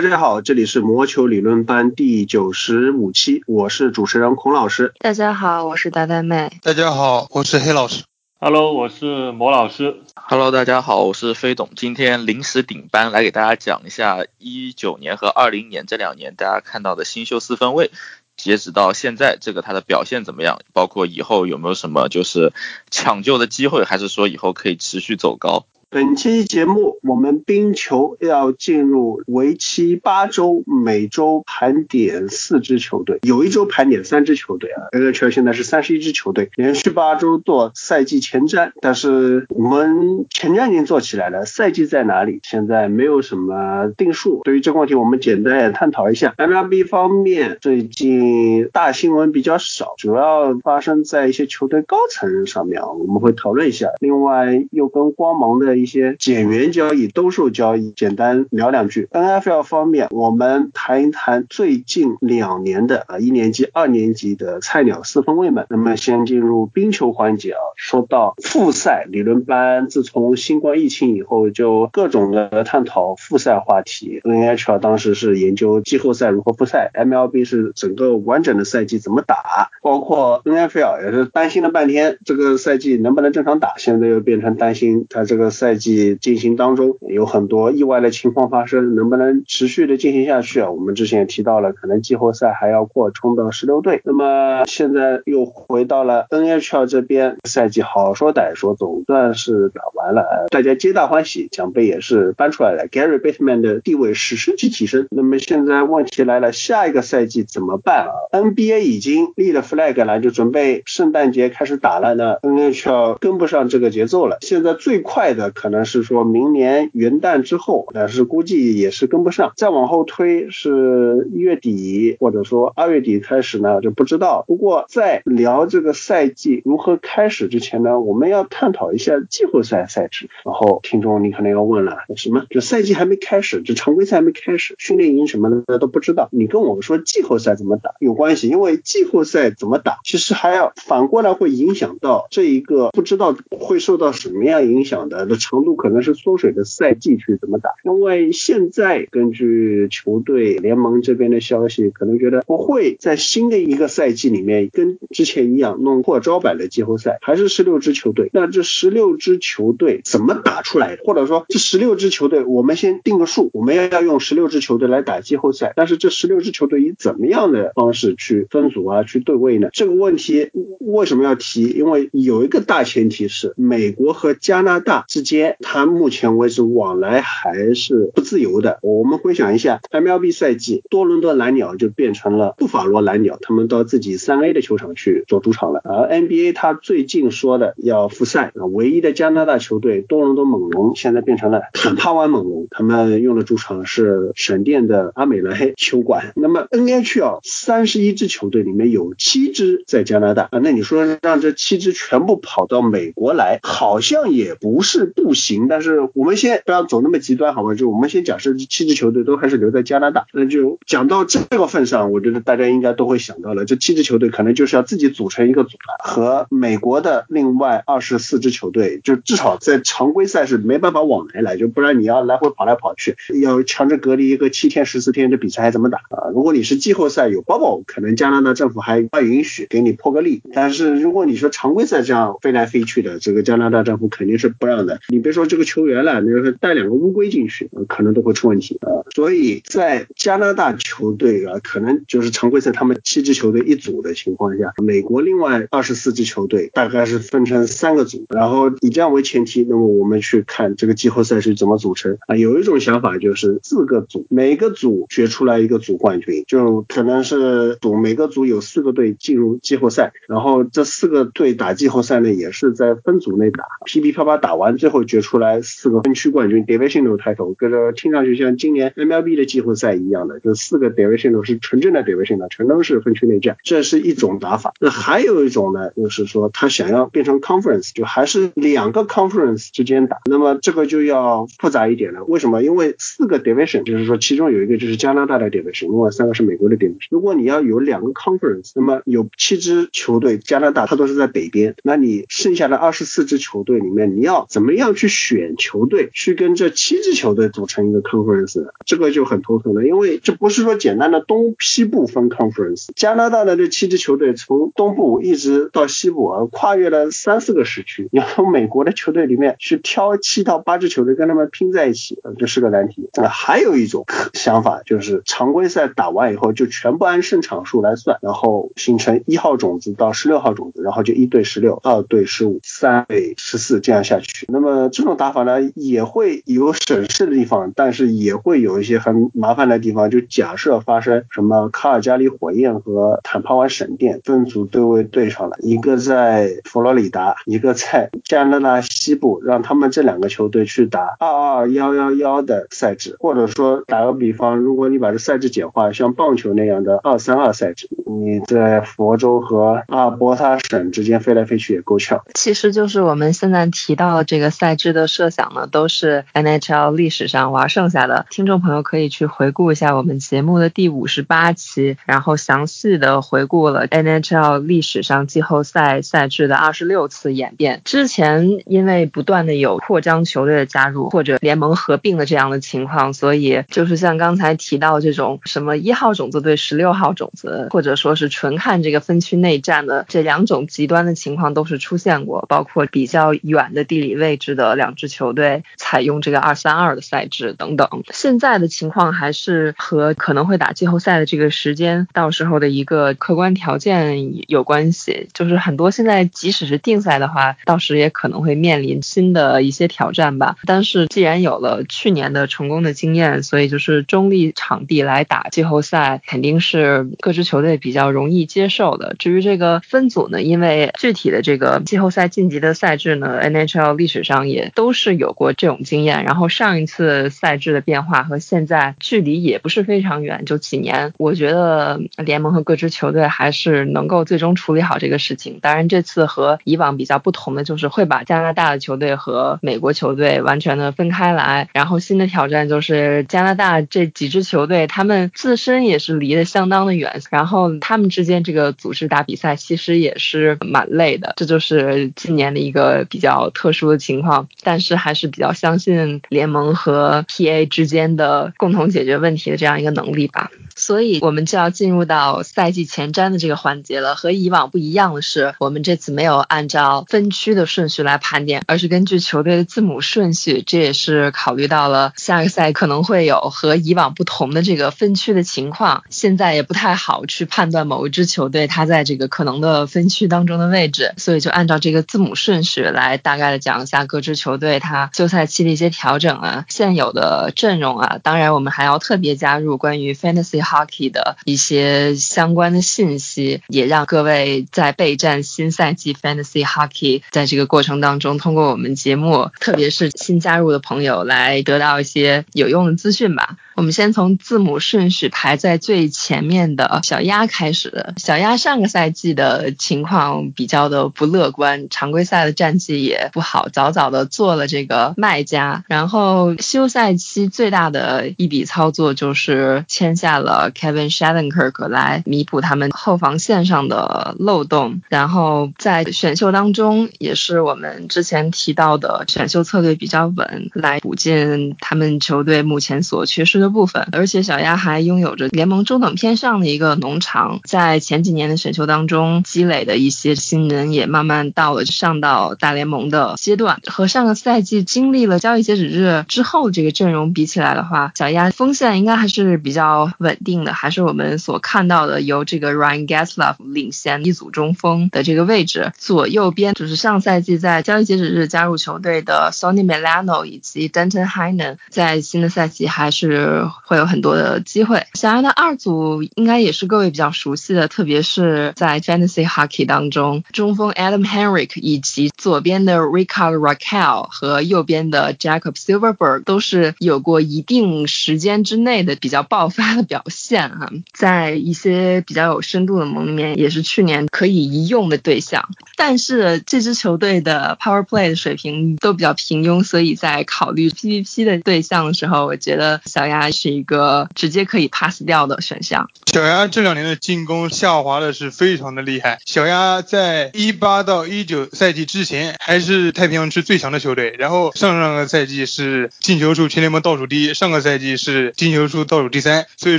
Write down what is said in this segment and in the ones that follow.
大家好，这里是魔球理论班第九十五期，我是主持人孔老师。大家好，我是呆呆妹。大家好，我是黑老师。Hello，我是魔老师。Hello，大家好，我是飞董。今天临时顶班来给大家讲一下一九年和二零年这两年大家看到的新秀四分卫，截止到现在这个他的表现怎么样？包括以后有没有什么就是抢救的机会，还是说以后可以持续走高？本期节目，我们冰球要进入为期八周，每周盘点四支球队，有一周盘点三支球队啊。NHL 现在是三十一支球队，连续八周做赛季前瞻，但是我们前瞻已经做起来了，赛季在哪里？现在没有什么定数。对于这个问题，我们简单探讨一下。MLB 方面最近大新闻比较少，主要发生在一些球队高层上面啊，我们会讨论一下。另外，又跟光芒的。一些减员交易、兜售交易，简单聊两句。NFL 方面，我们谈一谈最近两年的啊一年级、二年级的菜鸟四分卫们。那么先进入冰球环节啊，说到复赛理论班，自从新冠疫情以后，就各种的探讨复赛话题。NHL 当时是研究季后赛如何复赛，MLB 是整个完整的赛季怎么打，包括 NFL 也是担心了半天，这个赛季能不能正常打，现在又变成担心他这个赛。赛季进行当中有很多意外的情况发生，能不能持续的进行下去啊？我们之前也提到了，可能季后赛还要扩充到十六队。那么现在又回到了 NHL 这边，赛季好说歹说总算是打完了，大家皆大欢喜，奖杯也是搬出来了，Gary Bateman 的地位史诗级提升。那么现在问题来了，下一个赛季怎么办啊？NBA 已经立了 flag 了，就准备圣诞节开始打了呢，NHL 跟不上这个节奏了。现在最快的。可能是说明年元旦之后，但是估计也是跟不上。再往后推是一月底，或者说二月底开始呢，就不知道。不过在聊这个赛季如何开始之前呢，我们要探讨一下季后赛赛制。然后听众你可能要问了，什么？这赛季还没开始，这常规赛还没开始，训练营什么的都不知道。你跟我说季后赛怎么打有关系，因为季后赛怎么打，其实还要反过来会影响到这一个不知道会受到什么样影响的。长度可能是缩水的赛季去怎么打？因为现在根据球队联盟这边的消息，可能觉得不会在新的一个赛季里面跟之前一样弄破招版的季后赛，还是十六支球队。那这十六支球队怎么打出来的？或者说这十六支球队，我们先定个数，我们要用十六支球队来打季后赛。但是这十六支球队以怎么样的方式去分组啊，去对位呢？这个问题为什么要提？因为有一个大前提是美国和加拿大之间。他目前为止往来还是不自由的。我们回想一下，MLB 赛季，多伦多蓝鸟就变成了布法罗蓝鸟，他们到自己三 A 的球场去做主场了。而 NBA 他最近说的要复赛，唯一的加拿大球队多伦多猛龙现在变成了坦帕湾猛龙，他们用的主场是闪电的阿美莱球馆。那么 NHL 三十一支球队里面有七支在加拿大啊，那你说让这七支全部跑到美国来，好像也不是不。不行，但是我们先不要走那么极端，好吧？就我们先假设这七支球队都还是留在加拿大，那就讲到这个份上，我觉得大家应该都会想到了，这七支球队可能就是要自己组成一个组了，和美国的另外二十四支球队，就至少在常规赛是没办法往来来，就不然你要来回跑来跑去，要强制隔离一个七天十四天，这比赛还怎么打啊？如果你是季后赛有 bubble，可能加拿大政府还不允许给你破个例，但是如果你说常规赛这样飞来飞去的，这个加拿大政府肯定是不让的。你你别说这个球员了，你说带两个乌龟进去，可能都会出问题啊。所以在加拿大球队啊，可能就是常规赛他们七支球队一组的情况下，美国另外二十四支球队大概是分成三个组，然后以这样为前提，那么我们去看这个季后赛是怎么组成啊。有一种想法就是四个组，每个组决出来一个组冠军，就可能是组每个组有四个队进入季后赛，然后这四个队打季后赛呢，也是在分组内打，噼噼啪啪打完最后。决出来四个分区冠军，divisional title，跟着听上去像今年 MLB 的季后赛一样的，就四个 divisional 是纯正的 divisional，全都是分区内战，这是一种打法。那还有一种呢，就是说他想要变成 conference，就还是两个 conference 之间打，那么这个就要复杂一点了。为什么？因为四个 division，就是说其中有一个就是加拿大的 division，另外三个是美国的 division。如果你要有两个 conference，那么有七支球队，加拿大它都是在北边，那你剩下的二十四支球队里面，你要怎么样？要去选球队，去跟这七支球队组成一个 conference，这个就很头疼了，因为这不是说简单的东西部分 conference。加拿大的这七支球队从东部一直到西部，跨越了三四个时区，你要从美国的球队里面去挑七到八支球队跟他们拼在一起，这是个难题。那，还有一种想法就是常规赛打完以后就全部按胜场数来算，然后形成一号种子到十六号种子，然后就一对十六，二对十五，三对十四这样下去。那么这种打法呢，也会有省事的地方，但是也会有一些很麻烦的地方。就假设发生什么卡尔加里火焰和坦帕湾闪电分组对位对上了，一个在佛罗里达，一个在加拿大西部，让他们这两个球队去打二二幺幺幺的赛制，或者说打个比方，如果你把这赛制简化，像棒球那样的二三二赛制，你在佛州和阿尔伯塔省之间飞来飞去也够呛。其实就是我们现在提到这个赛赛制的设想呢，都是 NHL 历史上玩剩下的。听众朋友可以去回顾一下我们节目的第五十八期，然后详细的回顾了 NHL 历史上季后赛赛制的二十六次演变。之前因为不断的有扩张球队的加入或者联盟合并的这样的情况，所以就是像刚才提到这种什么一号种子对十六号种子，或者说是纯看这个分区内战的这两种极端的情况都是出现过，包括比较远的地理位置的两支球队采用这个二三二的赛制等等。现在的情况还是和可能会打季后赛的这个时间，到时候的一个客观条件有关系。就是很多现在即使是定赛的话，到时也可能会面临新的一些挑战吧。但是既然有了去年的成功的经验，所以就是中立场地来打季后赛，肯定是各支球队比较容易接受的。至于这个分组呢，因为具体的这个季后赛晋级的赛制呢，NHL 历史上也都是有过这种经验。然后上一次赛制的变化和现在距离也不是非常远，就几年。我觉得联盟和各支球队还是能够最终处理好这个事情。当然，这次和以往比较不同的就是会把加拿大的球队和美国球队完全的分开来。然后新的挑战就是加拿大这几支球队，他们自身也是离得相当的远，然后他们之间这个组织打比赛其实也是蛮累的。这就是今年的一个比较特殊的情况，但是还是比较相信联盟和 PA 之间的共同解决问题的这样一个能力吧。所以，我们就要进入到赛季前瞻的这个环节了。和以往不一样的是，我们这次没有按照分区的顺序来盘点，而是根据球队的字母顺序。这也是考虑到了下个赛可能会有和以往不同的这个分区的情况。现在也不太好去判断某一支球队它在这个可能的分区当中的位置，所以就按照这个字母顺序来大概的讲一下各支支球队它休赛期的一些调整啊，现有的阵容啊。当然，我们还要特别加入关于 Fantasy Hockey 的一些相关的信息，也让各位在备战新赛季 Fantasy Hockey 在这个过程当中，通过我们节目，特别是新加入的朋友来得到一些有用的资讯吧。我们先从字母顺序排在最前面的小鸭开始。小鸭上个赛季的情况比较的不乐观，常规赛的战绩也不好，早早的做了这个卖家。然后休赛期最大的一笔操作就是签下了 Kevin Shattenkirk 来弥补他们后防线上的漏洞。然后在选秀当中，也是我们之前提到的选秀策略比较稳，来补进他们球队目前所缺失的。部分，而且小鸭还拥有着联盟中等偏上的一个农场，在前几年的选秀当中积累的一些新人也慢慢到了上到大联盟的阶段。和上个赛季经历了交易截止日之后这个阵容比起来的话，小鸭锋线应该还是比较稳定的，还是我们所看到的由这个 Ryan Getzlaf 领衔一组中锋的这个位置。左右边就是上赛季在交易截止日加入球队的 Sonny Milano 以及 Denton Heinen，在新的赛季还是。会有很多的机会。小鸭的二组应该也是各位比较熟悉的，特别是在 Fantasy Hockey 当中，中锋 Adam Henrik 以及左边的 Ricard Raquel 和右边的 Jacob Silverberg 都是有过一定时间之内的比较爆发的表现哈，在一些比较有深度的盟里面，也是去年可以一用的对象。但是这支球队的 Power Play 的水平都比较平庸，所以在考虑 PVP 的对象的时候，我觉得小鸭。是一个直接可以 pass 掉的选项。小鸭这两年的进攻下滑的是非常的厉害。小鸭在一八到一九赛季之前还是太平洋区最强的球队，然后上上个赛季是进球数全联盟倒数第一，上个赛季是进球数倒数第三。所以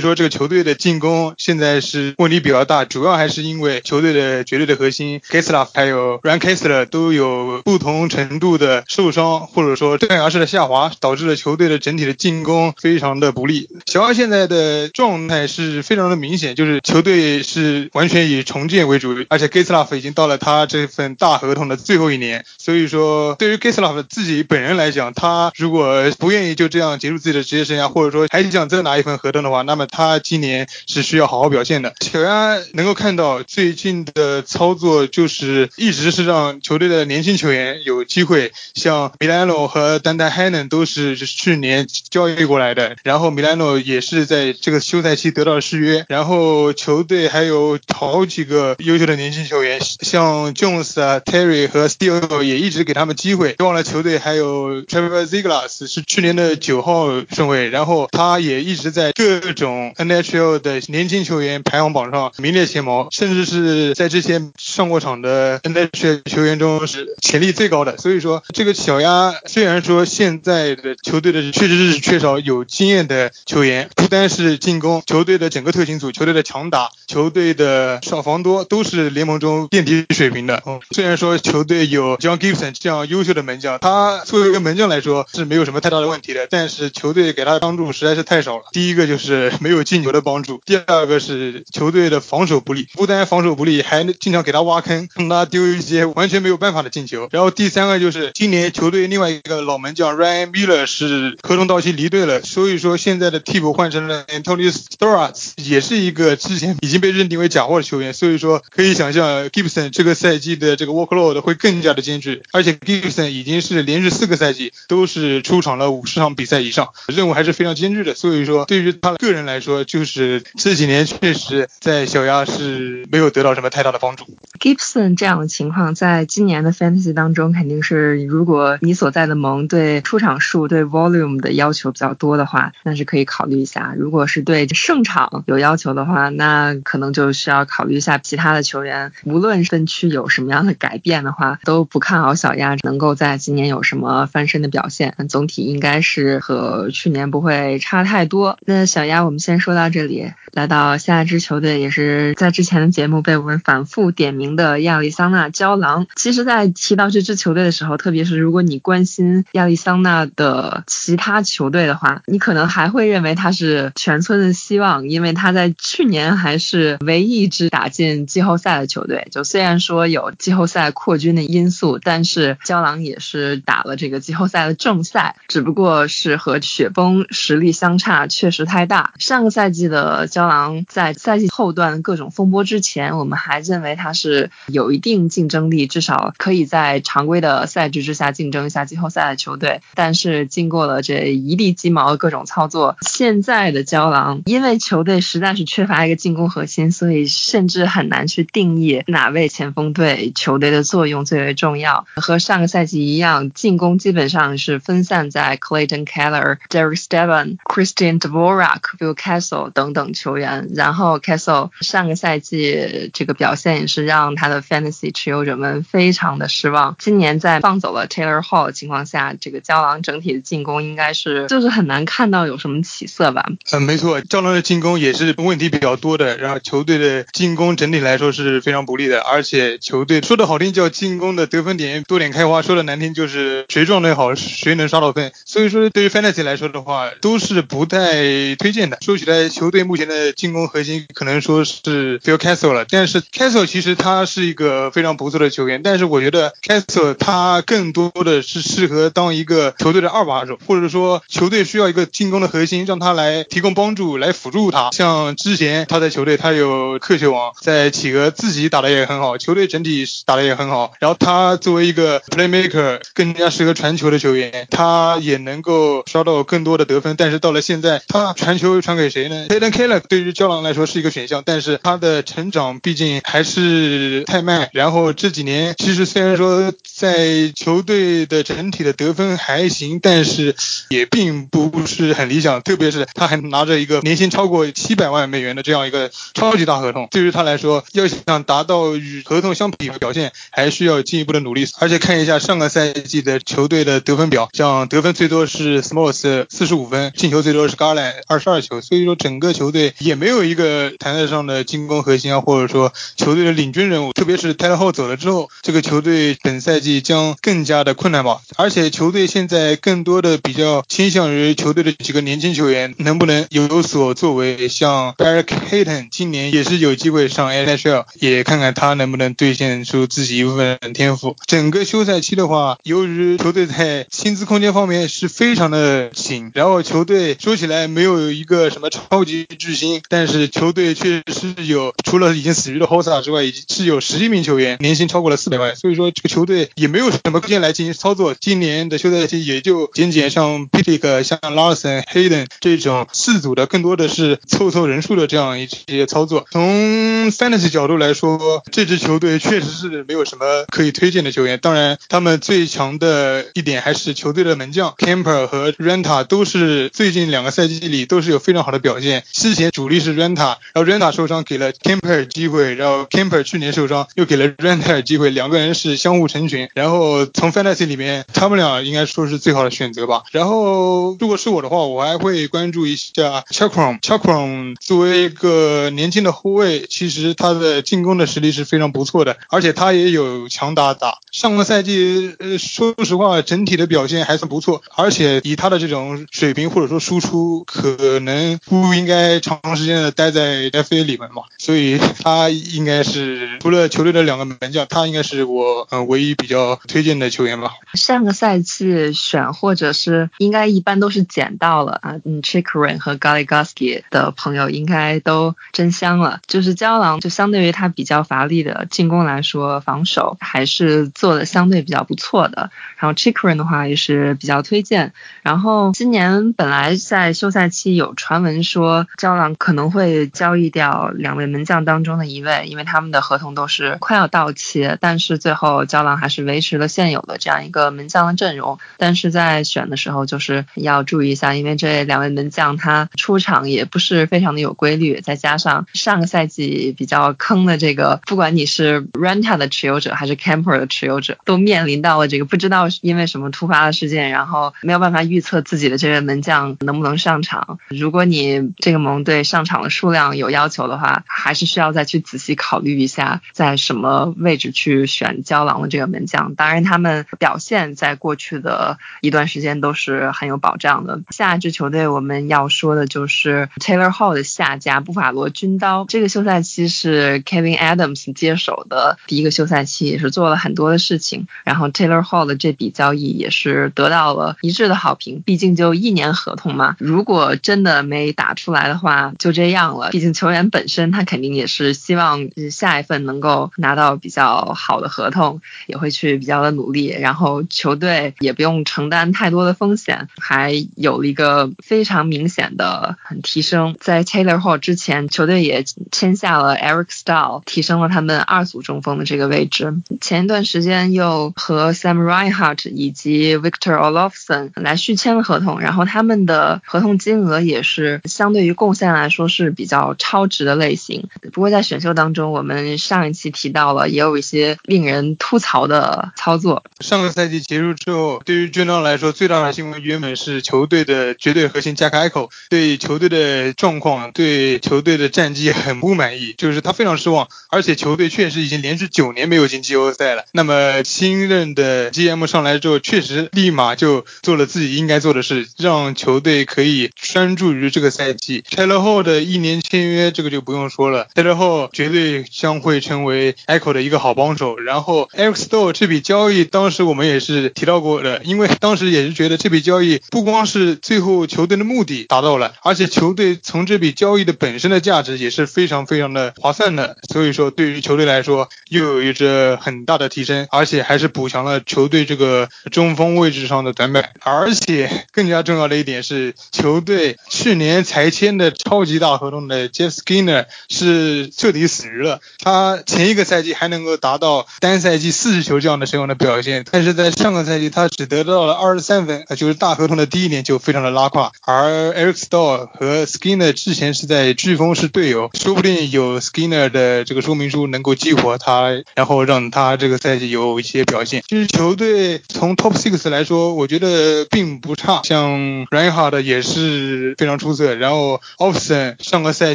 说这个球队的进攻现在是问题比较大，主要还是因为球队的绝对的核心 Kessler 还有 Ryan Kessler 都有不同程度的受伤，或者说断崖式的下滑，导致了球队的整体的进攻非常的不利。小鸭现在的状态是非常的。明显就是球队是完全以重建为主，而且 g a s l a f 已经到了他这份大合同的最后一年，所以说对于 g a s l a f 自己本人来讲，他如果不愿意就这样结束自己的职业生涯，或者说还想再拿一份合同的话，那么他今年是需要好好表现的。小鸭能够看到最近的操作，就是一直是让球队的年轻球员有机会，像米兰诺和丹丹海嫩都是去年交易过来的，然后然后米兰诺也是在这个休赛期得到了续约。然后球队还有好几个优秀的年轻球员，像 Jones 啊、Terry 和 Steele 也一直给他们机会。别忘了球队还有 Trevor Ziegler 是去年的九号顺位，然后他也一直在各种 NHL 的年轻球员排行榜上名列前茅，甚至是在这些上过场的 NHL 球员中是潜力最高的。所以说，这个小鸭虽然说现在的球队的确实是缺少有经验的球员，不单是进攻，球队的整个特勤。组球队的强打，球队的少防多都是联盟中垫底水平的。嗯，虽然说球队有 John Gibson 这样优秀的门将，他作为一个门将来说是没有什么太大的问题的，但是球队给他的帮助实在是太少了。第一个就是没有进球的帮助，第二个是球队的防守不利，不单防守不利，还经常给他挖坑，让他丢一些完全没有办法的进球。然后第三个就是今年球队另外一个老门将 Ryan Miller 是合同到期离队了，所以说现在的替补换成了 Anthony Stars，也是。一个之前已经被认定为假货的球员，所以说可以想象 Gibson 这个赛季的这个 workload 会更加的艰巨，而且 Gibson 已经是连续四个赛季都是出场了五十场比赛以上，任务还是非常艰巨的。所以说对于他个人来说，就是这几年确实在小鸭是没有得到什么太大的帮助。Gibson 这样的情况，在今年的 Fantasy 当中肯定是，如果你所在的盟对出场数、对 volume 的要求比较多的话，但是可以考虑一下。如果是对胜场有要求的话，那可能就需要考虑一下其他的球员。无论分区有什么样的改变的话，都不看好小鸭能够在今年有什么翻身的表现。总体应该是和去年不会差太多。那小鸭，我们先说到这里。来到下一支球队，也是在之前的节目被我们反复点名的亚利桑那胶狼。其实，在提到这支球队的时候，特别是如果你关心亚利桑那的其他球队的话，你可能还还会认为他是全村的希望，因为他在去年还是唯一一支打进季后赛的球队。就虽然说有季后赛扩军的因素，但是胶囊也是打了这个季后赛的正赛，只不过是和雪崩实力相差确实太大。上个赛季的胶囊在赛季后段各种风波之前，我们还认为他是有一定竞争力，至少可以在常规的赛制之下竞争一下季后赛的球队。但是经过了这一地鸡毛的各种操做，现在的胶囊因为球队实在是缺乏一个进攻核心，所以甚至很难去定义哪位前锋对球队的作用最为重要。和上个赛季一样，进攻基本上是分散在 Clayton Keller、Derek Steven、Christian Dvorak、Bill Castle 等等球。员，然后 Castle 上个赛季这个表现也是让他的 Fantasy 持有者们非常的失望。今年在放走了 Taylor Hall 的情况下，这个胶囊整体的进攻应该是就是很难看到有什么起色吧？嗯，没错，赵龙的进攻也是问题比较多的，然后球队的进攻整体来说是非常不利的，而且球队说的好听叫进攻的得分点多点开花，说的难听就是谁状态好谁能刷到分。所以说对于 Fantasy 来说的话，都是不太推荐的。说起来，球队目前的进攻核心可能说是 Phil Castle 了，但是 Castle 其实他是一个非常不错的球员，但是我觉得 Castle 他更多的是适合当一个球队的二把手，或者说球队需要一个进攻的核心，让他来提供帮助，来辅助他。像之前他在球队，他有克球王，在企鹅自己打的也很好，球队整体打的也很好。然后他作为一个 playmaker，更加适合传球的球员，他也能够刷到更多的得分。但是到了现在，他传球传给谁呢 p a y t o n Keller 对于胶囊来说是一个选项，但是他的成长毕竟还是太慢。然后这几年其实虽然说在球队的整体的得分还行，但是也并不是很理想，特别是他还拿着一个年薪超过七百万美元的这样一个超级大合同，对于他来说，要想达到与合同相匹的表现，还需要进一步的努力。而且看一下上个赛季的球队的得分表，像得分最多是 Smalls 四十五分，进球最多是 Garland 二十二球，所以说整个球队也没有一个谈得上的进攻核心啊，或者说球队的领军人物，特别是泰勒后走了之后，这个球队本赛季将更加的困难吧。而且球队现在更多的比较倾向于球队的几个年轻球员能不能有所作为，像 Barry Hayton 今年也是有机会上 NHL，也看看他能不能兑现出自己一部分天赋。整个休赛期的话，由于球队在薪资空间方面是非常的紧，然后球队说起来没有一个什么超级巨星，但是球队确实是有除了已经死鱼的 Hossa 之外，已经是有十一名球员年薪超过了四百万，所以说这个球队也没有什么空间来进行操作。今年的休赛期也就仅仅像 p i t i k 像 Larson、Hayden 这种四组的，更多的是凑凑人数的这样一些操作。从 Fantasy 角度来说，这支球队确实是没有什么可以推荐的球员。当然，他们最强的一点还是球队的门将 Camper 和 Renta 都是最近两个赛季里都是有非常好的表现。之前主力是 Renta，然后 Renta 受伤给了 Camper 机会，然后 Camper 去年受伤又给了 Renta 机会，两个人是相互成全。然后从 Fantasy 里面，他们俩应该说是最好的选择吧。然后如果是我的话，我我还会关注一下 Chakram。Chakram 作为一个年轻的后卫，其实他的进攻的实力是非常不错的，而且他也有强打打。上个赛季，呃，说实话，整体的表现还算不错，而且以他的这种水平或者说输出，可能不应该长时间的待在 FA 里面嘛，所以他应该是除了球队的两个门将，他应该是我呃唯一比较推荐的球员吧。上个赛季选或者是应该一般都是捡到了啊，嗯 c h i k r e n 和 Galigoski 的朋友应该都真香了。就是胶囊，就相对于他比较乏力的进攻来说，防守还是做的相对比较不错的。然后 c h i k r e n 的话也是比较推荐。然后今年本来在休赛期有传闻说胶囊可能会交易掉两位门将当中的一位，因为他们的合同都是快要到期，但是最后胶囊还是维持了现有的这样一个门将的阵容。但是在选的时候就是要注意一下，因为这两位门将他出场也不是非常的有规律，再加上上个赛季比较坑的这个，不管你是 Renta 的持有者还是 Camper 的持有者，都面临到了这个不知道因为什么突发的事件，然后没有办法预测自己的这位门将能不能上场。如果你这个盟队上场的数量有要求的话，还是需要再去仔细考虑一下，在什么位置去选胶囊的这个门将。当然，他们表现在过去的一段时间都是很有保障的。下一球队我们要说的就是 Taylor Hall 的下家布法罗军刀。这个休赛期是 Kevin Adams 接手的第一个休赛期，也是做了很多的事情。然后 Taylor Hall 的这笔交易也是得到了一致的好评，毕竟就一年合同嘛。如果真的没打出来的话，就这样了。毕竟球员本身他肯定也是希望下一份能够拿到比较好的合同，也会去比较的努力。然后球队也不用承担太多的风险，还有了一个非常明显的很提升。在 Taylor Hall 之前，球队也签下了 Eric Stahl，提升了他们二组中锋的这个位置。前一段时间又和 Sam Reinhart 以及 Victor Olofsson 来续签了合同，然后他们的合同金额也是相对于贡献来说是比较超值的类型。不过在选秀当中，我们上一期提到了，也有一些令人吐槽的操作。上个赛季结束之后，对于军刀来说，最大的新闻原本是球队的绝对核心加凯口对球队的状况、对球队的战绩很不满意，就是他非常失望。而且球队确实已经连续九年没有进季后赛了。那么新任的 GM 上来之后，确实立马就做了自己应该做的事，让球队可以专注于这个赛季。Taylor Hall 的一年签约，这个就不用说了，Taylor Hall 绝对将会成为 Echo 的一个好帮手。然后 Eric Stoll 这笔交易，当时我们也是提到过的，因为当时也是觉得这笔交易不光是最后球队的目的达到了，而且球队从这笔交易的本身的价值也是非常非常的划算的。所以说，对于球队来说，又有一着很大的提升，而且还是补强了球队这个中锋位置上的短板。而且更加重要的一点是，球队去年才签的超级大合同的 Jeff Skinner 是彻底死鱼了。他前一个赛季还能够达到单赛季四十球这样的神勇的表现，但是在上个赛季他只得到了二十三分，就是大合同的第一年就非常的拉。拉胯。而 Eric Stall 和 Skinner 之前是在飓风是队友，说不定有 Skinner 的这个说明书能够激活他，然后让他这个赛季有一些表现。其实球队从 Top Six 来说，我觉得并不差，像 Reinhard 也是非常出色。然后 o f s o n 上个赛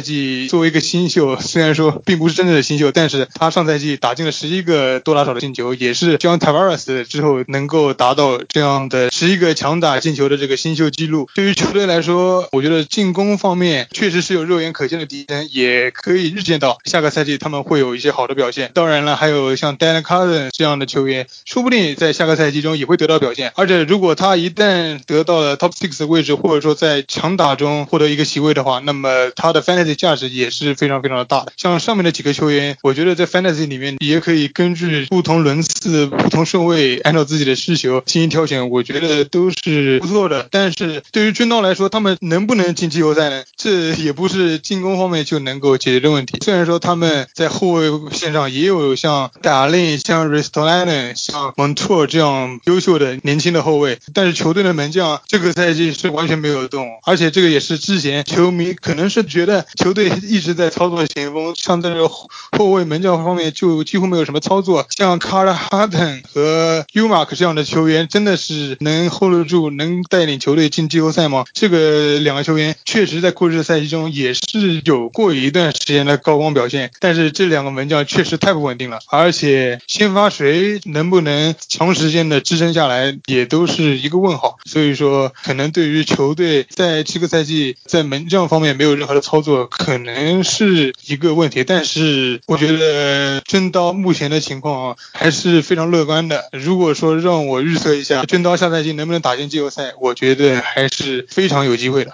季作为一个新秀，虽然说并不是真正的新秀，但是他上赛季打进了十一个多打少的进球，也是将 Tavares 之后能够达到这样的十一个强打进球的这个新秀记录。对于球队来说，我觉得进攻方面确实是有肉眼可见的提升，也可以预见到下个赛季他们会有一些好的表现。当然了，还有像 Dan Carden 这样的球员，说不定在下个赛季中也会得到表现。而且如果他一旦得到了 Top Six 的位置，或者说在强打中获得一个席位的话，那么他的 Fantasy 价值也是非常非常的大的。像上面的几个球员，我觉得在 Fantasy 里面也可以根据不同轮次、不同顺位，按照自己的需求进行挑选，我觉得都是不错的。但是对对于军刀来说，他们能不能进季后赛呢？这也不是进攻方面就能够解决的问题。虽然说他们在后卫线上也有像达令、像 r i s t o l a n、像 Montour 这样优秀的年轻的后卫，但是球队的门将这个赛季是完全没有动，而且这个也是之前球迷可能是觉得球队一直在操作前锋，像在这个后卫门将方面就几乎没有什么操作。像 Carl Harden 和 Umark 这样的球员，真的是能 hold 得住，能带领球队进季后赛吗？这个两个球员确实在过去的赛季中也是有过一段时间的高光表现，但是这两个门将确实太不稳定了，而且先发谁能不能长时间的支撑下来，也都是一个问号。所以说，可能对于球队在这个赛季在门将方面没有任何的操作，可能是一个问题。但是我觉得真刀目前的情况啊，还是非常乐观的。如果说让我预测一下，真刀下赛季能不能打进季后赛，我觉得还是是非常有机会的。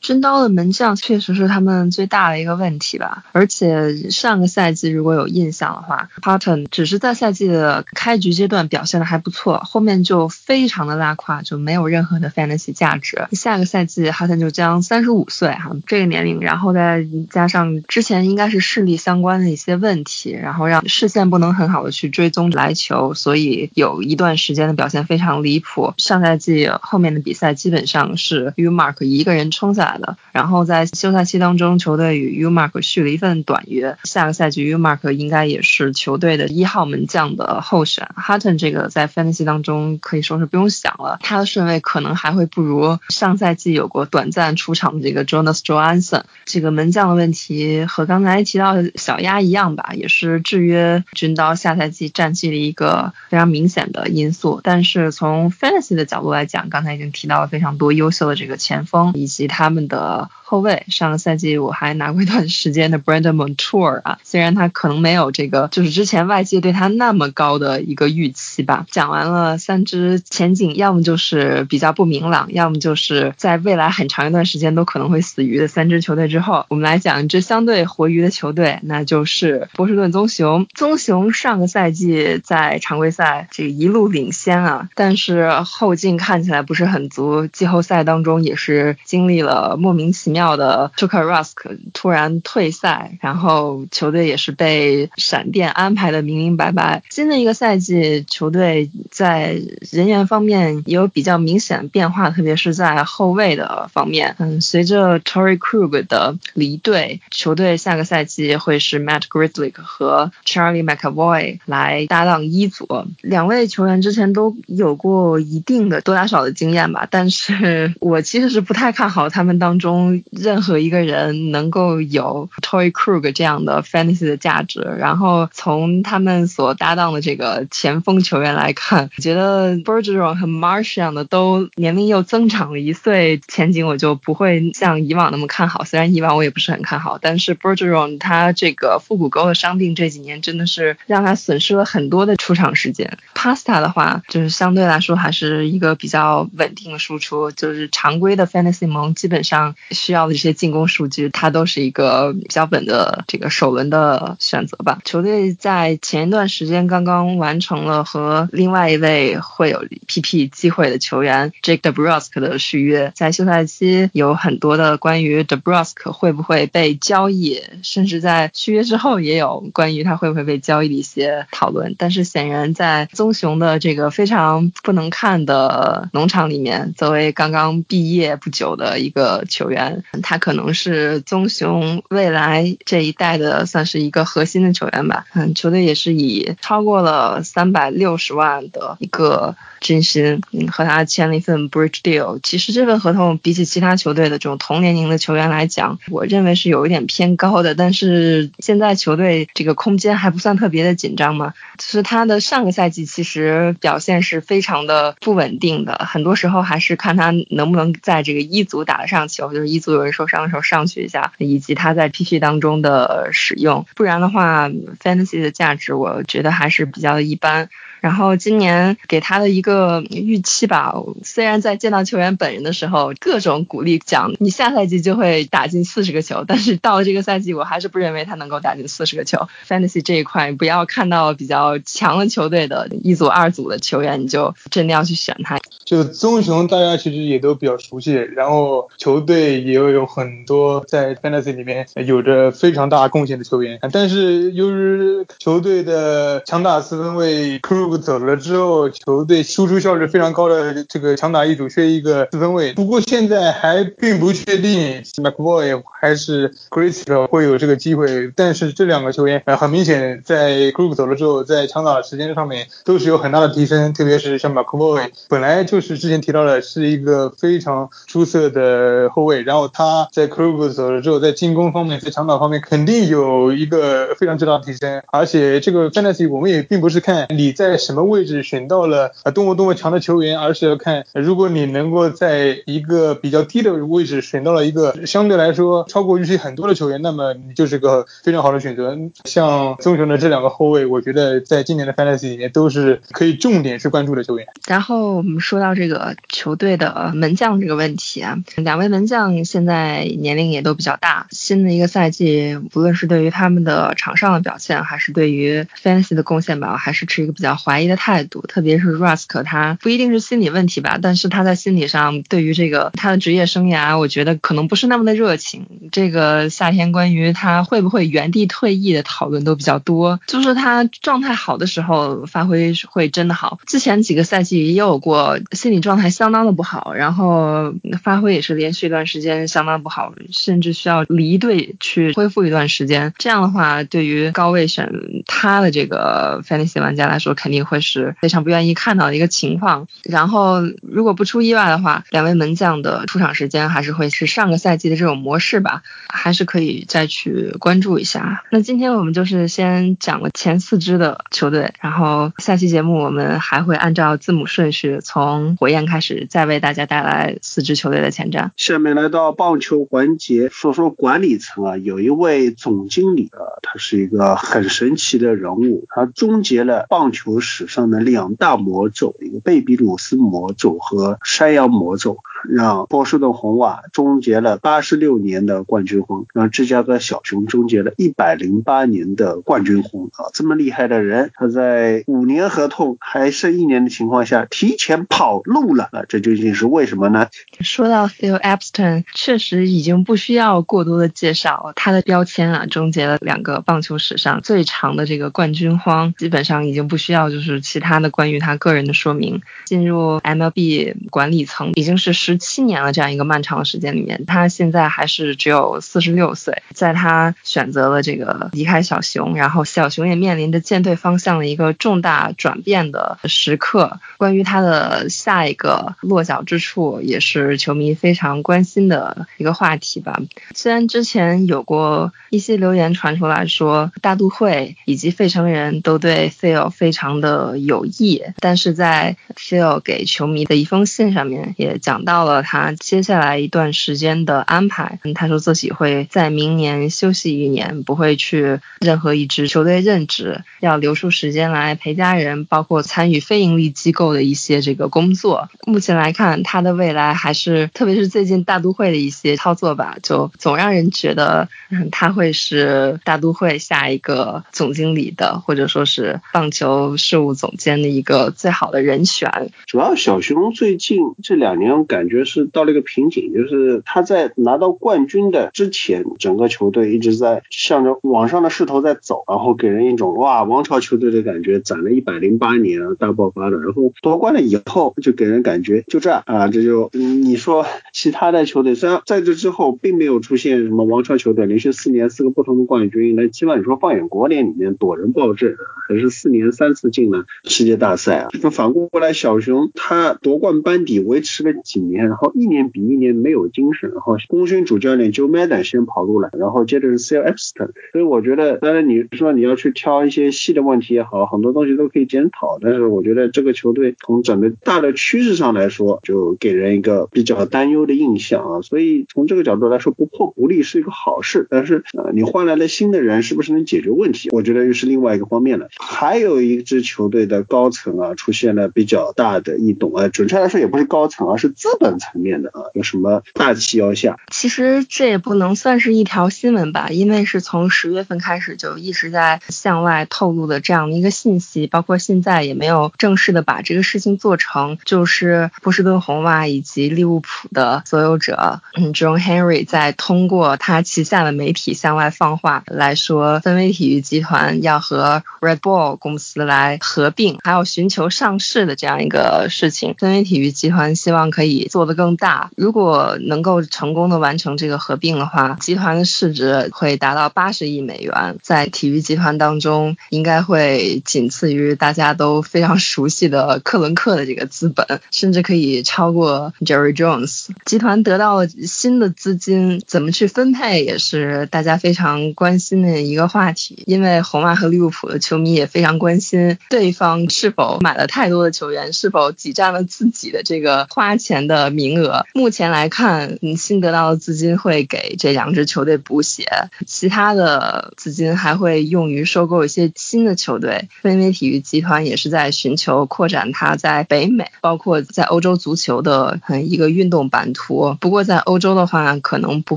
真刀的门将确实是他们最大的一个问题吧，而且上个赛季如果有印象的话，Patton 只是在赛季的开局阶段表现的还不错，后面就非常的拉胯，就没有任何的 fantasy 价值。下个赛季 Patton 就将三十五岁哈，这个年龄，然后再加上之前应该是视力相关的一些问题，然后让视线不能很好的去追踪来球，所以有一段时间的表现非常离谱。上赛季后面的比赛基本上是是 U Mark 一个人冲下来。的，然后在休赛期当中，球队与 Umark 续了一份短约，下个赛季 Umark 应该也是球队的一号门将的候选。Hutton 这个在 Fantasy 当中可以说是不用想了，他的顺位可能还会不如上赛季有过短暂出场的这个 Jonas Johansson。这个门将的问题和刚才提到的小鸭一样吧，也是制约军刀下赛季战绩的一个非常明显的因素。但是从 Fantasy 的角度来讲，刚才已经提到了非常多优秀的这个前锋以及他们。的后卫，上个赛季我还拿过一段时间的 Brandon Montour 啊，虽然他可能没有这个，就是之前外界对他那么高的一个预期吧。讲完了三支前景，要么就是比较不明朗，要么就是在未来很长一段时间都可能会死鱼的三支球队之后，我们来讲一支相对活鱼的球队，那就是波士顿棕熊。棕熊上个赛季在常规赛这一路领先啊，但是后劲看起来不是很足，季后赛当中也是经历了。莫名其妙的 t u k e r Rusk 突然退赛，然后球队也是被闪电安排的明明白白。新的一个赛季，球队在人员方面也有比较明显变化，特别是在后卫的方面。嗯，随着 Tory Krug 的离队，球队下个赛季会是 Matt Grizzly 和 Charlie McAvoy 来搭档一组。两位球员之前都有过一定的多打少的经验吧，但是我其实是不太看好他们。当中任何一个人能够有 Toy Krug 这样的 fantasy 的价值，然后从他们所搭档的这个前锋球员来看，我觉得 Bergeron 和 Marsh 这样的都年龄又增长了一岁，前景我就不会像以往那么看好。虽然以往我也不是很看好，但是 Bergeron 他这个腹股沟的伤病这几年真的是让他损失了很多的出场时间。Pasta 的话，就是相对来说还是一个比较稳定的输出，就是常规的 fantasy 盟基本上。需要的这些进攻数据，它都是一个比较稳的这个首轮的选择吧。球队在前一段时间刚刚完成了和另外一位会有 PP 机会的球员 Jake DeBrusque 的续约，在休赛期有很多的关于 DeBrusque 会不会被交易，甚至在续约之后也有关于他会不会被交易的一些讨论。但是显然在棕熊的这个非常不能看的农场里面，作为刚刚毕业不久的一个球员，他可能是棕熊未来这一代的算是一个核心的球员吧。嗯，球队也是以超过了三百六十万的一个。军薪，嗯，和他签了一份 bridge deal。其实这份合同比起其他球队的这种同年龄的球员来讲，我认为是有一点偏高的。但是现在球队这个空间还不算特别的紧张嘛。就是他的上个赛季其实表现是非常的不稳定的，很多时候还是看他能能不能在这个一组打得上球，就是一组有人受伤的时候上去一下，以及他在 PP 当中的使用。不然的话，fantasy 的价值我觉得还是比较一般。然后今年给他的一个预期吧，虽然在见到球员本人的时候，各种鼓励讲你下赛季就会打进四十个球，但是到了这个赛季，我还是不认为他能够打进四十个球。Fantasy 这一块，不要看到比较强的球队的一组、二组的球员，你就真的要去选他。就棕熊，大家其实也都比较熟悉，然后球队也有很多在 Fantasy 里面有着非常大贡献的球员，但是由于球队的强打四分卫 Crew。走了之后，球队输出效率非常高的这个强打一组缺一个四分卫，不过现在还并不确定 McBoy 还是 Chris 会有这个机会。但是这两个球员呃很明显在 Group 走了之后，在强打时间上面都是有很大的提升，特别是像 McBoy 本来就是之前提到的是一个非常出色的后卫，然后他在 Group 走了之后，在进攻方面在长打方面肯定有一个非常巨大的提升，而且这个 Fantasy 我们也并不是看你在。什么位置选到了啊多么多么强的球员，而是要看如果你能够在一个比较低的位置选到了一个相对来说超过预期很多的球员，那么你就是个非常好的选择。像棕熊的这两个后卫，我觉得在今年的 Fantasy 里面都是可以重点去关注的球员。然后我们说到这个球队的门将这个问题啊，两位门将现在年龄也都比较大，新的一个赛季，无论是对于他们的场上的表现，还是对于 Fantasy 的贡献吧，我还是持一个比较。怀疑的态度，特别是 Rusk，他不一定是心理问题吧，但是他在心理上对于这个他的职业生涯，我觉得可能不是那么的热情。这个夏天关于他会不会原地退役的讨论都比较多，就是他状态好的时候发挥会真的好，之前几个赛季也有过心理状态相当的不好，然后发挥也是连续一段时间相当不好，甚至需要离队去恢复一段时间。这样的话，对于高位选他的这个 Fantasy 玩家来说，肯定。会是非常不愿意看到的一个情况。然后，如果不出意外的话，两位门将的出场时间还是会是上个赛季的这种模式吧，还是可以再去关注一下。那今天我们就是先讲了前四支的球队，然后下期节目我们还会按照字母顺序从从火焰开始，再为大家带来四支球队的前瞻。下面来到棒球环节，说说管理层啊，有一位总经理啊，他是一个很神奇的人物，他终结了棒球。史上的两大魔咒，一个贝比鲁斯魔咒和山羊魔咒，让波士顿红袜终结了八十六年的冠军荒，让芝加哥小熊终结了一百零八年的冠军荒啊！这么厉害的人，他在五年合同还剩一年的情况下提前跑路了啊！这究竟是为什么呢？说到 Phil Epstein，确实已经不需要过多的介绍他的标签啊，终结了两个棒球史上最长的这个冠军荒，基本上已经不需要就。是其他的关于他个人的说明。进入 MLB 管理层已经是十七年了，这样一个漫长的时间里面，他现在还是只有四十六岁。在他选择了这个离开小熊，然后小熊也面临着舰队方向的一个重大转变的时刻。关于他的下一个落脚之处，也是球迷非常关心的一个话题吧。虽然之前有过一些留言传出来说，大都会以及费城人都对 Phil 非常的。有意，但是在 Phil 给球迷的一封信上面也讲到到了他接下来一段时间的安排。他说自己会在明年休息一年，不会去任何一支球队任职，要留出时间来陪家人，包括参与非盈利机构的一些这个工作。目前来看，他的未来还是，特别是最近大都会的一些操作吧，就总让人觉得他会是大都会下一个总经理的，或者说是棒球事务总监的一个最好的人选。主要小熊最近这两年，我感觉觉是到了一个瓶颈，就是他在拿到冠军的之前，整个球队一直在向着往上的势头在走，然后给人一种哇王朝球队的感觉，攒了一百零八年大爆发的，然后夺冠了以后，就给人感觉就这样啊，这就你说其他的球队，虽然在这之后并没有出现什么王朝球队连续四年四个不同的冠军，那起码你说放眼国联里面躲人暴政，还是四年三次进了世界大赛啊，那反过来小熊他夺冠班底维持了几年，然后一年比一年没有精神，然后功勋主教练 Joe Madden 先跑路了，然后接着是 Coxton，所以我觉得，当然你说你要去挑一些细的问题也好，很多东西都可以检讨，但是我觉得这个球队从整个大的趋势上来说，就给人一个比较担忧的印象啊，所以从这个角度来说，不破不立是一个好事，但是呃，你换来了新的人，是不是能解决问题？我觉得又是另外一个方面了。还有一支球队的高层啊，出现了比较大的异动啊，准确来说也不是高层，而是资本层面的啊，有什么大旗要下？其实这也不能算是一条新闻吧，因为是从十月份开始就一直在向外透露的这样的一个信息，包括现在也没有正式的把这个事情做成，就是波士顿红袜以及利物浦的所有者，嗯，John Henry 在通过他旗下的媒体向外放话来说，分威体育集团要和 Red Bull 公司来合并，还有寻求上市的这样一个事情。分威体育集团希望可以做得更大，如果能够成功的完成这个合并的话，集团的市值会达到八十亿美元，在体育集团当中应该会仅次于大家都非常熟悉的克伦克的这个资本，甚至可以超过 Jerry Jones。集团得到了新的资金，怎么去分配也是大家非常关心的一个话题。因为红袜和利物浦的球迷也非常关心对方是否买了太多的球员，是否挤占了自己的这个花钱的名额。目前来看，新得到的资金会给这两支球队补血，其他的资金还会用于收购一些新的球队。飞威体育集团也是在寻求扩展它在北美，包括在欧洲足球的一个运动版图。不过在欧洲的话，可能不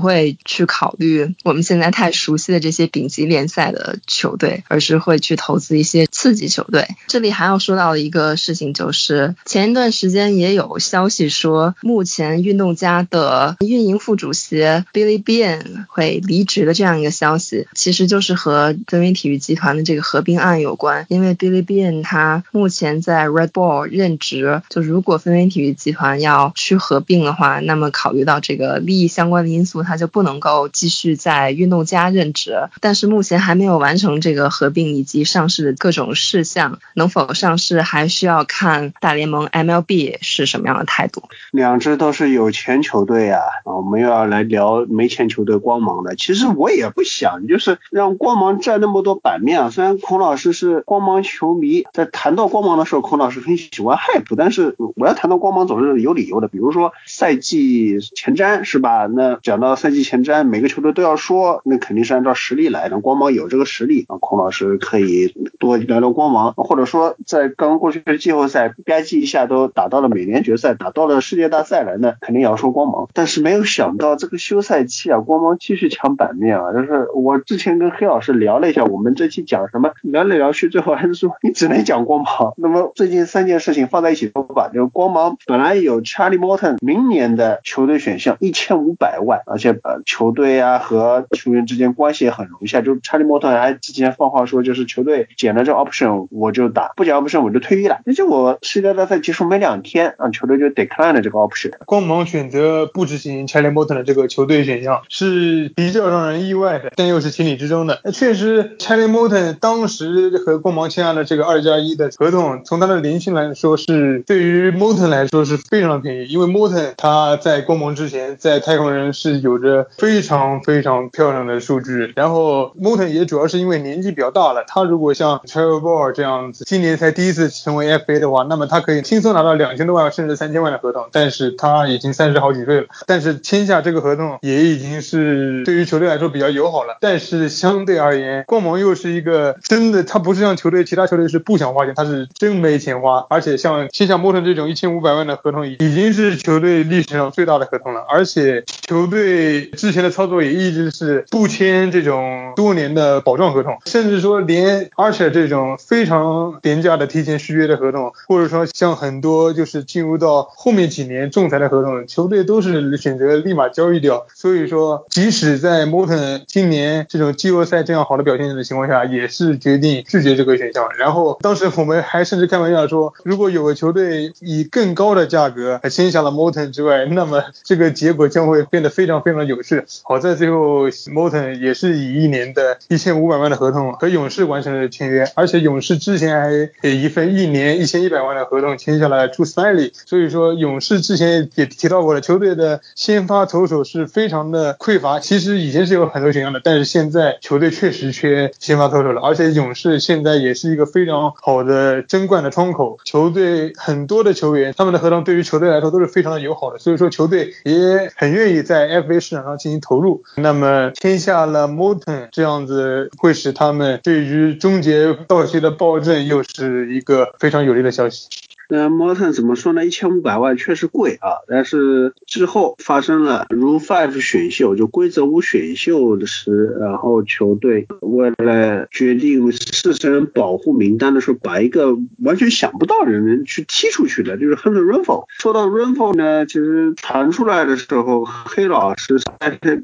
会去考虑我们现在太熟悉的这些顶级联赛的球队，而是会去投资一些刺激球队。这里还要说到的一个事情就是，前一段时间也有消息说，目前运动家的运营副主席 Billy Bean 会离职的这样一个消息，其实就是和飞威体育集团的这个合并案有关。因为 Billy Bean 他目前在 Red Bull 任职，就如果飞威体育集团要去合并的话，那么考虑到这个利益相关的因素，他就不能够继续在运动家任职。但是目前还没有完成这个合并以及上市的各种事项，能否上市还需要看大联盟 MLB 是什么样的态度。两支都是有钱球队啊，我们又要来聊没钱球队光芒的。其实我也不想就是让光芒占那么多版面啊。虽然孔老师是光芒球迷，在谈到光芒的时候，孔老师很喜欢 hype，但是我要谈到光芒总是有理由的。比如说赛季前瞻是吧？那讲到赛季前瞻，每个球队都要说，那肯定是按照实力来的。光芒有这个实力啊，孔老师可以多聊聊光芒，或者说在刚过去的季后赛吧唧一下都打到了美联决赛，打到了世界大大赛来呢肯定要说光芒。但是没有想到这个休赛期啊，光芒继续抢版面啊。就是我之前跟黑老师聊了一下，我们这期讲什么，聊来聊去，最后还是说你只能讲光芒。那么最近三件事情放在一起说吧，就是光芒本来有 Charlie Morton 明年的球队选项一千五百万，而且呃球队啊和球员之间关系也很融洽，就 Charlie Morton 还之前放话说，就是球队减了这 option 我就打，不减 option 我就退役了。那就我世界大赛结束没两天啊，球队就 decline 了这个光芒选择不执行 Charlie Morton 的这个球队选项是比较让人意外的，但又是情理之中的。那确实，Charlie Morton 当时和光芒签下的这个二加一的合同，从他的年薪来说是对于 Morton 来说是非常便宜，因为 Morton 他在光芒之前在太空人是有着非常非常漂亮的数据，然后 Morton 也主要是因为年纪比较大了，他如果像 Charlie Ball 这样子，今年才第一次成为 FA 的话，那么他可以轻松拿到两千多万甚至三千万的合同，但。是他已经三十好几岁了，但是签下这个合同也已经是对于球队来说比较友好了。但是相对而言，光芒又是一个真的，他不是像球队其他球队是不想花钱，他是真没钱花。而且像签下莫特这种一千五百万的合同，已经是球队历史上最大的合同了。而且球队之前的操作也一直是不签这种多年的保障合同，甚至说连而且这种非常廉价的提前续约的合同，或者说像很多就是进入到后面几年仲裁的合同，球队都是选择立马交易掉。所以说，即使在莫特今年这种季后赛这样好的表现的情况下，也是决定拒绝这个选项。然后当时我们还甚至开玩笑说，如果有个球队以更高的价格签下了莫特之外，那么这个结果将会变得非常非常有趣。好在最后莫特也是以一年的一千五百万的合同和勇士完成了签约，而且勇士之前还给一份一年一千一百万的合同签下了朱斯泰利。所以说，勇士之前也提到过了，球队的先发投手是非常的匮乏。其实以前是有很多选项的，但是现在球队确实缺先发投手了。而且勇士现在也是一个非常好的争冠的窗口，球队很多的球员他们的合同对于球队来说都是非常的友好的，所以说球队也很愿意在 FA 市场上进行投入。那么签下了 Morton 这样子，会使他们对于终结道奇的暴政又是一个非常有利的消息。那 Morton 怎么说呢？一千五百万确实贵啊，但是之后发生了 rufive 选秀，就规则五选秀的时，然后球队为了决定四十人保护名单的时候，把一个完全想不到的人去踢出去的，就是 Hunter Renfro。说到 Renfro 呢，其实传出来的时候，黑老师，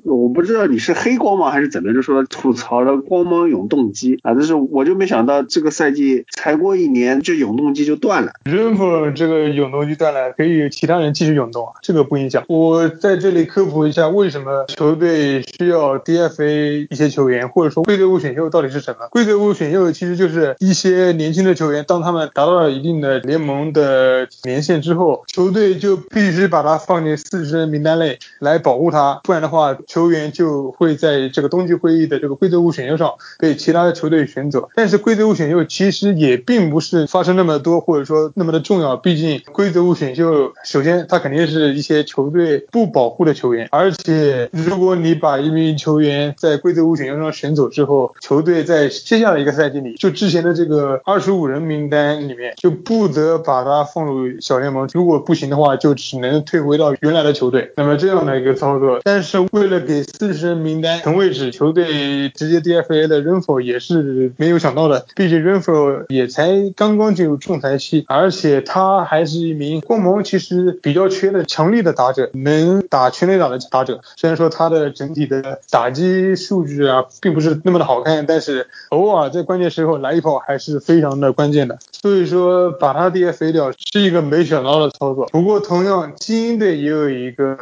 我不知道你是黑光芒还是怎么，就说吐槽了光芒永动机啊，但是我就没想到这个赛季才过一年，这永动机就断了。这个永动就断了，可以其他人继续永动啊，这个不影响。我在这里科普一下，为什么球队需要 DFA 一些球员，或者说规则五选秀到底是什么？规则五选秀其实就是一些年轻的球员，当他们达到了一定的联盟的年限之后，球队就必须把他放进四十人名单内来保护他，不然的话，球员就会在这个冬季会议的这个规则五选秀上被其他的球队选走。但是规则五选秀其实也并不是发生那么多，或者说那么的。重要，毕竟规则五选秀，首先他肯定是一些球队不保护的球员，而且如果你把一名球员在规则五选秀上选走之后，球队在接下来一个赛季里，就之前的这个二十五人名单里面，就不得把他放入小联盟，如果不行的话，就只能退回到原来的球队。那么这样的一个操作，但是为了给四十人名单腾位置，球队直接 DFA 的 r e n f o 也是没有想到的，毕竟 r e n f o 也才刚刚进入仲裁期，而且。他还是一名光芒其实比较缺的强力的打者，能打全垒打的打者。虽然说他的整体的打击数据啊，并不是那么的好看，但是偶尔在关键时候来一炮还是非常的关键的。所以说把他 DFA 掉是一个没想到的操作。不过同样，精英队也有一个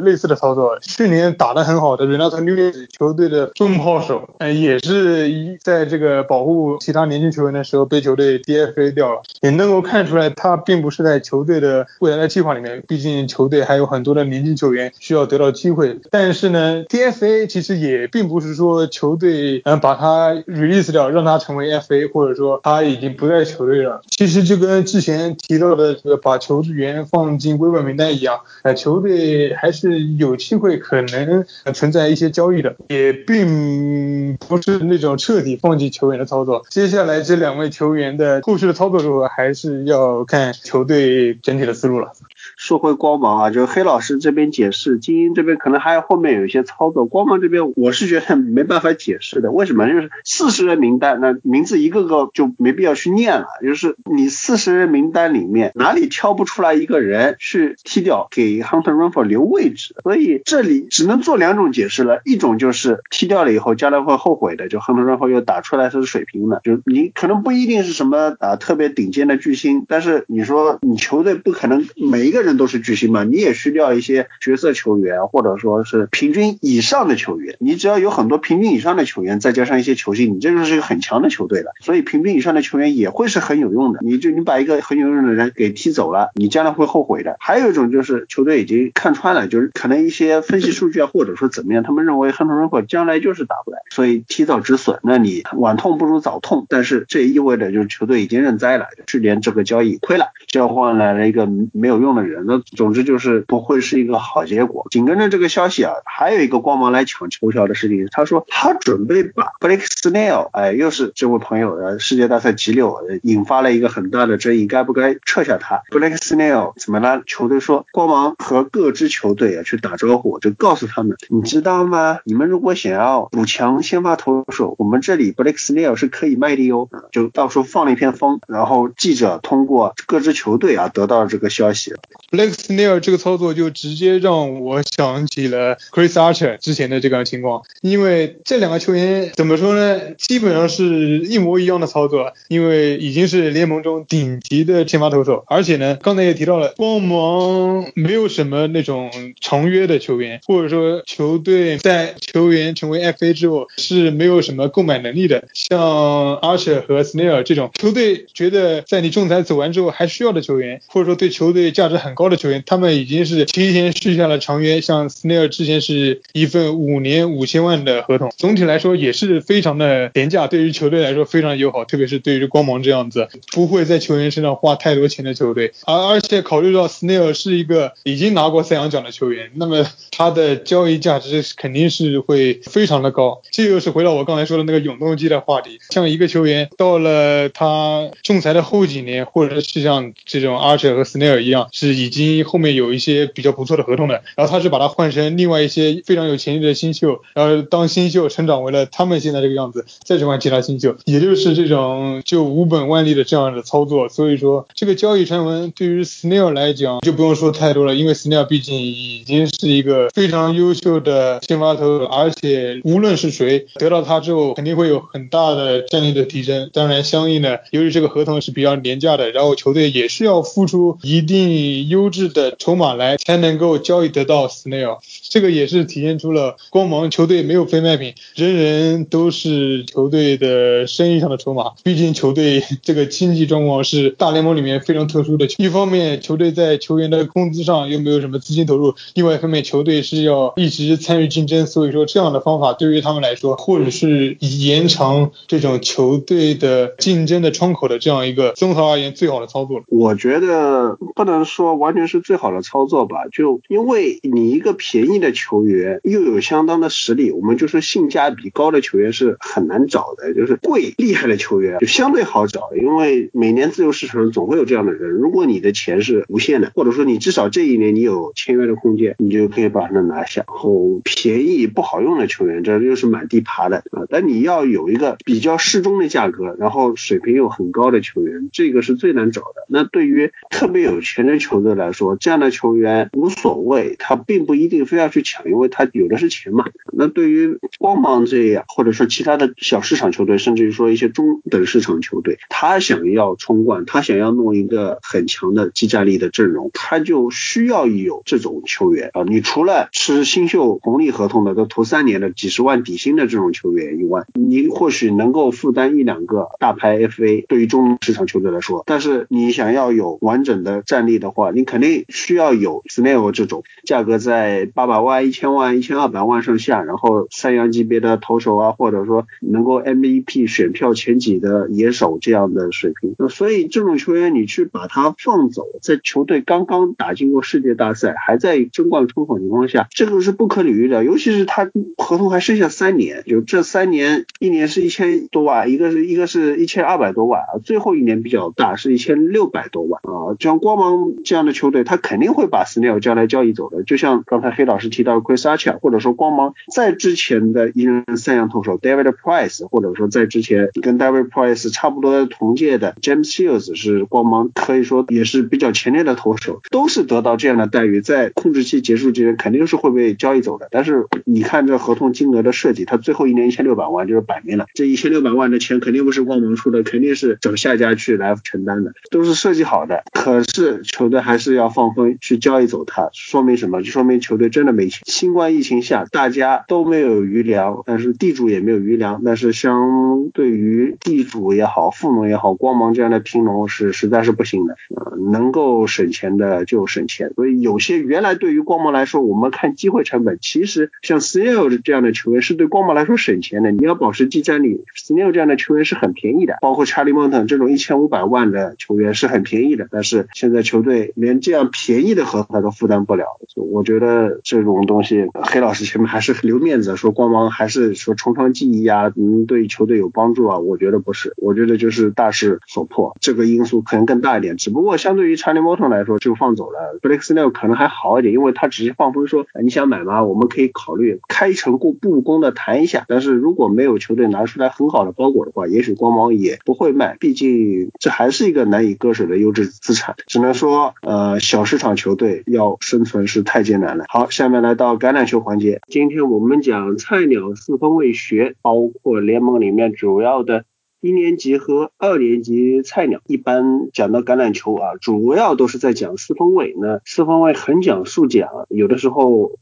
类似的操作。去年打得很好的 Renato Nunez 球队的重炮手，呃，也是一在这个保护其他年轻球员的时候被球队 DFA 掉了，也能够看出来。他并不是在球队的未来的计划里面，毕竟球队还有很多的年轻球员需要得到机会。但是呢，DFA 其实也并不是说球队嗯把他 release 掉，让他成为 FA，或者说他已经不在球队了。其实就跟之前提到的这个把球员放进危本名单一样，呃，球队还是有机会可能存在一些交易的，也并不是那种彻底放弃球员的操作。接下来这两位球员的后续的操作如何，还是要。看球队整体的思路了。说回光芒啊，就是黑老师这边解释，精英这边可能还有后面有一些操作。光芒这边我是觉得没办法解释的，为什么？就是四十人名单，那名字一个个就没必要去念了。就是你四十人名单里面哪里挑不出来一个人去踢掉，给 Hunter Renfro 留位置。所以这里只能做两种解释了，一种就是踢掉了以后将来会后悔的，就 Hunter Renfro 又打出来是水平的，就你可能不一定是什么啊特别顶尖的巨星，但是你说你球队不可能每一个人。都是巨星嘛，你也需要一些角色球员，或者说是平均以上的球员。你只要有很多平均以上的球员，再加上一些球星，你这就是一个很强的球队了，所以平均以上的球员也会是很有用的。你就你把一个很有用的人给踢走了，你将来会后悔的。还有一种就是球队已经看穿了，就是可能一些分析数据啊，或者说怎么样，他们认为亨特·伦克将来就是打不来，所以提早止损。那你晚痛不如早痛，但是这也意味着就是球队已经认栽了，去年这个交易理亏了，交换来了一个没有用的人。那总之就是不会是一个好结果。紧跟着这个消息啊，还有一个光芒来抢球条的事情，他说他准备把 Blake Snell，哎，又是这位朋友的世界大赛急流，引发了一个很大的争议，该不该撤下他？Blake Snell 怎么了？球队说光芒和各支球队啊去打招呼，就告诉他们，你知道吗？你们如果想要补强先发投手，我们这里 Blake Snell 是可以卖的哟。就到时候放了一片风，然后记者通过各支球队啊得到了这个消息。Blake Snell 这个操作就直接让我想起了 Chris Archer 之前的这个情况，因为这两个球员怎么说呢，基本上是一模一样的操作，因为已经是联盟中顶级的先发投手，而且呢，刚才也提到了，光芒没有什么那种长约的球员，或者说球队在球员成为 FA 之后是没有什么购买能力的，像 Archer 和 Snell 这种球队觉得在你仲裁走完之后还需要的球员，或者说对球队价值很高的球员，他们已经是提前续下了长约，像斯内尔之前是一份五年五千万的合同，总体来说也是非常的廉价，对于球队来说非常友好，特别是对于光芒这样子不会在球员身上花太多钱的球队，而而且考虑到斯内尔是一个已经拿过赛扬奖的球员，那么他的交易价值肯定是会非常的高。这又是回到我刚才说的那个永动机的话题，像一个球员到了他仲裁的后几年，或者是像这种 Archer 和 Snell 一样，是已经后面有一些比较不错的合同的，然后他是把他换成另外一些非常有潜力的新秀，然后当新秀成长为了他们现在这个样子，再去换其他新秀，也就是这种就无本万利的这样的操作。所以说这个交易传闻对于 Snell 来讲就不用说太多了，因为 Snell 毕竟已经是一个非常优秀的先发投，而且无论是谁得到他之后，肯定会有很大的战力的提升。当然，相应的由于这个合同是比较廉价的，然后球队也是要付出一定优质的筹码来才能够交易得到 Snail。这个也是体现出了光芒球队没有非卖品，人人都是球队的生意上的筹码。毕竟球队这个经济状况是大联盟里面非常特殊的，一方面球队在球员的工资上又没有什么资金投入，另外一方面球队是要一直参与竞争，所以说这样的方法对于他们来说，或者是延长这种球队的竞争的窗口的这样一个综合而言最好的操作了。我觉得不能说完全是最好的操作吧，就因为你一个便宜的球员又有相当的实力，我们就说性价比高的球员是很难找的，就是贵厉害的球员就相对好找，因为每年自由市场总会有这样的人。如果你的钱是无限的，或者说你至少这一年你有签约的空间，你就可以把他拿下。然后便宜不好用的球员，这又是满地爬的啊。但你要有一个比较适中的价格，然后水平又很高的球员，这个是最难找的。那对于特别有钱的球队来说，这样的球员无所谓，他并不一定非要去抢，因为他有的是钱嘛。那对于光芒这样，或者说其他的小市场球队，甚至于说一些中等市场球队，他想要冲冠，他想要弄一个很强的技战力的阵容，他就需要有这种球员啊。你除了吃新秀红利合同的，都投三年的几十万底薪的这种球员以外，你或许能够负担一两个大牌 FA，对于中市场球队来说，但是你想要有完整的战力的话，你肯定需要有 snail 这种价格在八百万、一千万、一千二百万上下，然后三洋级别的投手啊，或者说能够 MVP 选票前几的野手这样的水平。所以这种球员你去把他放走，在球队刚刚打进过世界大赛，还在争冠冲口情况下，这个是不可理喻的。尤其是他合同还剩下三年，就这三年，一年是一千多万，一个是一个是一千二百多万啊，最后一年比较大，是一千六百多万啊。像光芒这样的球队，他肯定会把 Snell 将来交易走的。就像刚才黑老师提到的 Chris Archer，或者说光芒在之前的一任三洋投手 David Price，或者说在之前跟 David Price 差不多同届的 James Shields 是光芒可以说也是比较前列的投手，都是得到这样的待遇，在控制期结束之前肯定是会被交易走的。但是你看这合同金额的设计，他最后一年一千六百万就是摆明了，这一千六百万的钱肯定不是光芒出的，肯定是找下家去来承担的，都是设计好的。可是球队还是要放风去交易走他，说明什么？就说明球队真的没钱。新冠疫情下大家都没有余粮，但是地主也没有余粮，但是相对于地主也好、富农也好、光芒这样的贫农是实在是不行的。呃，能够省钱的就省钱。所以有些原来对于光芒来说，我们看机会成本，其实像 Snell 这样的球员是对光芒来说省钱的。你要保持技战力，Snell 这样的球员是很便宜的，包括 Charlie Morton 这种一千五百万的球员是很便宜的。但是现在球队连这样便宜的合同都负担不了，我觉得这种东西，黑老师前面还是留面子，说光芒还是说从长计议啊，嗯，对球队有帮助啊？我觉得不是，我觉得就是大势所迫，这个因素可能更大一点。只不过相对于 Charlie Morton 来说，就放走了 Blake Snell 可能还好一点，因为他只是放风说你想买吗？我们可以考虑开诚布布公的谈一下。但是如果没有球队拿出来很好的包裹的话，也许光芒也不会卖，毕竟这还是一个难以割舍的优质资产。只能说，呃，小市场球队要生存是太艰难了。好，下面来到橄榄球环节，今天我们讲菜鸟四分卫学，包括联盟里面主要的。一年级和二年级菜鸟一般讲到橄榄球啊，主要都是在讲四分卫。那四分卫很讲竖讲，有的时候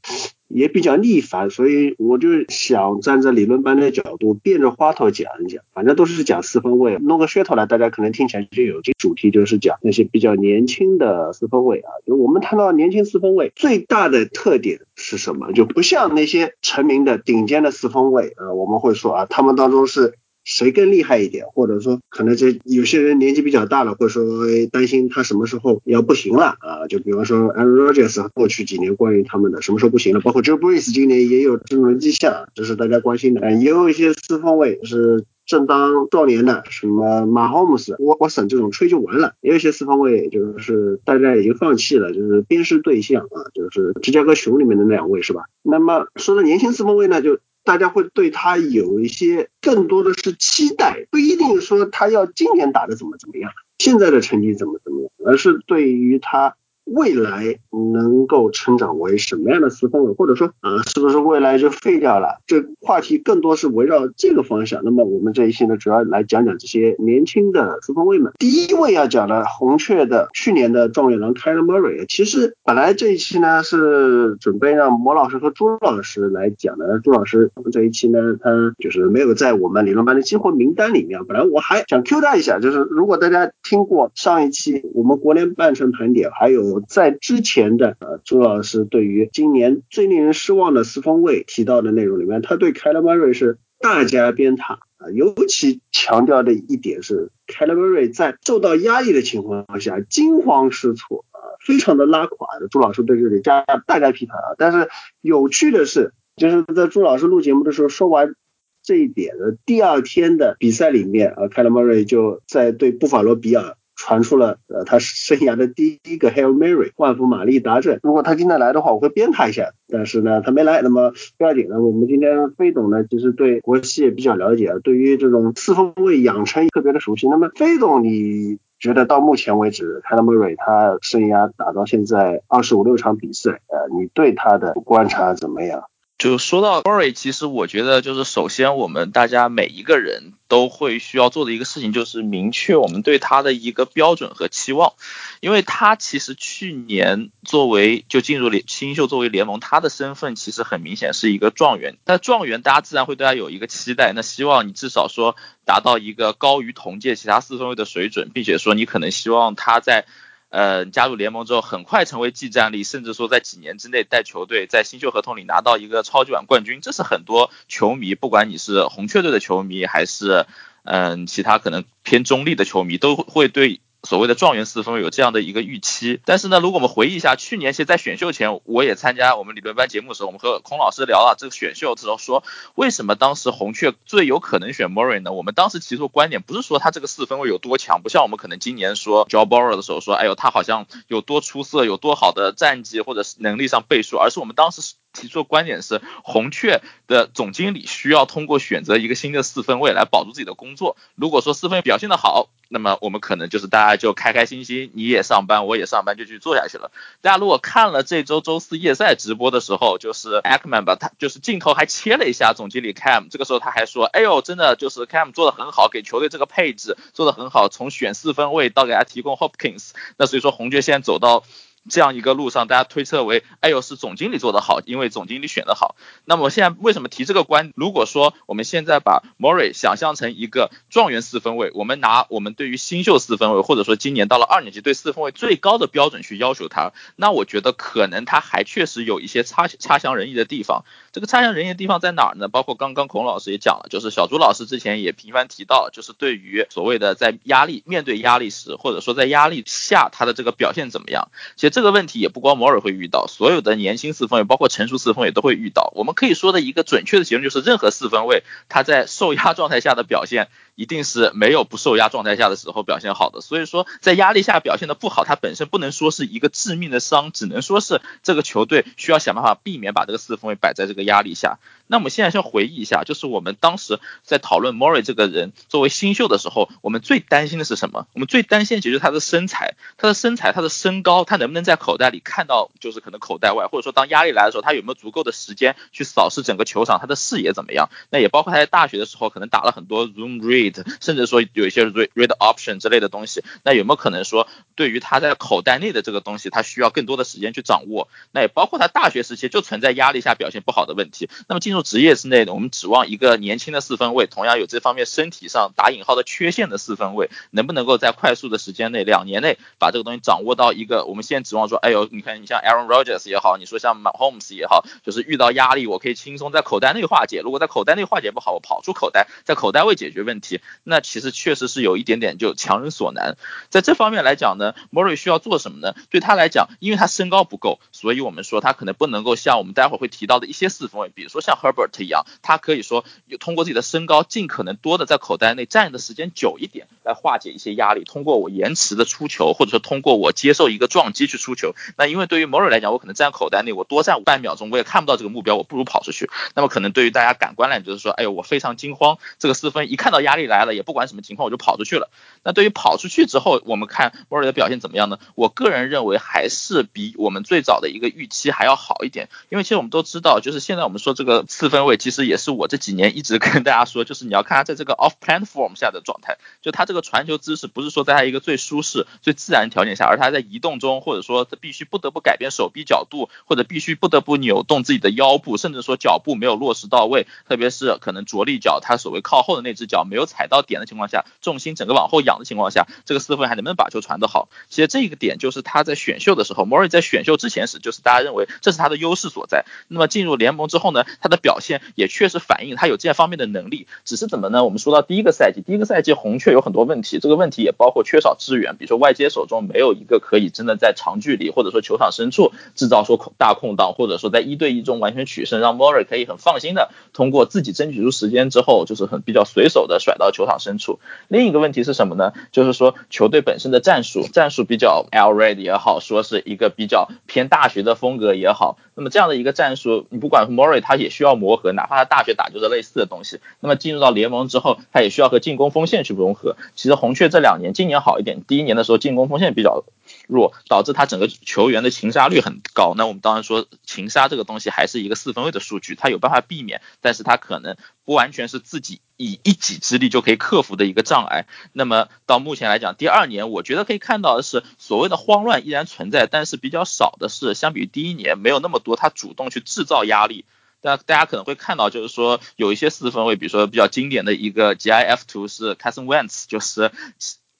也比较逆反，所以我就想站在理论班的角度，变着花头讲一讲。反正都是讲四分卫，弄个噱头来，大家可能听起来就有。这主题就是讲那些比较年轻的四分卫啊。就我们谈到年轻四分卫最大的特点是什么？就不像那些成名的顶尖的四分卫啊，我们会说啊，他们当中是。谁更厉害一点，或者说可能这有些人年纪比较大了，或者说担心他什么时候要不行了啊？就比方说 Aaron Rodgers 过去几年关于他们的什么时候不行了，包括 Joe Brees 今年也有这种迹象，这是大家关心的。也有一些四分位是正当壮年的，什么马 m 姆斯、沃沃森这种吹就完了。也有一些四分位就是大家已经放弃了，就是鞭尸对象啊，就是芝加哥熊里面的那两位是吧？那么说到年轻四分位呢，就。大家会对他有一些更多的是期待，不一定说他要今年打的怎么怎么样，现在的成绩怎么怎么样，而是对于他。未来能够成长为什么样的四分卫，或者说啊，是不是未来就废掉了？这话题更多是围绕这个方向。那么我们这一期呢，主要来讲讲这些年轻的四分卫们。第一位要讲的红雀的去年的状元郎 k y l e Murray。其实本来这一期呢是准备让魔老师和朱老师来讲的，朱老师这一期呢他就是没有在我们理论班的激活名单里面。本来我还想 Q 他一下，就是如果大家听过上一期我们国联半程盘点，还有。在之前的呃，朱老师对于今年最令人失望的四分卫提到的内容里面，他对凯勒马瑞是大加鞭挞啊，尤其强调的一点是凯勒马瑞在受到压力的情况下惊慌失措啊，非常的拉垮的。朱老师对这里加大加批判啊，但是有趣的是，就是在朱老师录节目的时候说完这一点的第二天的比赛里面啊，凯勒马瑞就在对布法罗比尔。传出了呃他生涯的第一个 Hail Mary 万福玛丽达阵，如果他今天来的话，我会鞭他一下。但是呢，他没来，那么不要紧。呢我们今天飞总呢，其实对国西也比较了解，对于这种四分卫养成特别的熟悉。那么飞总，你觉得到目前为止，Hail Mary 他生涯打到现在二十五六场比赛，呃，你对他的观察怎么样？就说到 Murray，其实我觉得就是首先我们大家每一个人都会需要做的一个事情，就是明确我们对他的一个标准和期望，因为他其实去年作为就进入联新秀作为联盟，他的身份其实很明显是一个状元，但状元大家自然会对他有一个期待，那希望你至少说达到一个高于同届其他四分卫的水准，并且说你可能希望他在。呃，加入联盟之后，很快成为季战力，甚至说在几年之内带球队在新秀合同里拿到一个超级碗冠军，这是很多球迷，不管你是红雀队的球迷，还是嗯其他可能偏中立的球迷，都会对。所谓的状元四分有这样的一个预期，但是呢，如果我们回忆一下去年，其实，在选秀前，我也参加我们理论班节目的时候，我们和孔老师聊了这个选秀的时候，说为什么当时红雀最有可能选 Murray 呢？我们当时提出观点不是说他这个四分位有多强，不像我们可能今年说 Joe Burrow 的时候说，哎呦，他好像有多出色，有多好的战绩或者是能力上倍数，而是我们当时提出的观点是，红雀的总经理需要通过选择一个新的四分位来保住自己的工作。如果说四分位表现的好，那么我们可能就是大家就开开心心，你也上班，我也上班，就去做下去了。大家如果看了这周周四夜赛直播的时候，就是 Ackman 吧，他就是镜头还切了一下总经理 Cam，这个时候他还说，哎呦，真的就是 Cam 做的很好，给球队这个配置做的很好，从选四分位到给他提供 Hopkins，那所以说红雀现在走到。这样一个路上，大家推测为，哎呦是总经理做得好，因为总经理选得好。那么现在为什么提这个观？如果说我们现在把 m o r i 想象成一个状元四分位，我们拿我们对于新秀四分位，或者说今年到了二年级对四分位最高的标准去要求他，那我觉得可能他还确实有一些差差强人意的地方。这个差强人意的地方在哪儿呢？包括刚刚孔老师也讲了，就是小朱老师之前也频繁提到，就是对于所谓的在压力面对压力时，或者说在压力下他的这个表现怎么样。其实这个问题也不光摩尔会遇到，所有的年轻四分位，包括成熟四分位都会遇到。我们可以说的一个准确的结论就是，任何四分位他在受压状态下的表现。一定是没有不受压状态下的时候表现好的，所以说在压力下表现的不好，它本身不能说是一个致命的伤，只能说是这个球队需要想办法避免把这个四分位摆在这个压力下。那我们现在先回忆一下，就是我们当时在讨论 Mori 这个人作为新秀的时候，我们最担心的是什么？我们最担心其实他的身材，他的身材，他的身高，他能不能在口袋里看到，就是可能口袋外，或者说当压力来的时候，他有没有足够的时间去扫视整个球场，他的视野怎么样？那也包括他在大学的时候可能打了很多 Zoom Read。甚至说有一些 read read option 之类的东西，那有没有可能说，对于他在口袋内的这个东西，他需要更多的时间去掌握？那也包括他大学时期就存在压力下表现不好的问题。那么进入职业之内的，我们指望一个年轻的四分卫，同样有这方面身体上打引号的缺陷的四分卫，能不能够在快速的时间内，两年内把这个东西掌握到一个？我们现在指望说，哎呦，你看你像 Aaron Rodgers 也好，你说像 Holmes 也好，就是遇到压力，我可以轻松在口袋内化解。如果在口袋内化解不好，我跑出口袋，在口袋位解决问题，那其实确实是有一点点就强人所难。在这方面来讲呢，Murray 需要做什么呢？对他来讲，因为他身高不够，所以我们说他可能不能够像我们待会儿会提到的一些四分卫，比如说像 Herbert 一样，他可以说通过自己的身高，尽可能多的在口袋内站的时间久一点，来化解一些压力。通过我延迟的出球，或者说通过我接受一个撞击去出球。那因为对于 Murray 来讲，我可能站口袋内，我多站半秒钟，我也看不到这个目标，我不如跑出去。那么可能对于大家感官来讲，就是说，哎呦，我非常惊慌，这个四分一看到压力来了，也不管什么情况，我就跑出去了。那对于跑出去之后，我们看莫瑞的表现怎么样呢？我个人认为还是比我们最早的一个预期还要好一点。因为其实我们都知道，就是现在我们说这个四分位，其实也是我这几年一直跟大家说，就是你要看他在这个 off platform 下的状态，就他这个传球姿势不是说在他一个最舒适、最自然条件下，而他在移动中，或者说他必须不得不改变手臂角度，或者必须不得不扭动自己的腰部，甚至说脚步没有落实到位，特别是可能着力脚，他所谓靠后的那只脚没有踩到点的情况下，重心整个往后仰的情况下，这个四分还能不能把球传得好？其实这个点就是他在选秀的时候，Mori 在选秀之前时，就是大家认为这是他的优势所在。那么进入联盟之后呢，他的表表现也确实反映他有这方面的能力。只是怎么呢？我们说到第一个赛季，第一个赛季红雀有很多问题，这个问题也包括缺少支援，比如说外接手中没有一个可以真的在长距离或者说球场深处制造出空大空档，或者说在一对一中完全取胜，让 Mori 可以很放心的通过自己争取出时间之后，就是很比较随手的甩到球场深处。另一个问题是什么呢？就是说球队本身的战术，战术比较 L Red 也好，说是一个比较偏大学的风格也好，那么这样的一个战术，你不管 Mori 他也需要磨合，哪怕他大学打就是类似的东西，那么进入到联盟之后，他也需要和进攻锋线去融合。其实红雀这两年，今年好一点，第一年的时候进攻锋线比较弱，导致他整个球员的擒杀率很高。那我们当然说擒杀这个东西还是一个四分位的数据，他有办法避免，但是他可能不完全是自己。以一己之力就可以克服的一个障碍。那么到目前来讲，第二年我觉得可以看到的是，所谓的慌乱依然存在，但是比较少的是，相比于第一年没有那么多他主动去制造压力。大大家可能会看到，就是说有一些四分位，比如说比较经典的一个 GIF 图是 c a s s o n Wentz，就是。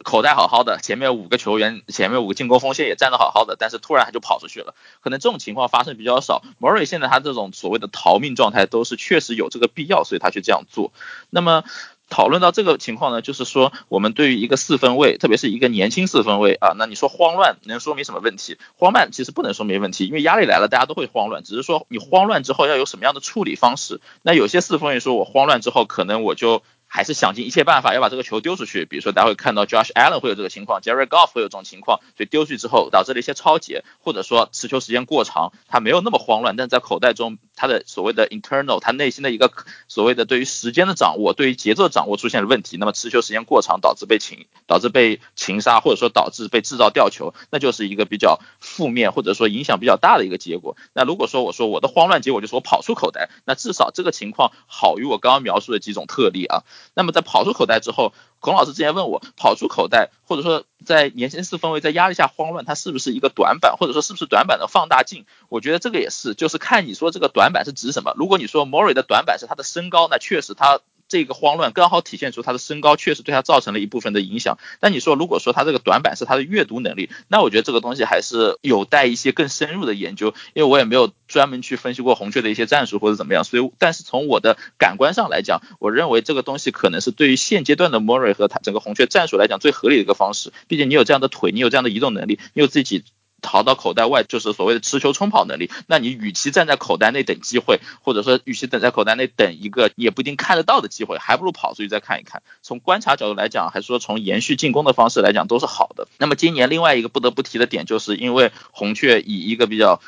口袋好好的，前面五个球员，前面五个进攻锋线也站得好好的，但是突然他就跑出去了。可能这种情况发生比较少。Murray 现在他这种所谓的逃命状态，都是确实有这个必要，所以他去这样做。那么讨论到这个情况呢，就是说我们对于一个四分位，特别是一个年轻四分位啊，那你说慌乱能说明什么问题？慌乱其实不能说明问题，因为压力来了，大家都会慌乱，只是说你慌乱之后要有什么样的处理方式。那有些四分位说我慌乱之后，可能我就。还是想尽一切办法要把这个球丢出去，比如说大家会看到 Josh Allen 会有这个情况，Jerry Goff 会有这种情况，所以丢出去之后导致了一些超节，或者说持球时间过长，他没有那么慌乱，但在口袋中他的所谓的 internal，他内心的一个所谓的对于时间的掌握，对于节奏掌握出现了问题，那么持球时间过长导致被擒，导致被擒杀，或者说导致被制造掉球，那就是一个比较负面或者说影响比较大的一个结果。那如果说我说我的慌乱结果就是我跑出口袋，那至少这个情况好于我刚刚描述的几种特例啊。那么在跑出口袋之后，孔老师之前问我，跑出口袋或者说在年轻四分位在压力下慌乱，它是不是一个短板，或者说是不是短板的放大镜？我觉得这个也是，就是看你说这个短板是指什么。如果你说 Mori 的短板是他的身高，那确实他。这个慌乱刚好体现出他的身高确实对他造成了一部分的影响。但你说，如果说他这个短板是他的阅读能力，那我觉得这个东西还是有待一些更深入的研究。因为我也没有专门去分析过红雀的一些战术或者怎么样，所以，但是从我的感官上来讲，我认为这个东西可能是对于现阶段的 Murray 和他整个红雀战术来讲最合理的一个方式。毕竟你有这样的腿，你有这样的移动能力，你有自己。逃到口袋外就是所谓的持球冲跑能力。那你与其站在口袋内等机会，或者说与其等在口袋内等一个也不一定看得到的机会，还不如跑出去再看一看。从观察角度来讲，还是说从延续进攻的方式来讲，都是好的。那么今年另外一个不得不提的点，就是因为红雀以一个比较，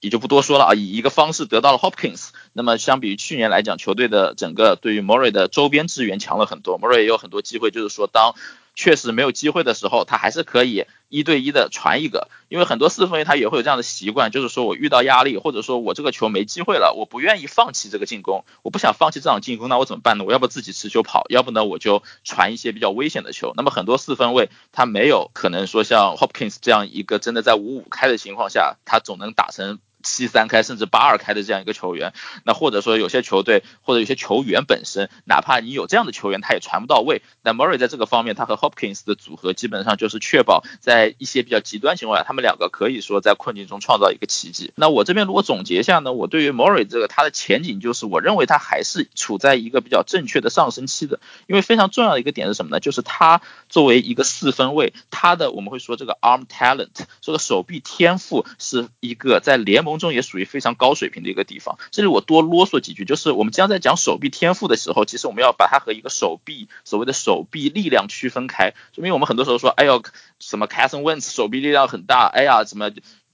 也就不多说了啊，以一个方式得到了 Hopkins。那么相比于去年来讲，球队的整个对于 Murray 的周边资源强了很多，Murray 也有很多机会，就是说当。确实没有机会的时候，他还是可以一对一的传一个，因为很多四分卫他也会有这样的习惯，就是说我遇到压力，或者说我这个球没机会了，我不愿意放弃这个进攻，我不想放弃这场进攻，那我怎么办呢？我要不自己持球跑，要不呢我就传一些比较危险的球。那么很多四分卫他没有可能说像 Hopkins 这样一个真的在五五开的情况下，他总能打成。七三开甚至八二开的这样一个球员，那或者说有些球队或者有些球员本身，哪怕你有这样的球员，他也传不到位。那 Murray 在这个方面，他和 Hopkins 的组合基本上就是确保在一些比较极端情况下，他们两个可以说在困境中创造一个奇迹。那我这边如果总结一下呢，我对于 Murray 这个他的前景就是，我认为他还是处在一个比较正确的上升期的。因为非常重要的一个点是什么呢？就是他作为一个四分卫，他的我们会说这个 arm talent，这个手臂天赋是一个在联盟。中也属于非常高水平的一个地方。这里我多啰嗦几句，就是我们将在讲手臂天赋的时候，其实我们要把它和一个手臂所谓的手臂力量区分开。因为我们很多时候说，哎呦，什么 Carson Wentz 手臂力量很大，哎呀，怎么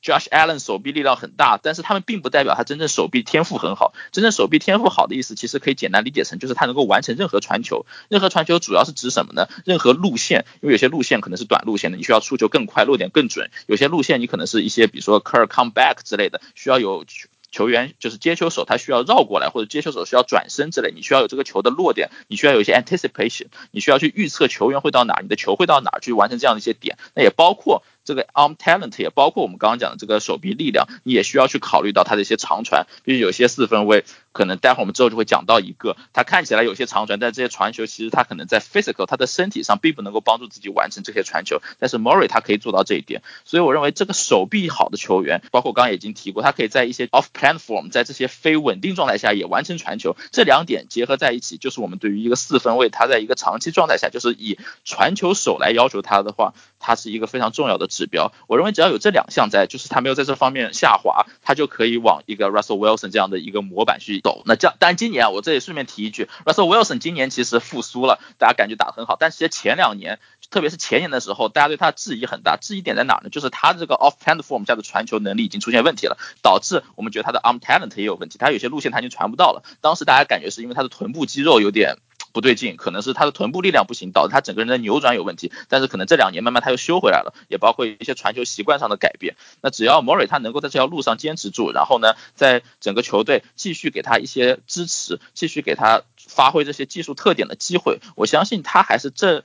Josh Allen 手臂力量很大，但是他们并不代表他真正手臂天赋很好。真正手臂天赋好的意思，其实可以简单理解成就是他能够完成任何传球。任何传球主要是指什么呢？任何路线，因为有些路线可能是短路线的，你需要出球更快，落点更准；有些路线你可能是一些比如说 curl comeback 之类的，需要有。球员就是接球手，他需要绕过来，或者接球手需要转身之类，你需要有这个球的落点，你需要有一些 anticipation，你需要去预测球员会到哪，你的球会到哪去完成这样的一些点，那也包括。这个 arm talent 也包括我们刚刚讲的这个手臂力量，你也需要去考虑到他的一些长传，比如有些四分卫，可能待会儿我们之后就会讲到一个，他看起来有些长传，但这些传球其实他可能在 physical 他的身体上并不能够帮助自己完成这些传球，但是 Murray 他可以做到这一点，所以我认为这个手臂好的球员，包括刚刚已经提过，他可以在一些 off platform，在这些非稳定状态下也完成传球，这两点结合在一起，就是我们对于一个四分卫，他在一个长期状态下，就是以传球手来要求他的话，他是一个非常重要的指标，我认为。只要有这两项在，就是他没有在这方面下滑，他就可以往一个 Russell Wilson 这样的一个模板去走。那这样，但今年啊，我这里顺便提一句，Russell Wilson 今年其实复苏了，大家感觉打得很好。但其实前两年，特别是前年的时候，大家对他质疑很大。质疑点在哪呢？就是他这个 off hand form 下的传球能力已经出现问题了，导致我们觉得他的 arm talent 也有问题。他有些路线他已经传不到了。当时大家感觉是因为他的臀部肌肉有点。不对劲，可能是他的臀部力量不行，导致他整个人的扭转有问题。但是可能这两年慢慢他又修回来了，也包括一些传球习惯上的改变。那只要莫瑞他能够在这条路上坚持住，然后呢，在整个球队继续给他一些支持，继续给他发挥这些技术特点的机会，我相信他还是这。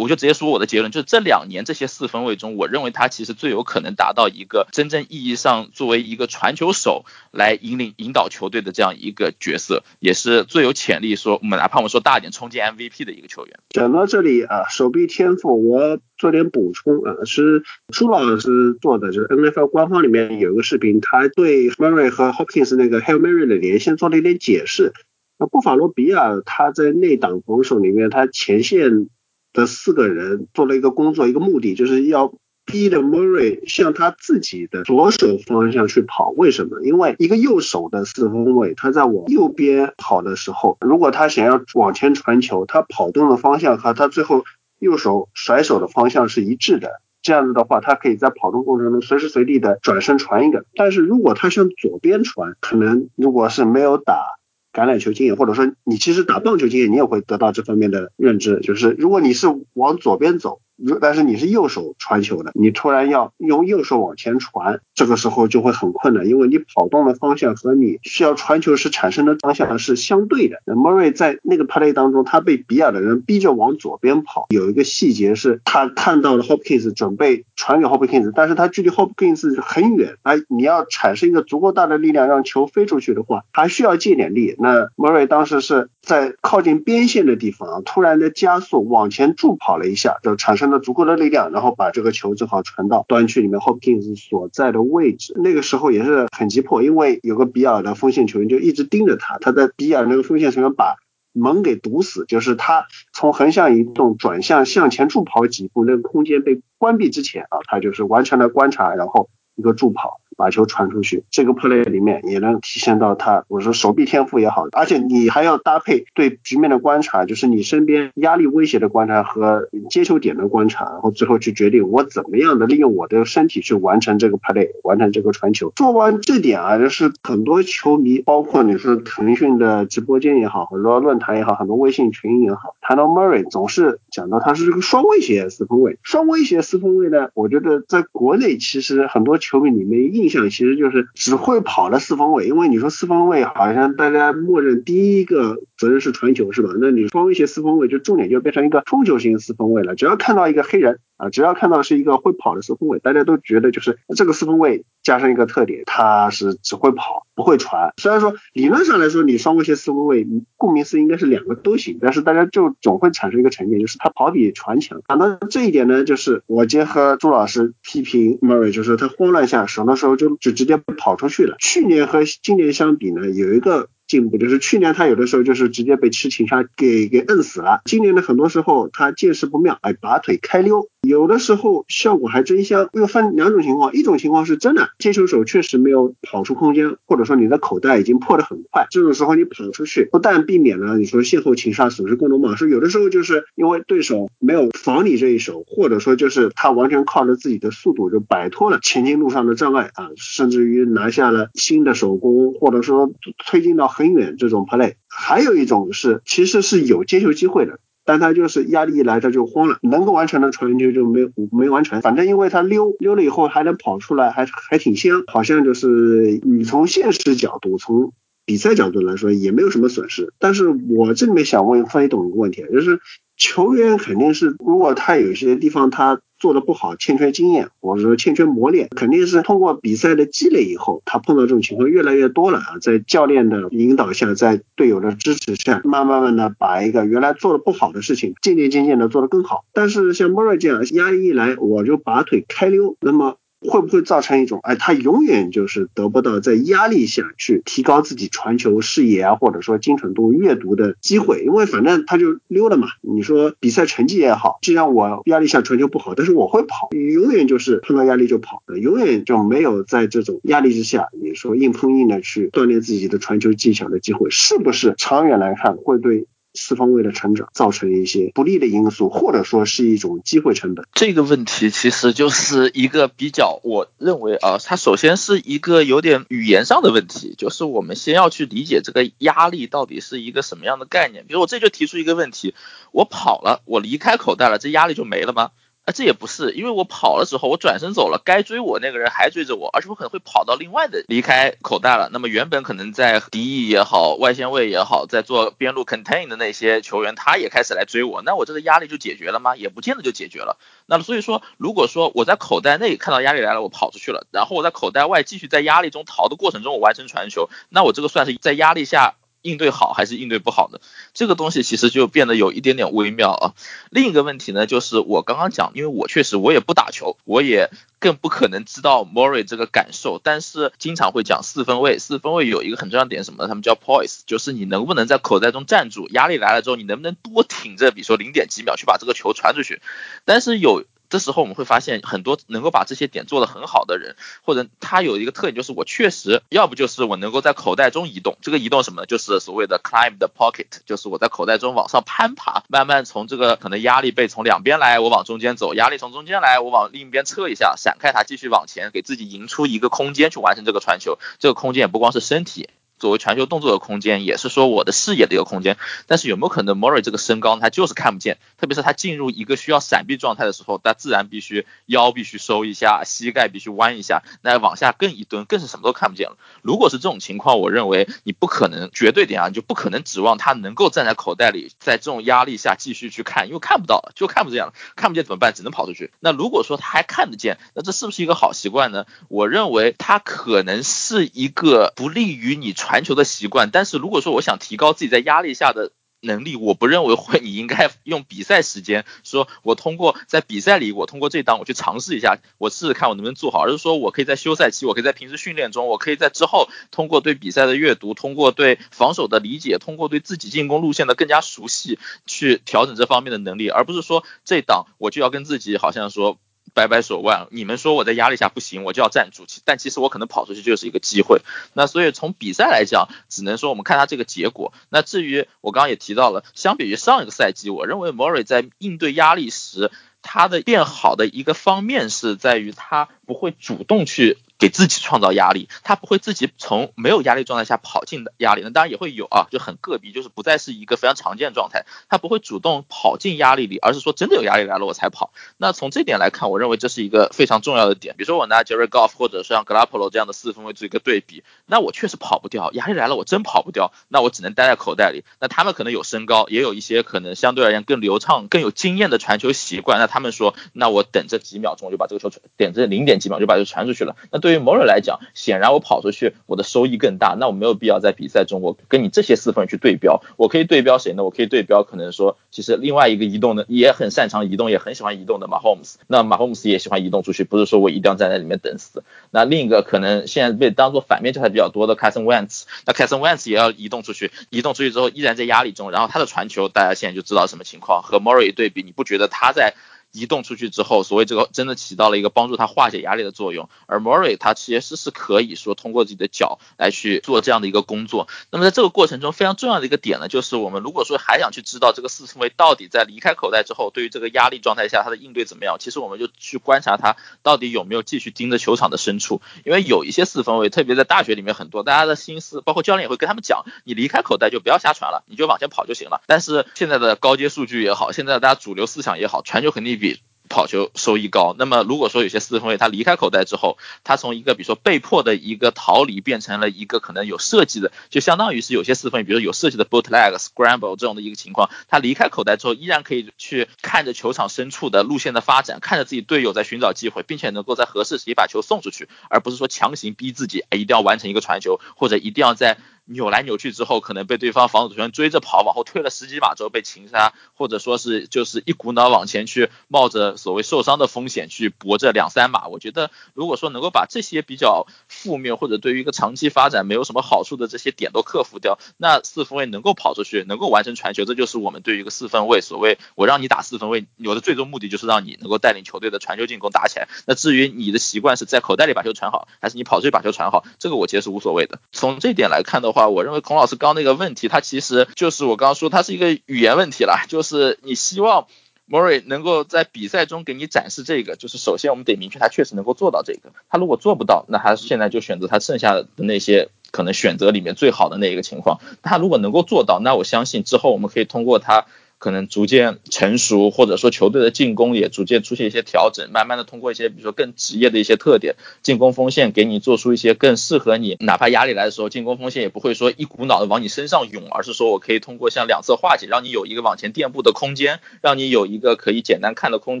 我就直接说我的结论，就是这两年这些四分卫中，我认为他其实最有可能达到一个真正意义上作为一个传球手来引领引导球队的这样一个角色，也是最有潜力说我们哪怕我们说大一点冲击 MVP 的一个球员。讲到这里啊，手臂天赋，我做点补充啊，是朱老师做的，就是 NFL 官方里面有一个视频，他对 Murray 和 Hopkins 那个 Hail Mary 的连线做了一点解释。那布法罗比亚他在内档防守里面，他前线。的四个人做了一个工作，一个目的就是要逼着 Murray 向他自己的左手方向去跑。为什么？因为一个右手的四分卫，他在往右边跑的时候，如果他想要往前传球，他跑动的方向和他最后右手甩手的方向是一致的。这样子的话，他可以在跑动过程中随时随地的转身传一个。但是如果他向左边传，可能如果是没有打。橄榄球经验，或者说你其实打棒球经验，你也会得到这方面的认知，就是如果你是往左边走，如但是你是右手传球的，你突然要用右手往前传，这个时候就会很困难，因为你跑动的方向和你需要传球时产生的方向是相对的。那 Murray 在那个 play 当中，他被比尔的人逼着往左边跑，有一个细节是他看到了 Hopkins 准备传给 Hopkins，但是他距离 Hopkins 很远，他你要产生一个足够大的力量让球飞出去的话，还需要借点力。那 Murray 当时是在靠近边线的地方，突然的加速往前助跑了一下，就产生了足够的力量，然后把这个球正好传到端区里面 Hopkins 所在的位置。那个时候也是很急迫，因为有个比尔的锋线球员就一直盯着他，他在比尔那个锋线球员把门给堵死，就是他从横向移动转向向前助跑几步，那个空间被关闭之前啊，他就是完全的观察，然后一个助跑。把球传出去，这个 play 里面也能体现到他，我说手臂天赋也好，而且你还要搭配对局面的观察，就是你身边压力威胁的观察和接球点的观察，然后最后去决定我怎么样的利用我的身体去完成这个 play，完成这个传球。做完这点啊，就是很多球迷，包括你说腾讯的直播间也好，很多论坛也好，很多微信群也好，谈到 Murray 总是讲到他是这个双威胁四分卫，双威胁四分卫呢，我觉得在国内其实很多球迷里面印。印象其实就是只会跑的四方位，因为你说四方位好像大家默认第一个责任是传球是吧？那你双威胁四方位就重点就变成一个冲球型四方位了。只要看到一个黑人啊，只要看到是一个会跑的四分卫，大家都觉得就是这个四分卫加上一个特点，他是只会跑不会传。虽然说理论上来说你双威胁四分卫顾名思义应该是两个都行，但是大家就总会产生一个成见，就是他跑比传强。讲到这一点呢，就是我结合朱老师批评 Murray，就是他慌乱下手的时候。就就直接跑出去了。去年和今年相比呢，有一个进步，就是去年他有的时候就是直接被吃情杀给给摁死了。今年的，很多时候他见势不妙，哎，拔腿开溜。有的时候效果还真香，又分两种情况，一种情况是真的接球手确实没有跑出空间，或者说你的口袋已经破得很快，这种时候你跑出去，不但避免了你说先后情杀损失更多嘛，说有的时候就是因为对手没有防你这一手，或者说就是他完全靠着自己的速度就摆脱了前进路上的障碍啊，甚至于拿下了新的手工，或者说推进到很很远这种 play，还有一种是其实是有接球机会的。但他就是压力一来他就慌了，能够完成的传球就没没完成。反正因为他溜溜了以后还能跑出来，还还挺香，好像就是你从现实角度，从比赛角度来说也没有什么损失。但是我这里面想问飞董一个问题，就是球员肯定是如果他有些地方他。做的不好，欠缺经验，或者说欠缺磨练，肯定是通过比赛的积累以后，他碰到这种情况越来越多了啊，在教练的引导下，在队友的支持下，慢慢慢的把一个原来做的不好的事情，渐渐渐渐的做得更好。但是像莫瑞这样，压力一来我就拔腿开溜，那么。会不会造成一种，哎，他永远就是得不到在压力下去提高自己传球视野啊，或者说精准度阅读的机会？因为反正他就溜了嘛。你说比赛成绩也好，既然我压力下传球不好，但是我会跑，永远就是碰到压力就跑，永远就没有在这种压力之下，你说硬碰硬的去锻炼自己的传球技巧的机会，是不是长远来看会对？四方位的成长造成一些不利的因素，或者说是一种机会成本。这个问题其实就是一个比较，我认为啊，它首先是一个有点语言上的问题，就是我们先要去理解这个压力到底是一个什么样的概念。比如我这就提出一个问题：我跑了，我离开口袋了，这压力就没了吗？啊，这也不是，因为我跑了之后，我转身走了，该追我那个人还追着我，而且我可能会跑到另外的离开口袋了。那么原本可能在敌意也好，外线位也好，在做边路 contain 的那些球员，他也开始来追我，那我这个压力就解决了吗？也不见得就解决了。那么所以说，如果说我在口袋内看到压力来了，我跑出去了，然后我在口袋外继续在压力中逃的过程中，我完成传球，那我这个算是在压力下。应对好还是应对不好的，这个东西其实就变得有一点点微妙啊。另一个问题呢，就是我刚刚讲，因为我确实我也不打球，我也更不可能知道 Mori 这个感受，但是经常会讲四分位，四分位有一个很重要点什么，他们叫 poise，就是你能不能在口袋中站住，压力来了之后，你能不能多挺着，比如说零点几秒去把这个球传出去，但是有。这时候我们会发现，很多能够把这些点做得很好的人，或者他有一个特点，就是我确实，要不就是我能够在口袋中移动，这个移动什么呢？就是所谓的 climb the pocket，就是我在口袋中往上攀爬，慢慢从这个可能压力被从两边来，我往中间走，压力从中间来，我往另一边撤一下，闪开它，继续往前，给自己赢出一个空间去完成这个传球。这个空间也不光是身体。作为传球动作的空间，也是说我的视野的一个空间。但是有没有可能 m o r r y 这个身高他就是看不见，特别是他进入一个需要闪避状态的时候，他自然必须腰必须收一下，膝盖必须弯一下，那往下更一蹲，更是什么都看不见了。如果是这种情况，我认为你不可能绝对点啊，你就不可能指望他能够站在口袋里，在这种压力下继续去看，因为看不到了，就看不见了，看不见怎么办？只能跑出去。那如果说他还看得见，那这是不是一个好习惯呢？我认为他可能是一个不利于你传篮球的习惯。但是如果说我想提高自己在压力下的，能力，我不认为会，你应该用比赛时间说，我通过在比赛里，我通过这档我去尝试一下，我试试看我能不能做好，而是说我可以在休赛期，我可以在平时训练中，我可以在之后通过对比赛的阅读，通过对防守的理解，通过对自己进攻路线的更加熟悉，去调整这方面的能力，而不是说这档我就要跟自己好像说。摆摆手腕，你们说我在压力下不行，我就要站住。但其实我可能跑出去就是一个机会。那所以从比赛来讲，只能说我们看他这个结果。那至于我刚刚也提到了，相比于上一个赛季，我认为 m o r r y 在应对压力时，他的变好的一个方面是在于他不会主动去。给自己创造压力，他不会自己从没有压力状态下跑进的压力，那当然也会有啊，就很个别，就是不再是一个非常常见状态。他不会主动跑进压力里，而是说真的有压力来了我才跑。那从这点来看，我认为这是一个非常重要的点。比如说我拿 Jerry Goff 或者像 g l a p o 这样的四分卫做一个对比，那我确实跑不掉，压力来了我真跑不掉，那我只能待在口袋里。那他们可能有身高，也有一些可能相对而言更流畅、更有经验的传球习惯。那他们说，那我等这几秒钟我就把这个球传，等这零点几秒就把球传出去了。那对于某人来讲，显然我跑出去，我的收益更大。那我没有必要在比赛中，我跟你这些四分去对标。我可以对标谁呢？我可以对标可能说，其实另外一个移动的也很擅长移动，也很喜欢移动的马 Holmes。那马 Holmes 也喜欢移动出去，不是说我一定要站在里面等死。那另一个可能现在被当做反面教材比较多的 Carson Wentz，那 Carson Wentz 也要移动出去，移动出去之后依然在压力中，然后他的传球大家现在就知道什么情况。和 Murray 对比，你不觉得他在？移动出去之后，所谓这个真的起到了一个帮助他化解压力的作用。而 Murray 他其实是可以说通过自己的脚来去做这样的一个工作。那么在这个过程中，非常重要的一个点呢，就是我们如果说还想去知道这个四分卫到底在离开口袋之后，对于这个压力状态下他的应对怎么样，其实我们就去观察他到底有没有继续盯着球场的深处。因为有一些四分卫，特别在大学里面很多，大家的心思，包括教练也会跟他们讲，你离开口袋就不要瞎传了，你就往前跑就行了。但是现在的高阶数据也好，现在大家主流思想也好，传球肯定比比。跑球收益高，那么如果说有些四分卫他离开口袋之后，他从一个比如说被迫的一个逃离，变成了一个可能有设计的，就相当于是有些四分卫，比如说有设计的 bootleg scramble 这种的一个情况，他离开口袋之后，依然可以去看着球场深处的路线的发展，看着自己队友在寻找机会，并且能够在合适时机把球送出去，而不是说强行逼自己，哎，一定要完成一个传球，或者一定要在。扭来扭去之后，可能被对方防守球员追着跑，往后退了十几码之后被擒杀，或者说是就是一股脑往前去，冒着所谓受伤的风险去搏这两三码。我觉得，如果说能够把这些比较负面或者对于一个长期发展没有什么好处的这些点都克服掉，那四分卫能够跑出去，能够完成传球，这就是我们对于一个四分卫所谓我让你打四分卫，我的最终目的就是让你能够带领球队的传球进攻打起来。那至于你的习惯是在口袋里把球传好，还是你跑出去把球传好，这个我其实是无所谓的。从这点来看的。话，我认为孔老师刚那个问题，他其实就是我刚刚说，他是一个语言问题了，就是你希望 Murray 能够在比赛中给你展示这个，就是首先我们得明确他确实能够做到这个，他如果做不到，那他现在就选择他剩下的那些可能选择里面最好的那一个情况，他如果能够做到，那我相信之后我们可以通过他。可能逐渐成熟，或者说球队的进攻也逐渐出现一些调整，慢慢的通过一些比如说更职业的一些特点，进攻锋线给你做出一些更适合你，哪怕压力来的时候，进攻锋线也不会说一股脑的往你身上涌，而是说我可以通过向两侧化解，让你有一个往前垫步的空间，让你有一个可以简单看的空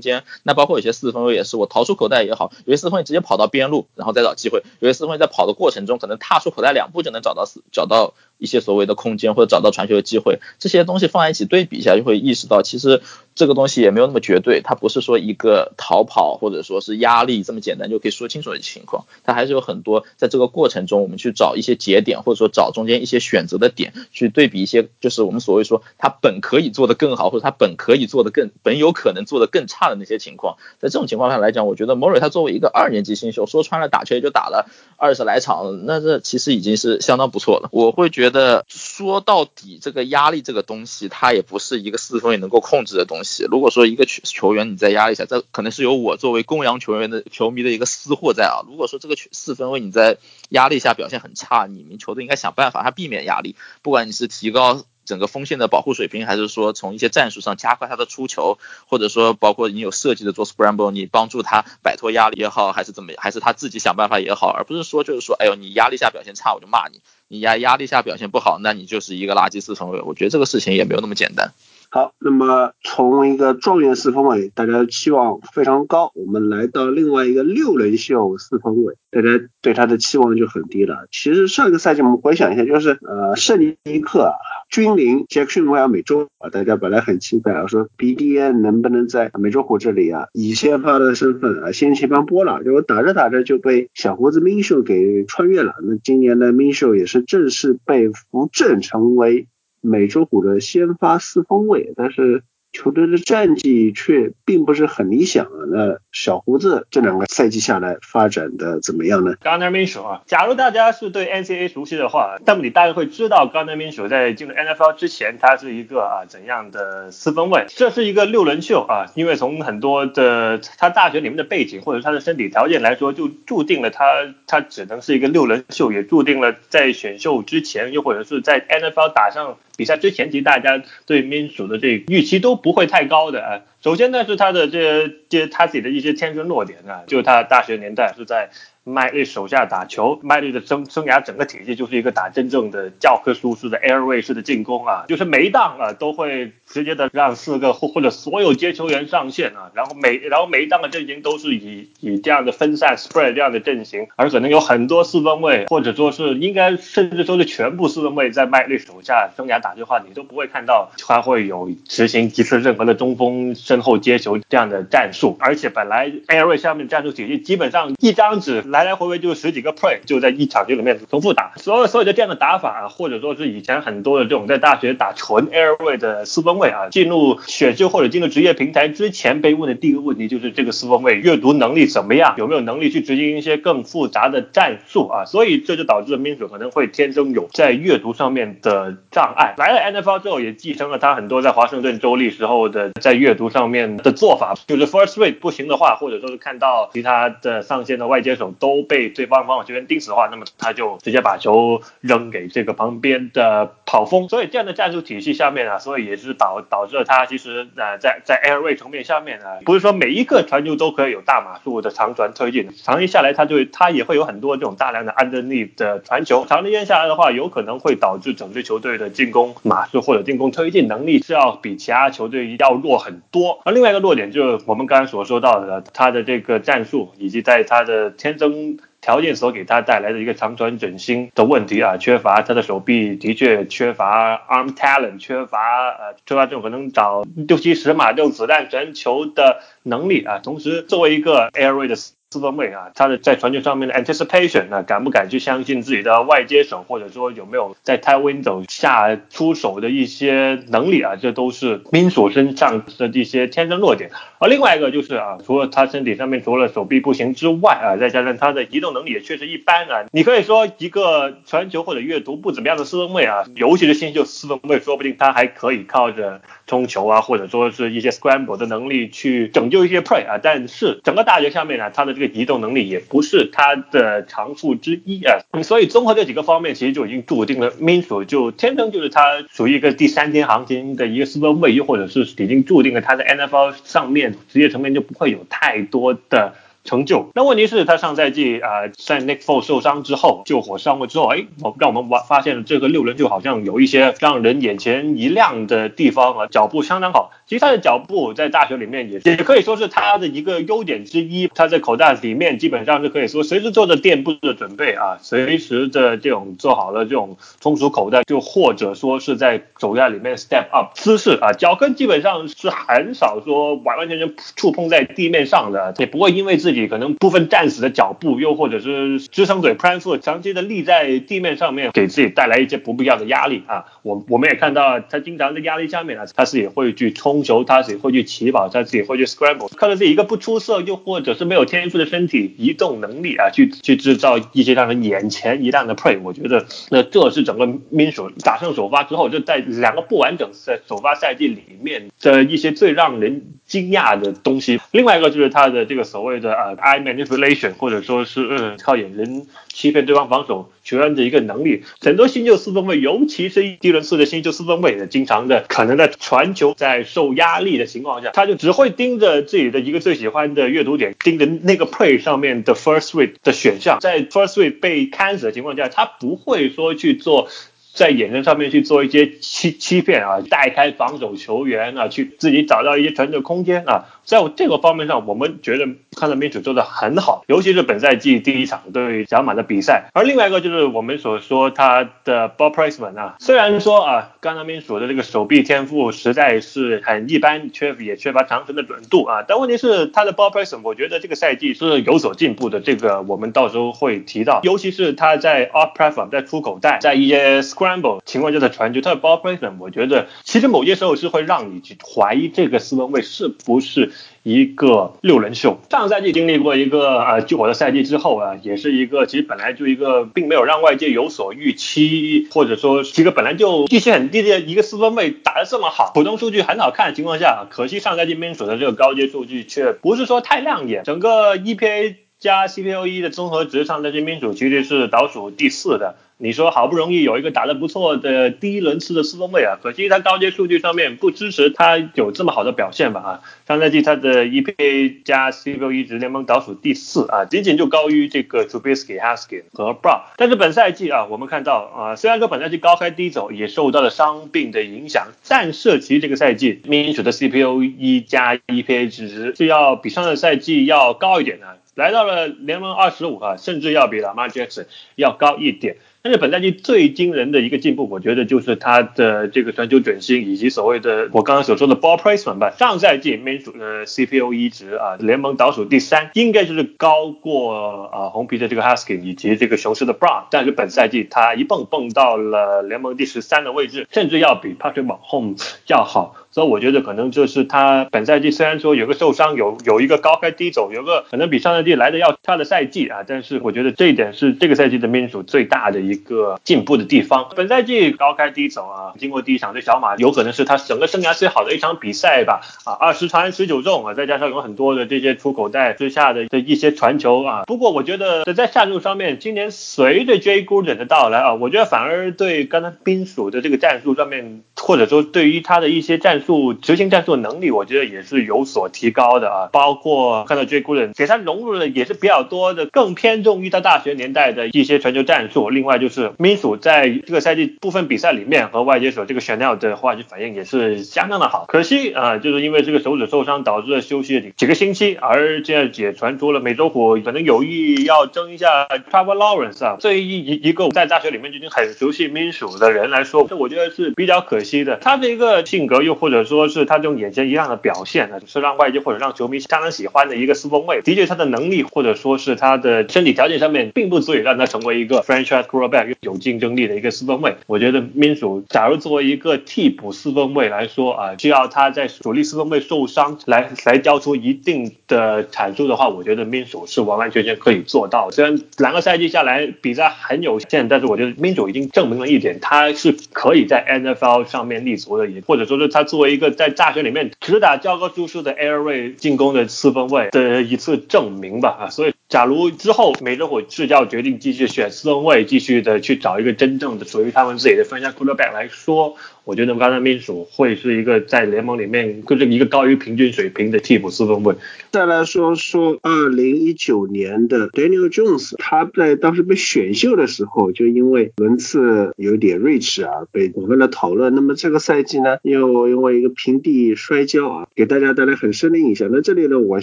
间。那包括有些四分卫也是，我逃出口袋也好，有些四分卫直接跑到边路，然后再找机会，有些四分卫在跑的过程中可能踏出口袋两步就能找到四找到。一些所谓的空间或者找到传球的机会，这些东西放在一起对比一下，就会意识到其实这个东西也没有那么绝对，它不是说一个逃跑或者说是压力这么简单就可以说清楚的情况，它还是有很多在这个过程中我们去找一些节点或者说找中间一些选择的点去对比一些，就是我们所谓说他本可以做得更好或者他本可以做得更本有可能做得更差的那些情况，在这种情况下来讲，我觉得莫瑞他作为一个二年级新秀，说穿了打球也就打了二十来场，那这其实已经是相当不错了，我会觉得。说到底，这个压力这个东西，它也不是一个四分卫能够控制的东西如果说一个球球员你在压力下，这可能是有我作为公羊球员的球迷的一个私货在啊。如果说这个四分卫你在压力下表现很差，你们球队应该想办法他避免压力，不管你是提高。整个锋线的保护水平，还是说从一些战术上加快他的出球，或者说包括你有设计的做 scramble，你帮助他摆脱压力也好，还是怎么，还是他自己想办法也好，而不是说就是说，哎呦，你压力下表现差我就骂你，你压压力下表现不好，那你就是一个垃圾四分卫。我觉得这个事情也没有那么简单。好，那么从一个状元四分卫，大家期望非常高，我们来到另外一个六人秀四分卫，大家对他的期望就很低了。其实上个赛季我们回想一下，就是呃圣尼克、君临、杰克逊维尔、美洲啊，大家本来很期待啊，说 BDN 能不能在美洲虎这里啊，以先发的身份啊掀起一波浪，结果打着打着就被小胡子 Min 秀给穿越了。那今年的明秀也是正式被扶正成为。美洲虎的先发四分卫，但是。球队的战绩却并不是很理想啊。那小胡子这两个赛季下来发展的怎么样呢？Garner Minshew 啊，假如大家是对 NCA 熟悉的话，那么你大概会知道 Garner Minshew 在进入 NFL 之前，他是一个啊怎样的四分卫？这是一个六轮秀啊，因为从很多的他大学里面的背景或者他的身体条件来说，就注定了他他只能是一个六轮秀，也注定了在选秀之前，又或者是在 NFL 打上比赛之前，其实大家对民主的这预期都。不会太高的啊。首先呢是他的这这他自己的一些天生弱点啊，就是他大学年代是在。麦利手下打球，麦利的生生涯整个体系就是一个打真正的教科书式的 airway 式的进攻啊，就是每一档啊都会直接的让四个或或者所有接球员上线啊，然后每然后每一档的阵型都是以以这样的分散 spread 这样的阵型，而可能有很多四分位或者说是应该甚至说是全部四分位在麦利手下生涯打球的话，你都不会看到他会有执行一次任何的中锋身后接球这样的战术，而且本来 airway 下面战术体系基本上一张纸。来来回回就十几个 play，就在一场球里面重复打，所有所有的这样的打法啊，或者说是以前很多的这种在大学打纯 airway 的四分卫啊，进入选秀或者进入职业平台之前被问的第一个问题就是这个四分卫阅读能力怎么样，有没有能力去执行一些更复杂的战术啊？所以这就导致了 Minshew 可能会天生有在阅读上面的障碍。来了 NFL 之后也继承了他很多在华盛顿州立时候的在阅读上面的做法，就是 first read 不行的话，或者说是看到其他的上线的外接手都被对方防守球员盯死的话，那么他就直接把球扔给这个旁边的跑锋。所以这样的战术体系下面啊，所以也是导导致了他其实呃在在 airway 层面下面啊，不是说每一个传球都可以有大码数的长传推进，长期下来他就他也会有很多这种大量的 underneath 的传球，长时间下来的话，有可能会导致整支球队的进攻码数或者进攻推进能力是要比其他球队要弱很多。而另外一个弱点就是我们刚才所说到的，他的这个战术以及在他的天生条件所给他带来的一个长传准星的问题啊，缺乏他的手臂的确缺乏 arm talent，缺乏呃缺乏这种可能找六七十码这种子弹传球的能力啊。同时，作为一个 air 的四分卫啊，他的在传球上面的 anticipation 啊，敢不敢去相信自己的外接手，或者说有没有在 t i window 下出手的一些能力啊，这都是 Min 所身上的一些天生弱点。而另外一个就是啊，除了他身体上面除了手臂不行之外啊，再加上他的移动能力也确实一般啊。你可以说一个传球或者阅读不怎么样的四分卫啊，尤其是新秀四分卫，说不定他还可以靠着冲球啊，或者说是一些 scramble 的能力去拯救一些 play 啊。但是整个大学下面呢，他的这个移动能力也不是他的长处之一啊，所以综合这几个方面，其实就已经注定了 Minshew 就天生就是他属于一个第三天行情的一个四分卫，又或者是已经注定了他在 NFL 上面职业层面就不会有太多的。成就，那问题是，他上赛季啊，在 Nick f o l 受伤之后，救火上位之后，哎，我让我们发发现了这个六人就好像有一些让人眼前一亮的地方啊，脚步相当好。其实他的脚步在大学里面也也可以说是他的一个优点之一。他在口袋里面基本上是可以说随时做着垫步的准备啊，随时的这种做好了这种充足口袋，就或者说是在口袋里面 step up 姿势啊，脚跟基本上是很少说完完全全触碰在地面上的，也不会因为自己。可能部分战死的脚步，又或者是支撑腿 prime foot 长期的立在地面上面，给自己带来一些不必要的压力啊。我我们也看到他经常在压力下面啊，他是也会去冲球，他自己会去起跑，他自己会去 scramble，靠着自己一个不出色又或者是没有天赋的身体移动能力啊，去去制造一些让人眼前一亮的 play。我觉得那这是整个 min 手打上首发之后，就在两个不完整赛首发赛季里面的一些最让人惊讶的东西。另外一个就是他的这个所谓的呃 eye manipulation，或者说是呃靠眼神欺骗对方防守球员的一个能力。很多新秀四分卫，尤其是第一轮次的新秀四分卫，经常的可能在传球在受有压力的情况下，他就只会盯着自己的一个最喜欢的阅读点，盯着那个 play 上面的 first read 的选项，在 first read 被 cancel 的情况下，他不会说去做。在眼神上面去做一些欺欺骗啊，带开防守球员啊，去自己找到一些传球空间啊。在这个方面上，我们觉得看到民主做的很好，尤其是本赛季第一场对小马的比赛。而另外一个就是我们所说他的 ball placement 啊，虽然说啊，刚刚民主的这个手臂天赋实在是很一般，缺也缺乏长程的准度啊。但问题是他的 ball placement，我觉得这个赛季是有所进步的。这个我们到时候会提到，尤其是他在 off platform，在出口带，在一些 scramble 情况下的传球，他的 ball placement，我觉得其实某些时候是会让你去怀疑这个四分卫是不是。一个六人秀，上赛季经历过一个呃救火的赛季之后啊，也是一个其实本来就一个并没有让外界有所预期，或者说一个本来就预期很低的一个四分卫打得这么好，普通数据很好看的情况下，可惜上赛季民主的这个高阶数据却不是说太亮眼，整个 EPA 加 CPOE 的综合值上赛季民主其实是倒数第四的。你说好不容易有一个打得不错的第一轮次的四分卫啊，可惜他高阶数据上面不支持他有这么好的表现吧啊？上赛季他的 EPA 加 CPOE 值联盟倒数第四啊，仅仅就高于这个 t r u b i s k y Haskin 和 b r o w。但是本赛季啊，我们看到啊，虽然说本赛季高开低走，也受到了伤病的影响，但是其实这个赛季民主的 CPOE 加 EPA 值是要比上个赛季要高一点的，来到了联盟二十五啊，甚至要比 Lamar Jackson 要高一点。但是本赛季最惊人的一个进步，我觉得就是他的这个传球准心以及所谓的我刚刚所说的 ball placement 吧。上赛季 main 数的 CPOE 值啊，联盟倒数第三，应该就是高过啊红皮的这个 Husky 以及这个雄狮的 Brown。但是本赛季他一蹦蹦到了联盟第十三的位置，甚至要比 Patrick Mahomes 要好。所以我觉得可能就是他本赛季虽然说有个受伤，有有一个高开低走，有个可能比上赛季来的要差的赛季啊，但是我觉得这一点是这个赛季的民主最大的一个进步的地方。本赛季高开低走啊，经过第一场对小马，有可能是他整个生涯最好的一场比赛吧啊，二十传十九中啊，再加上有很多的这些出口袋之下的的一些传球啊。不过我觉得在战术上面，今年随着 J Gordon 的到来啊，我觉得反而对刚才冰属的这个战术上面，或者说对于他的一些战术执行战术能力，我觉得也是有所提高的啊。包括看到 J. Gooden 给他融入的也是比较多的，更偏重于他大学年代的一些传球战术。另外就是 Minsu 在这个赛季部分比赛里面和外接手这个 Chanel 的化学反应也是相当的好。可惜啊，就是因为这个手指受伤导致了休息几几个星期，而现在也传出了美洲虎可能有意要争一下 Trevor Lawrence 啊。对于一一个在大学里面就已经很熟悉 Minsu 的人来说，这我觉得是比较可惜的。他的一个性格又或者或者说。是他这种眼前一亮的表现呢，是让外界或者让球迷相当喜欢的一个四分卫。的确，他的能力或者说是他的身体条件上面，并不足以让他成为一个 franchise quarterback 有竞争力的一个四分卫。我觉得 Min 属，假如作为一个替补四分卫来说啊，需要他在主力四分卫受伤来来交出一定的产出的话，我觉得 Min 属是完完全全可以做到。虽然两个赛季下来比赛很有限，但是我觉得 Min 属已经证明了一点，他是可以在 NFL 上面立足的，也或者说是他作为一个在大学里面只打教科书式的 airway 进攻的四分卫的一次证明吧啊，所以假如之后美洲虎制教决定继续选四分卫，继续的去找一个真正的属于他们自己的分下 quarterback 来说。我觉得刚才民主会是一个在联盟里面就是一个高于平均水平的替补四分卫。再来说说二零一九年的 Daniel Jones，他在当时被选秀的时候，就因为轮次有点 rich 啊，被广泛的讨论。那么这个赛季呢，又因为一个平地摔跤啊，给大家带来很深的印象。那这里呢，我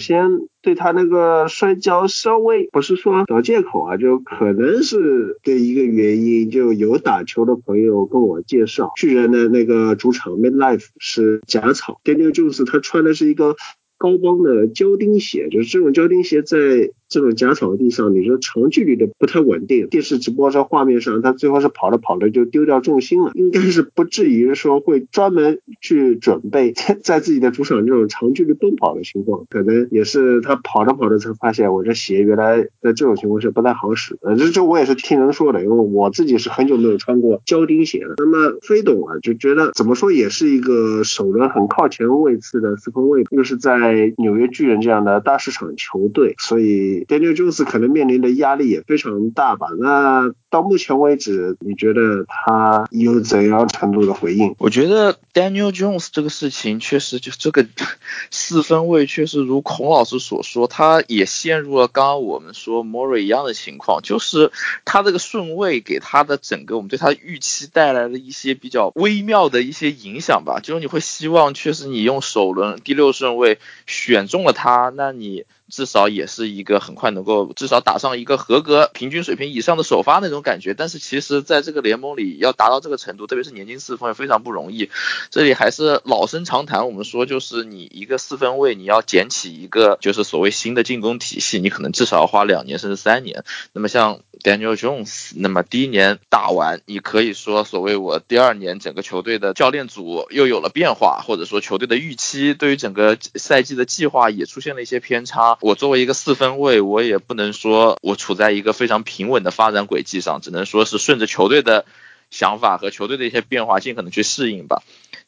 先对他那个摔跤稍微不是说找借口啊，就可能是这一个原因，就有打球的朋友跟我介绍，巨人的。那个主场 Midlife 是假草，Daniel Jones 他穿的是一个高帮的胶钉鞋，就是这种胶钉鞋在这种假草地上，你说长距离的不太稳定。电视直播这画面上，他最后是跑着跑着就丢掉重心了，应该是不至于说会专门去准备在自己的主场这种长距离奔跑的情况，可能也是他跑着跑着才发现，我这鞋原来在这种情况下不太好使。呃，这这我也是听人说的，因为我自己是很久没有穿过胶钉鞋了。那么飞董啊，就觉得怎么说也是一个首轮很靠前位次的四分卫，又是在纽约巨人这样的大市场球队，所以 Daniel Jones 可能面临的压力也非常大吧。那到目前为止，你觉得他有怎样程度的回应？我觉得 Daniel Jones 这个事情确实就这个 四分卫确实如孔老师所说，他也陷入了刚刚我们说 Murray 一样的情况，就是他这个顺位给他的整个我们对他预期带来了一些比较微妙的一些影响吧。就是你会希望，确实你用首轮第六顺位选中了他，那你。至少也是一个很快能够至少打上一个合格平均水平以上的首发那种感觉，但是其实在这个联盟里要达到这个程度，特别是年轻四分卫非常不容易。这里还是老生常谈，我们说就是你一个四分卫，你要捡起一个就是所谓新的进攻体系，你可能至少要花两年甚至三年。那么像 Daniel Jones，那么第一年打完，你可以说所谓我第二年整个球队的教练组又有了变化，或者说球队的预期对于整个赛季的计划也出现了一些偏差。我作为一个四分卫，我也不能说我处在一个非常平稳的发展轨迹上，只能说是顺着球队的想法和球队的一些变化，尽可能去适应吧。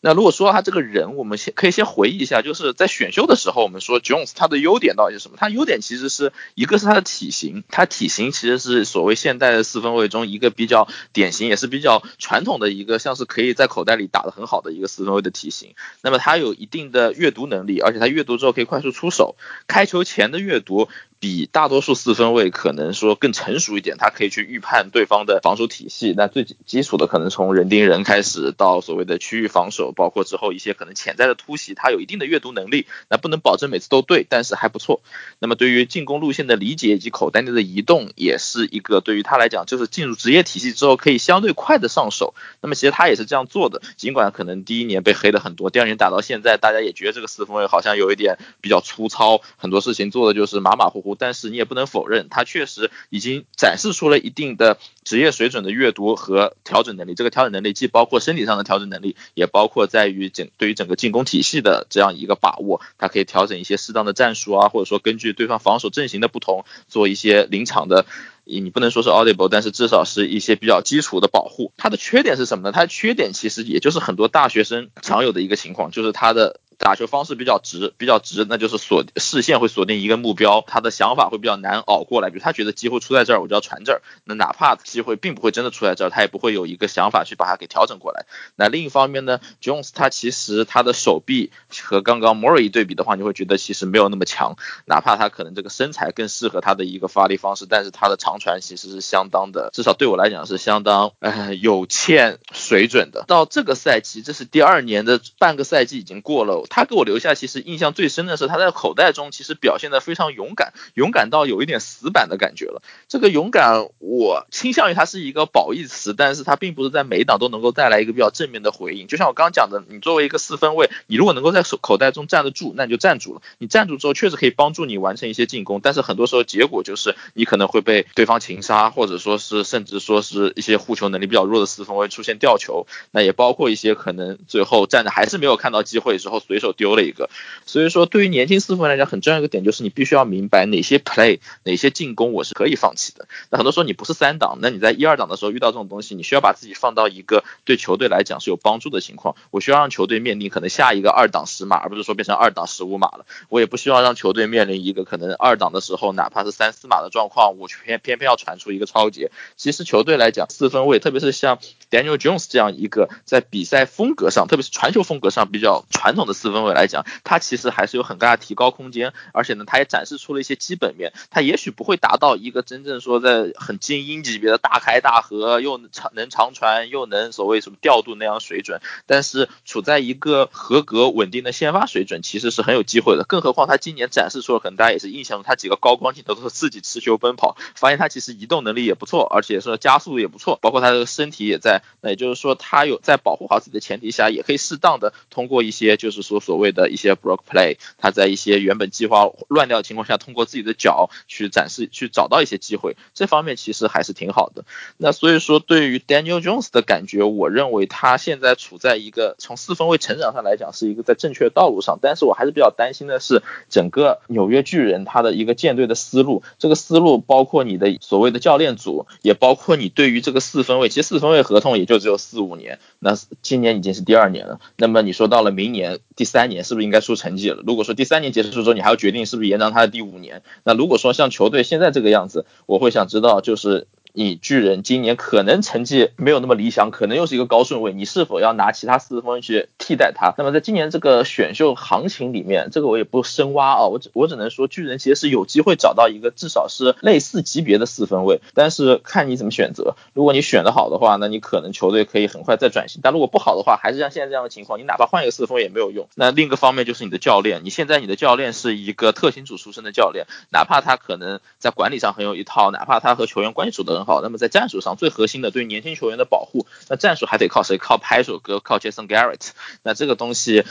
那如果说他这个人，我们先可以先回忆一下，就是在选秀的时候，我们说 Jones 他的优点到底是什么？他优点其实是一个是他的体型，他体型其实是所谓现代的四分卫中一个比较典型，也是比较传统的一个，像是可以在口袋里打得很好的一个四分卫的体型。那么他有一定的阅读能力，而且他阅读之后可以快速出手，开球前的阅读。比大多数四分卫可能说更成熟一点，他可以去预判对方的防守体系。那最基础的可能从人盯人开始，到所谓的区域防守，包括之后一些可能潜在的突袭，他有一定的阅读能力。那不能保证每次都对，但是还不错。那么对于进攻路线的理解以及口袋内的移动，也是一个对于他来讲，就是进入职业体系之后可以相对快的上手。那么其实他也是这样做的，尽管可能第一年被黑的很多，第二年打到现在，大家也觉得这个四分卫好像有一点比较粗糙，很多事情做的就是马马虎虎。但是你也不能否认，他确实已经展示出了一定的职业水准的阅读和调整能力。这个调整能力既包括身体上的调整能力，也包括在于整对于整个进攻体系的这样一个把握。他可以调整一些适当的战术啊，或者说根据对方防守阵型的不同，做一些临场的，你不能说是 audible，但是至少是一些比较基础的保护。他的缺点是什么呢？他的缺点其实也就是很多大学生常有的一个情况，就是他的。打球方式比较直，比较直，那就是锁视线会锁定一个目标，他的想法会比较难熬过来。比如他觉得机会出在这儿，我就要传这儿。那哪怕机会并不会真的出在这儿，他也不会有一个想法去把它给调整过来。那另一方面呢，Jones 他其实他的手臂和刚刚 Murray 一对比的话，你会觉得其实没有那么强。哪怕他可能这个身材更适合他的一个发力方式，但是他的长传其实是相当的，至少对我来讲是相当呃有欠水准的。到这个赛季，这是第二年的半个赛季已经过了，他给我留下。其实印象最深的是他在口袋中其实表现的非常勇敢，勇敢到有一点死板的感觉了。这个勇敢我倾向于它是一个褒义词，但是它并不是在每一档都能够带来一个比较正面的回应。就像我刚讲的，你作为一个四分卫，你如果能够在手口袋中站得住，那你就站住了。你站住之后确实可以帮助你完成一些进攻，但是很多时候结果就是你可能会被对方擒杀，或者说是甚至说是一些护球能力比较弱的四分卫出现掉球。那也包括一些可能最后站着还是没有看到机会之后随随手丢了一个。所以说，对于年轻四分来讲，很重要一个点就是你必须要明白哪些 play，哪些进攻我是可以放弃的。那很多时候你不是三档，那你在一二档的时候遇到这种东西，你需要把自己放到一个对球队来讲是有帮助的情况。我需要让球队面临可能下一个二档十码，而不是说变成二档十五码了。我也不希望让球队面临一个可能二档的时候，哪怕是三四码的状况，我偏偏偏要传出一个超节。其实球队来讲，四分位，特别是像 Daniel Jones 这样一个在比赛风格上，特别是传球风格上比较传统的四分位来讲，他。其实还是有很大的提高空间，而且呢，他也展示出了一些基本面。他也许不会达到一个真正说在很精英级别的大开大合，又长能长传，又能所谓什么调度那样水准，但是处在一个合格稳定的先发水准，其实是很有机会的。更何况他今年展示出了，可能大家也是印象中他几个高光镜头都是自己持球奔跑，发现他其实移动能力也不错，而且说加速度也不错，包括他的身体也在。那也就是说，他有在保护好自己的前提下，也可以适当的通过一些就是说。说所谓的一些 block play，他在一些原本计划乱掉的情况下，通过自己的脚去展示，去找到一些机会，这方面其实还是挺好的。那所以说，对于 Daniel Jones 的感觉，我认为他现在处在一个从四分卫成长上来讲是一个在正确的道路上，但是我还是比较担心的是整个纽约巨人他的一个舰队的思路，这个思路包括你的所谓的教练组，也包括你对于这个四分卫，其实四分卫合同也就只有四五年，那今年已经是第二年了，那么你说到了明年第三年是不是应该出成绩了？如果说第三年结束之后，你还要决定是不是延长他的第五年，那如果说像球队现在这个样子，我会想知道就是。你巨人今年可能成绩没有那么理想，可能又是一个高顺位，你是否要拿其他四分去替代他？那么在今年这个选秀行情里面，这个我也不深挖啊，我只我只能说巨人其实是有机会找到一个至少是类似级别的四分卫，但是看你怎么选择。如果你选的好的话，那你可能球队可以很快再转型；但如果不好的话，还是像现在这样的情况，你哪怕换一个四分卫也没有用。那另一个方面就是你的教练，你现在你的教练是一个特勤组出身的教练，哪怕他可能在管理上很有一套，哪怕他和球员关系处得好，那么在战术上最核心的对年轻球员的保护，那战术还得靠谁？靠拍手哥，靠 Jason Garrett。那这个东西。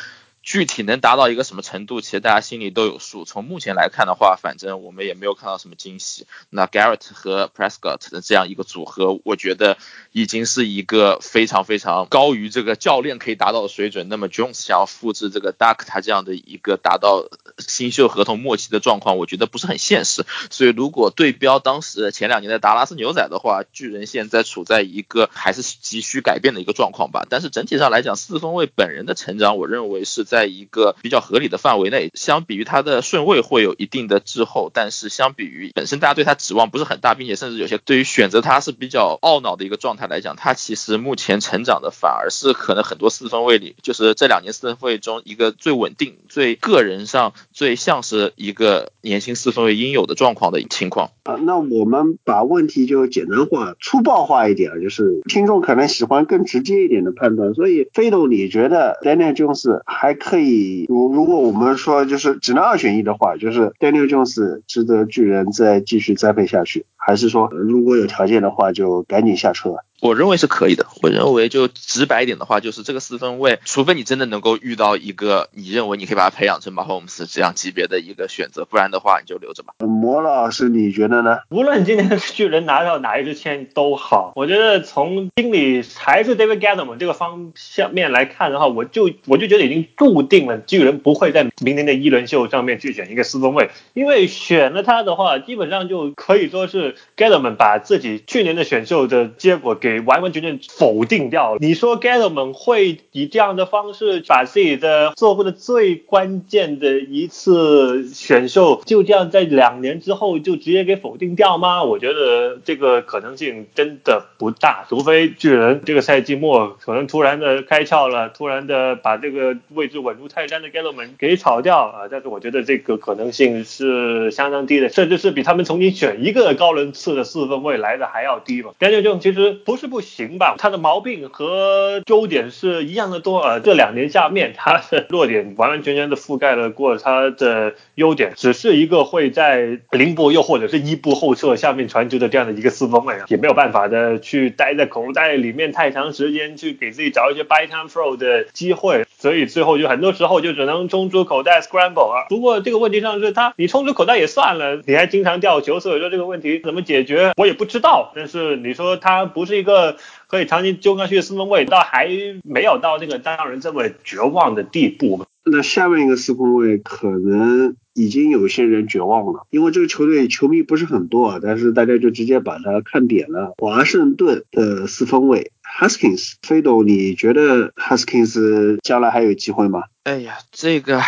具体能达到一个什么程度，其实大家心里都有数。从目前来看的话，反正我们也没有看到什么惊喜。那 Garrett 和 Prescott 的这样一个组合，我觉得已经是一个非常非常高于这个教练可以达到的水准。那么 Jones 想要复制这个 Duck 他这样的一个达到新秀合同末期的状况，我觉得不是很现实。所以如果对标当时前两年的达拉斯牛仔的话，巨人现在处在一个还是急需改变的一个状况吧。但是整体上来讲，四分卫本人的成长，我认为是。在一个比较合理的范围内，相比于他的顺位会有一定的滞后，但是相比于本身大家对他指望不是很大，并且甚至有些对于选择他是比较懊恼的一个状态来讲，他其实目前成长的反而是可能很多四分位里，就是这两年四分位中一个最稳定、最个人上最像是一个年轻四分位应有的状况的情况。啊，那我们把问题就简单化、粗暴化一点，就是听众可能喜欢更直接一点的判断，所以飞董，你觉得 Daniel Jones 还？可以，如如果我们说就是只能二选一的话，就是 Daniel Jones 值得巨人再继续栽培下去，还是说如果有条件的话就赶紧下车？我认为是可以的。我认为就直白一点的话，就是这个四分卫，除非你真的能够遇到一个你认为你可以把他培养成马 Holmes 这样级别的一个选择，不然的话你就留着吧。摩老师，你觉得呢？无论今年巨人拿到哪一支签都好，我觉得从经理还是 David Gettleman 这个方向面来看的话，我就我就觉得已经注定了巨人不会在明年的一轮秀上面去选一个四分卫，因为选了他的话，基本上就可以说是 Gettleman 把自己去年的选秀的结果给。完完全全否定掉了。你说 Gettleman 会以这样的方式把自己的做过的最关键的一次选秀，就这样在两年之后就直接给否定掉吗？我觉得这个可能性真的不大，除非巨人这个赛季末可能突然的开窍了，突然的把这个位置稳如泰山的 Gettleman 给炒掉啊。但是我觉得这个可能性是相当低的，甚至是比他们重新选一个高轮次的四分位来的还要低嘛。感觉这种其实不是。是不行吧？他的毛病和优点是一样的多啊。这两年下面，他的弱点完完全全的覆盖了过他的优点，只是一个会在零步又或者是一步后撤下面传球的这样的一个四分卫啊，也没有办法的去待在口袋里面太长时间，去给自己找一些 by time throw 的机会，所以最后就很多时候就只能冲出口袋 scramble 啊。不过这个问题上是他，你冲出口袋也算了，你还经常掉球，所以说这个问题怎么解决我也不知道。但是你说他不是一个。可以长期揪上去四分卫，倒还没有到那个让人这么绝望的地步。那下面一个四分位可能已经有些人绝望了，因为这个球队球迷不是很多啊，但是大家就直接把它看扁了。华盛顿的四分位 Huskins，飞斗，你觉得 Huskins 将来还有机会吗？哎呀，这个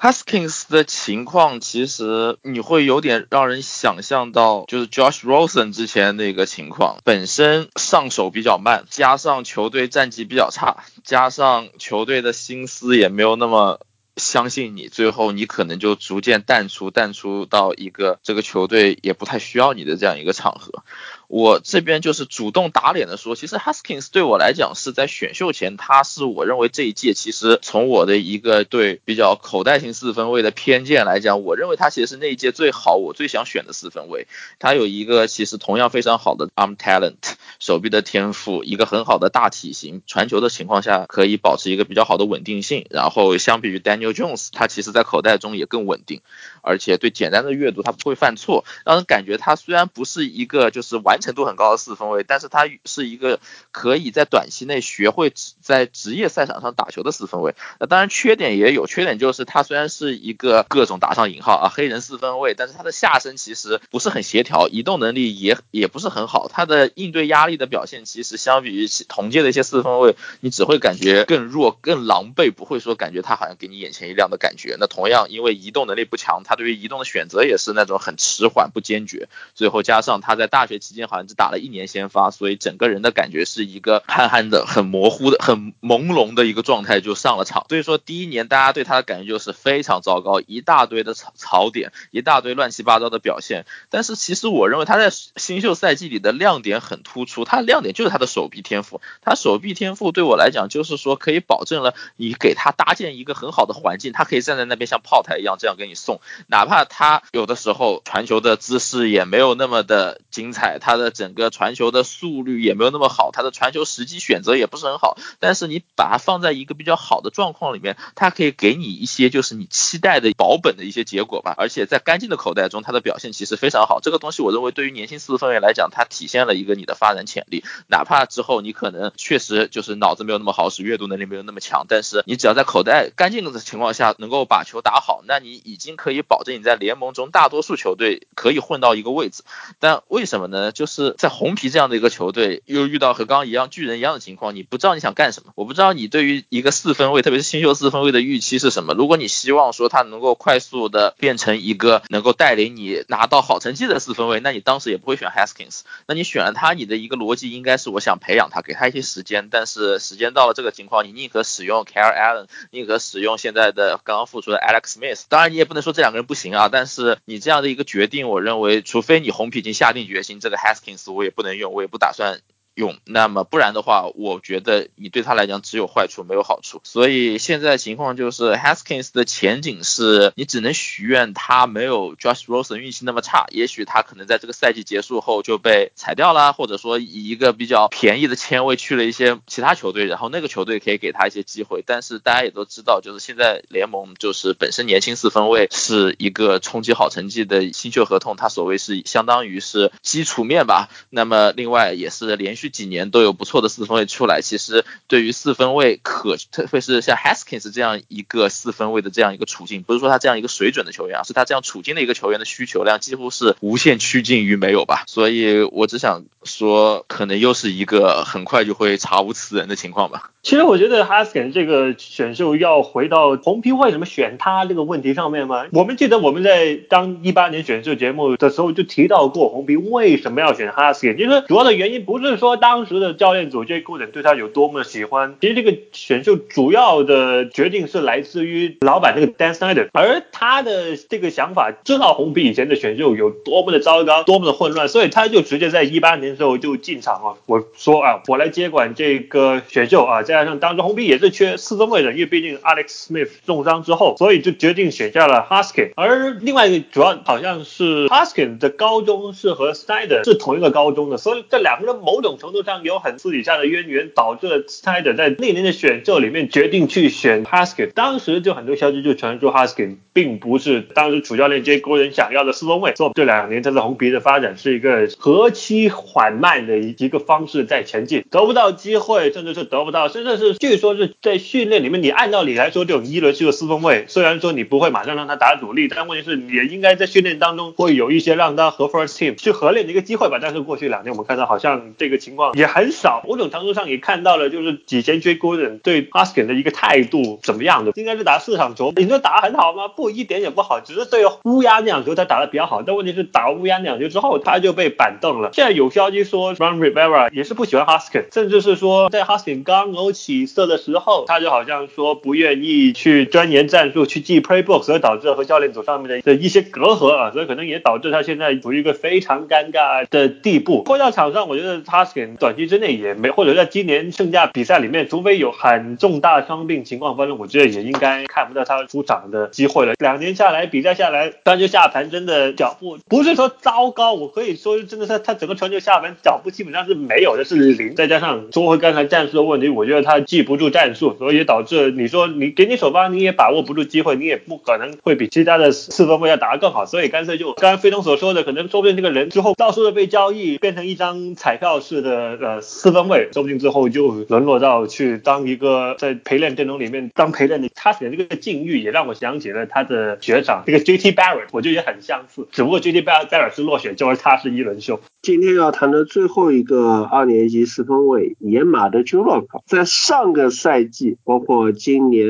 Huskins 的情况其实你会有点让人想象到，就是 Josh Rosen 之前那个情况，本身上手比较慢，加上球队战绩比较差，加上球队的心思也没有那么。相信你，最后你可能就逐渐淡出，淡出到一个这个球队也不太需要你的这样一个场合。我这边就是主动打脸的说，其实 Haskins 对我来讲是在选秀前，他是我认为这一届其实从我的一个对比较口袋型四分位的偏见来讲，我认为他其实是那一届最好，我最想选的四分位。他有一个其实同样非常好的 arm talent。手臂的天赋，一个很好的大体型，传球的情况下可以保持一个比较好的稳定性。然后相比于 Daniel Jones，他其实在口袋中也更稳定，而且对简单的阅读他不会犯错，让人感觉他虽然不是一个就是完成度很高的四分卫，但是他是一个可以在短期内学会在职业赛场上打球的四分卫。那当然缺点也有，缺点就是他虽然是一个各种打上引号啊黑人四分卫，但是他的下身其实不是很协调，移动能力也也不是很好，他的应对压力的表现其实相比于同届的一些四分卫，你只会感觉更弱、更狼狈，不会说感觉他好像给你眼前一亮的感觉。那同样因为移动能力不强，他对于移动的选择也是那种很迟缓、不坚决。最后加上他在大学期间好像只打了一年先发，所以整个人的感觉是一个憨憨的、很模糊的、很朦胧的一个状态就上了场。所以说第一年大家对他的感觉就是非常糟糕，一大堆的槽槽点，一大堆乱七八糟的表现。但是其实我认为他在新秀赛季里的亮点很突出，他的亮点就是他的手臂天赋。他手臂天赋对我来讲就是说可以保证了你给他搭建一个很好的环境，他可以站在那边像炮台一样这样给你送，哪怕他有的时候传球的姿势也没有那么的精彩，他的整个传球的速率也没有那么好，他的传球时机选择也不是很好。但是你把它放在一个比较好的状况里面，它可以给你一些就是你期待的保本的一些结果吧。而且在干净的口袋中，他的表现其实非常好。这个东西我认为对于年轻四分卫来讲，它体现了一个你的发展潜力。哪怕之后你可能确实就是脑子没有那么好使，阅读能力没有那么强，但是你只要在口袋干净的情况下能够把球打好，那你已经可以保保证你在联盟中大多数球队可以混到一个位置。但为什么呢？就是在红皮这样的一个球队，又遇到和刚刚一样巨人一样的情况，你不知道你想干什么。我不知道你对于一个四分卫，特别是新秀四分卫的预期是什么。如果你希望说他能够快速的变成一个能够带领你拿到好成绩的四分卫，那你当时也不会选 Haskins。那你选了他，你的一个逻辑应该是我想培养他，给他一些时间。但是时间到了这个情况，你宁可使用 c a r e Allen，宁可使用现在的刚刚复出的 Alex Smith。当然你也不能说这两个人不行啊，但是你这样的一个决定，我认为除非你红皮已经下定决心，这个 Haskins 我也不能用，我也不打算。用，那么不然的话，我觉得你对他来讲只有坏处没有好处。所以现在情况就是 Haskins 的前景是你只能许愿他没有 Josh Rosen 运气那么差，也许他可能在这个赛季结束后就被裁掉了，或者说以一个比较便宜的签位去了一些其他球队，然后那个球队可以给他一些机会。但是大家也都知道，就是现在联盟就是本身年轻四分卫是一个冲击好成绩的新秀合同，它所谓是相当于是基础面吧。那么另外也是连续。这几年都有不错的四分卫出来，其实对于四分卫可，特别是像 Haskins 这样一个四分卫的这样一个处境，不是说他这样一个水准的球员啊，是他这样处境的一个球员的需求量几乎是无限趋近于没有吧。所以我只想说，可能又是一个很快就会查无此人的情况吧。其实我觉得 Haskins 这个选秀要回到红皮为什么选他这个问题上面吗？我们记得我们在当一八年选秀节目的时候就提到过，红皮为什么要选 Haskins，其实主要的原因不是说。当时的教练组 J. Gooden 对他有多么的喜欢？其实这个选秀主要的决定是来自于老板这个 Dan Snyder，而他的这个想法知道红皮以前的选秀有多么的糟糕，多么的混乱，所以他就直接在一八年的时候就进场啊，我说啊，我来接管这个选秀啊，再加上当时红皮也是缺四分卫的，因为毕竟 Alex Smith 重伤之后，所以就决定选下了 Haskins。而另外一个主要好像是 Haskins 的高中是和 Snyder 是同一个高中的，所以这两个人某种程度上有很私底下的渊源，导致了 Snyder 在那年的选秀里面决定去选 Haskin。当时就很多消息就传出 Haskin 并不是当时主教练 J. Gooden 想要的四分卫，所以这两年他在红皮的发展是一个何其缓慢的一一个方式在前进，得不到机会，甚至是得不到，甚至是据说是在训练里面，你按道理来说这种一轮秀的四分卫，虽然说你不会马上让他打主力，但问题是也应该在训练当中会有一些让他和 First Team 去合练的一个机会吧。但是过去两年我们看到好像这个情况也很少，某种程度上也看到了就是几前追 Golden 对 h a s k i n 的一个态度怎么样的，应该是打四场球，你说打得很好吗？不，一点也不好，只是对乌鸦那场球他打得比较好，但问题是打乌鸦那场球之后他就被板凳了。现在有消息说 Ron Rivera 也是不喜欢 h a s k i n 甚至是说在 h a s k i n 刚有起色的时候，他就好像说不愿意去钻研战术，去记 Playbook，所以导致和教练组上面的的一些隔阂啊，所以可能也导致他现在处于一个非常尴尬的地步。回到场上，我觉得 h a s k i n 短期之内也没，或者在今年剩下比赛里面，除非有很重大伤病情况发生，我觉得也应该看不到他出场的机会了。两年下来，比赛下来，传球下盘真的脚步不是说糟糕，我可以说真的是他整个传球下盘脚步基本上是没有的，是零。再加上综合刚才战术的问题，我觉得他记不住战术，所以导致你说你给你首发你也把握不住机会，你也不可能会比其他的四分卫要打得更好，所以干脆就刚刚飞东所说的，可能说不定这个人之后到处的被交易，变成一张彩票似的呃呃四分卫，说不定之后就沦落到去当一个在陪练阵容里面当陪练的。他选这个境遇也让我想起了他的学长这个 J.T. Barrett，我觉得也很相似，只不过 J.T. Barrett 是落选，就是他是一轮秀。今天要谈的最后一个二年级四分卫野马的 j u l o k 在上个赛季，包括今年。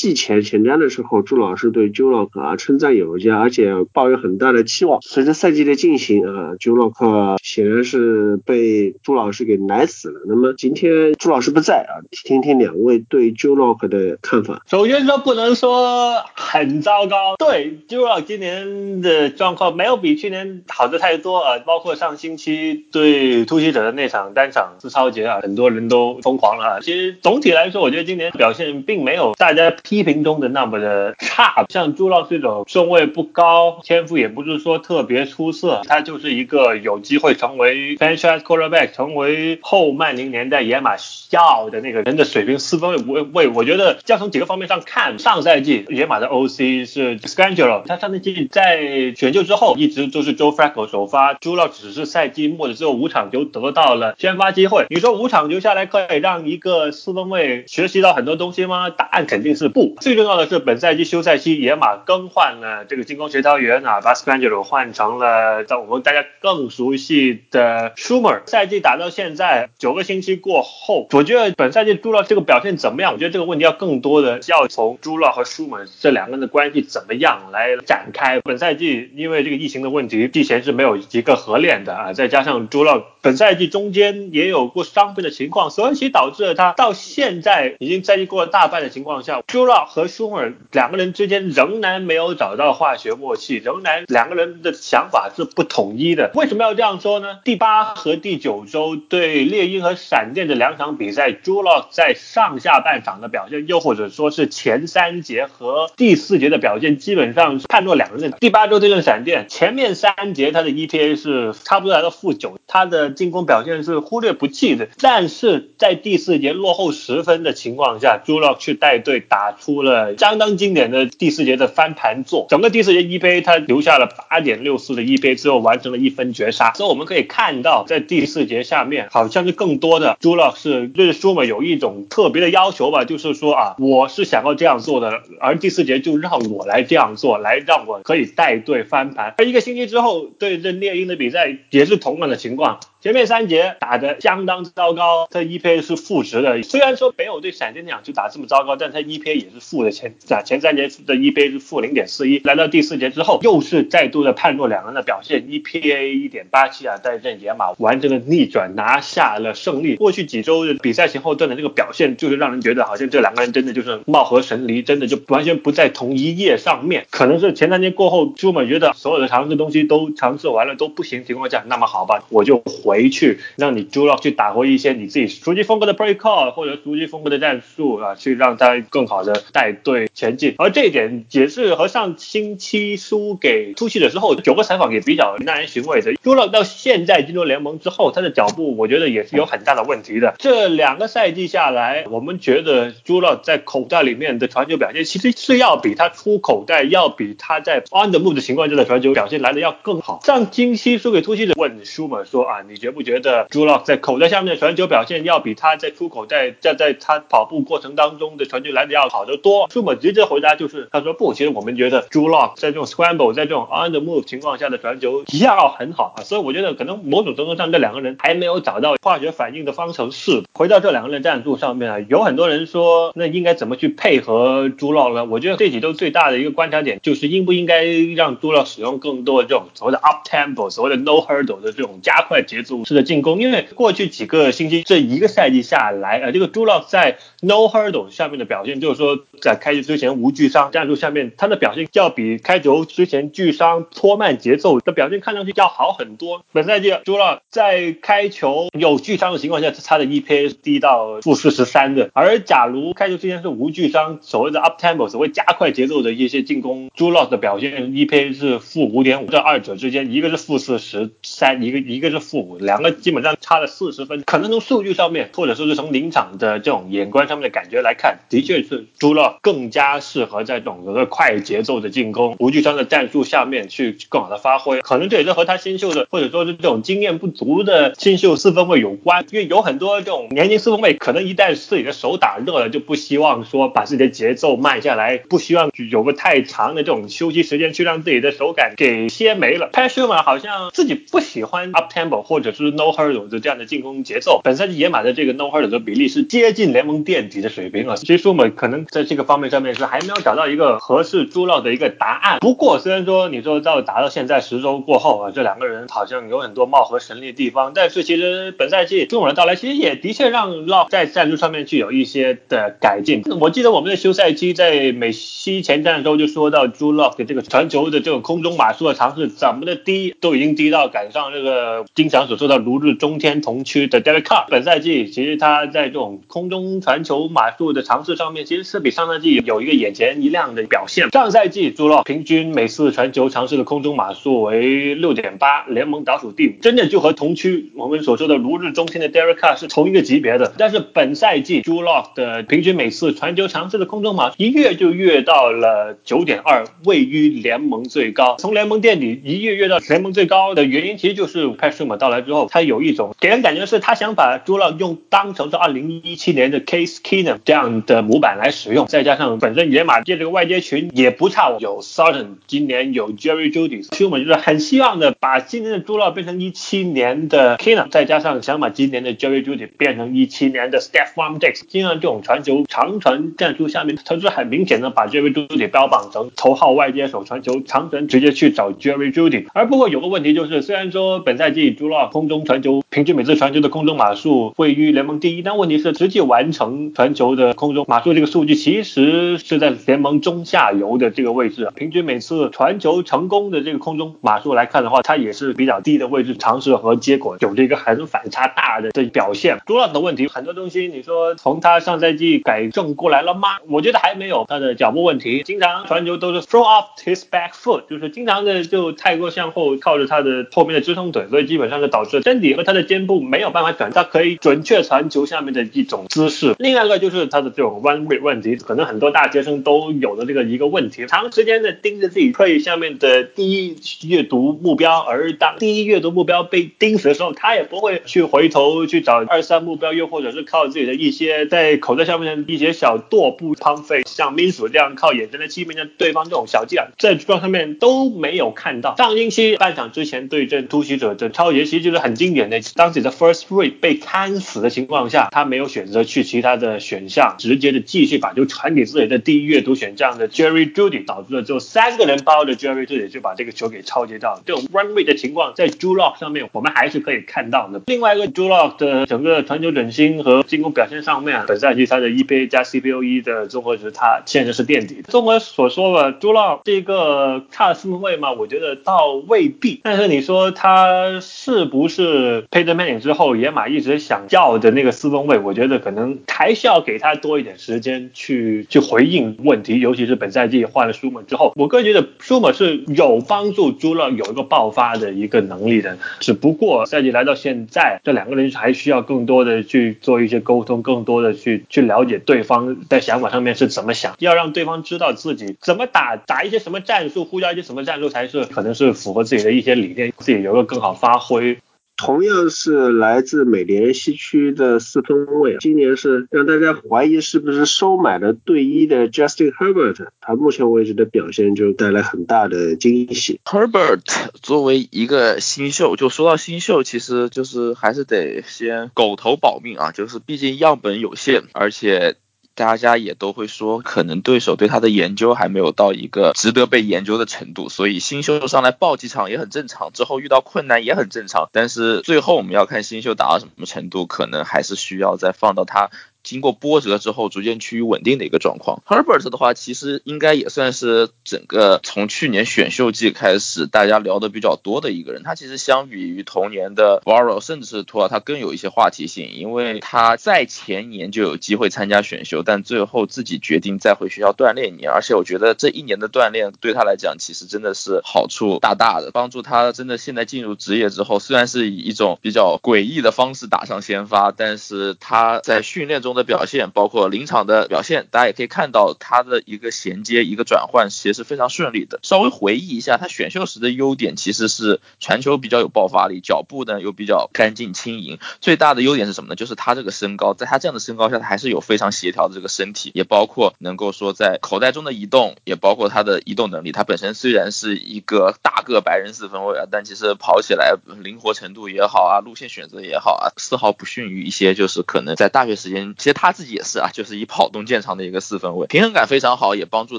季前前瞻的时候，朱老师对 j u l o c 啊称赞有加，而且抱有很大的期望。随着赛季的进行啊 j u l o c 显然是被朱老师给奶死了。那么今天朱老师不在啊，听听两位对 j u l o c 的看法。首先说不能说很糟糕，对 j u l o c 今年的状况没有比去年好的太多啊。包括上星期对突袭者的那场单场自超节啊，很多人都疯狂了。其实总体来说，我觉得今年表现并没有大家。批评中的那么的差，像朱老这种顺位不高，天赋也不是说特别出色，他就是一个有机会成为 franchise quarterback，成为后曼宁年代野马要的那个人的水平四分卫。位，我觉得要从几个方面上看，上赛季野马的 OC 是 Scangelo，他上赛季在选秀之后一直都是 Joe Flacco 首发，朱老只是赛季末的只有五场球得到了先发机会。你说五场球下来可以让一个四分卫学习到很多东西吗？答案肯定是不。最重要的是，本赛季休赛期，野马更换了这个进攻协调员啊，把 Spandu 换成了在我们大家更熟悉的 Schumer。赛季打到现在九个星期过后，我觉得本赛季朱 u 这个表现怎么样？我觉得这个问题要更多的要从朱 u 和 Schumer 这两个人的关系怎么样来展开。本赛季因为这个疫情的问题，季前是没有一个合练的啊，再加上朱 u 本赛季中间也有过伤病的情况，所以导致了他到现在已经赛季过了大半的情况下，朱 u 和舒尔两个人之间仍然没有找到化学默契，仍然两个人的想法是不统一的。为什么要这样说呢？第八和第九周对猎鹰和闪电的两场比赛，朱洛在上下半场的表现，又或者说是前三节和第四节的表现，基本上是判若两人。第八周对阵闪电，前面三节他的 EPA 是差不多来到负九，他的进攻表现是忽略不计的。但是在第四节落后十分的情况下，朱洛去带队打出了。相当经典的第四节的翻盘作，整个第四节一杯他留下了八点六四的一杯，最后完成了一分绝杀。所以我们可以看到，在第四节下面，好像是更多的朱老是对舒美有一种特别的要求吧，就是说啊，我是想要这样做的，而第四节就让我来这样做，来让我可以带队翻盘。而一个星期之后对阵猎鹰的比赛也是同样的情况。前面三节打得相当糟糕，他 EPA 是负值的。虽然说没有对闪电鸟就打这么糟糕，但他 EPA 也是负的。前啊前三节的 EPA 是负零点四一，来到第四节之后，又是再度的判若两人的表现，EPA 一点八七啊，带阵野马完成了逆转，拿下了胜利。过去几周的比赛前后段的这个表现，就是让人觉得好像这两个人真的就是貌合神离，真的就完全不在同一页上面。可能是前三节过后，朱美觉得所有的尝试东西都尝试完了都不行情况下，那么好吧，我就。回回去让你 j u l o 去打回一些你自己熟悉风格的 play call 或者熟悉风格的战术啊，去让他更好的带队前进。而这一点也是和上星期输给突袭的时候九个采访也比较耐人寻味的。j u l o 到现在进入联盟之后，他的脚步我觉得也是有很大的问题的。这两个赛季下来，我们觉得 j u l o 在口袋里面的传球表现其实是要比他出口袋，要比他在 on the move 的情况下的传球表现来的要更好。上星期输给突袭的问舒嘛说啊，你。觉不觉得朱洛在口袋下面的传球表现要比他在出口袋在在他跑步过程当中的传球来的要好得多？舒姆直接回答就是他说不，其实我们觉得朱洛在这种 scramble 在这种 on the move 情况下的传球一样要很好啊，所以我觉得可能某种程度上这两个人还没有找到化学反应的方程式。回到这两个人战术上面啊，有很多人说那应该怎么去配合朱洛呢？我觉得这几周最大的一个观察点就是应不应该让朱洛使用更多的这种所谓的 up tempo 所谓的 no hurdle 的这种加快节奏。奏式的进攻，因为过去几个星期这一个赛季下来，呃，这个朱 k 在 No Hurdle 下面的表现，就是说在开球之前无巨伤战术下面，他的表现要比开球之前巨伤拖慢节奏的表现看上去要好很多。本赛季朱 k 在开球有巨伤的情况下，他的 EPA 低到负四十三的，而假如开球之前是无巨伤，所谓的 Up Tempo 所谓加快节奏的一些进攻，朱 k 的表现 EPA 是负五点五，这二者之间一个是负四十三，一个一个是负五，两个基本上差了四十分。可能从数据上面，或者说是从临场的这种眼观上面的感觉来看，的确是朱乐更加适合在这种的快节奏的进攻、无惧伤的战术下面去更好的发挥。可能这也是和他新秀的，或者说是这种经验不足的新秀四分卫有关。因为有很多这种年轻四分卫，可能一旦自己的手打热了，就不希望说把自己的节奏慢下来，不希望有个太长的这种休息时间去让自己的手感给歇没了。p a s h u m a 好像自己不喜欢 up tempo 或者是 no hurdle 的这样的进攻节奏。本赛季野马的这个 no hurdle 的比例是接近联盟垫底的水平啊。其实我们可能在这个方面上面是还没有找到一个合适朱老的一个答案。不过虽然说你说到打到现在十周过后啊，这两个人好像有很多貌合神离的地方，但是其实本赛季朱勇的到来，其实也的确让 Lock 在战术上面具有一些的改进。我记得我们的休赛期在美西前战的时候就说到朱 Lock 的这个传球的这种空中马术的尝试怎么的低，都已经低到赶上这个经常所做到如日中天同区的 Derek Carr。本赛季其实他在这种空中传球马术的尝试上面，其实是比上赛季有一个眼前一亮的表现。上赛季朱 Lock 平均每次传球尝试的空中马术为六点八，联盟倒数第五，真的就和同区我们所说的如日中天的 Derek Carr 是同一个级别的。但是本赛季朱 Lock 的平均每次传球尝试的空中马一跃就跃到了九点二，位于联盟最高。从联盟垫底一跃跃到联盟最高的原因，其实就是 Pat Shermer 到来之后，他有一种给人感觉是他想把朱洛用当成是二零一七年的 Case Keenum 这样的模板来使用，再加上本身野马界这个外接群也不差，有 Sutton，今年有 Jerry Judy，所以我们就是很希望的把今年的朱洛变成一七年的 Keenum，再加上想把今年的 Jerry Judy 变成一七年的 Stephon Diggs，尽量这种传球长传战术下面，他是很明显的把 Jerry Judy 标榜成头号外接手，传球长传直接去找 Jerry Judy。而不过有个问题就是，虽然说本赛季朱洛空中传球平均每次传球的空中码数位于联盟第一，但问题是实际完成传球的空中码数这个数据其实是在联盟中下游的这个位置。平均每次传球成功的这个空中码数来看的话，它也是比较低的位置，尝试和结果有着一个很反差大的这表现。朱 Lock 的问题很多东西，你说从他上赛季改正过来了吗？我觉得还没有。他的脚步问题，经常传球都是 throw off his back foot，就是经常的就太过向后靠着他的后面的支撑腿，所以基本上是导致身体和他的肩部没有办法转，他可以准确传球下面的一种姿势。另外一个就是他的这种弯位问题，可能很多大学生都有的这个一个问题，长时间的盯着自己 play 下面的第一阅读目标，而当第一阅读目标被盯死的时候，他也不会去回头去找二三目标，又或者是靠自己的一些在口袋下面的一些小跺步 pump fake，像。金属这样靠眼神的欺骗着对方这种小伎俩，在状上面都没有看到。上星期半场之前对阵突袭者的超级袭击就是很经典的，当自己的 first three 被看死的情况下，他没有选择去其他的选项，直接的继续把球传给自己的第一阅读选项的 Jerry Judy，导致了只有三个人包的 Jerry Judy 就把这个球给超接到。这种 run rate 的情况在 Drew Lock 上面我们还是可以看到的。另外一个 Drew Lock 的整个传球准心和进攻表现上面，本赛季他的 EPA 加 CPOE 的综合值，他。现在是垫底。综合所说吧，Drew Lock 这个差四分位嘛，我觉得倒未必。但是你说他是不不是 Peyton Manning 之后野马一直想要的那个四分位？我觉得可能还需要给他多一点时间去去回应问题。尤其是本赛季换了舒 r 之后，我个人觉得舒 r 是有帮助朱乐有一个爆发的一个能力的。只不过赛季来到现在，这两个人还需要更多的去做一些沟通，更多的去去了解对方在想法上面是怎么想。要让对方知道自己怎么打，打一些什么战术，呼叫一些什么战术才是可能是符合自己的一些理念，自己有个更好发挥。同样是来自美联西区的四分卫，今年是让大家怀疑是不是收买了队医的 Justin Herbert，他目前为止的表现就带来很大的惊喜。Herbert 作为一个新秀，就说到新秀，其实就是还是得先狗头保命啊，就是毕竟样本有限，而且。大家也都会说，可能对手对他的研究还没有到一个值得被研究的程度，所以新秀上来爆几场也很正常，之后遇到困难也很正常。但是最后我们要看新秀打到什么程度，可能还是需要再放到他。经过波折之后，逐渐趋于稳定的一个状况。Herbert 的话，其实应该也算是整个从去年选秀季开始，大家聊的比较多的一个人。他其实相比于同年的 v a r r o 甚至是托尔，他更有一些话题性，因为他在前年就有机会参加选秀，但最后自己决定再回学校锻炼一年。而且我觉得这一年的锻炼对他来讲，其实真的是好处大大的，帮助他真的现在进入职业之后，虽然是以一种比较诡异的方式打上先发，但是他在训练中。的表现，包括临场的表现，大家也可以看到他的一个衔接、一个转换，其实是非常顺利的。稍微回忆一下，他选秀时的优点其实是传球比较有爆发力，脚步呢又比较干净轻盈。最大的优点是什么呢？就是他这个身高，在他这样的身高下，他还是有非常协调的这个身体，也包括能够说在口袋中的移动，也包括他的移动能力。他本身虽然是一个大个白人四分卫啊，但其实跑起来灵活程度也好啊，路线选择也好啊，丝毫不逊于一些就是可能在大学时间。其实他自己也是啊，就是以跑动见长的一个四分卫，平衡感非常好，也帮助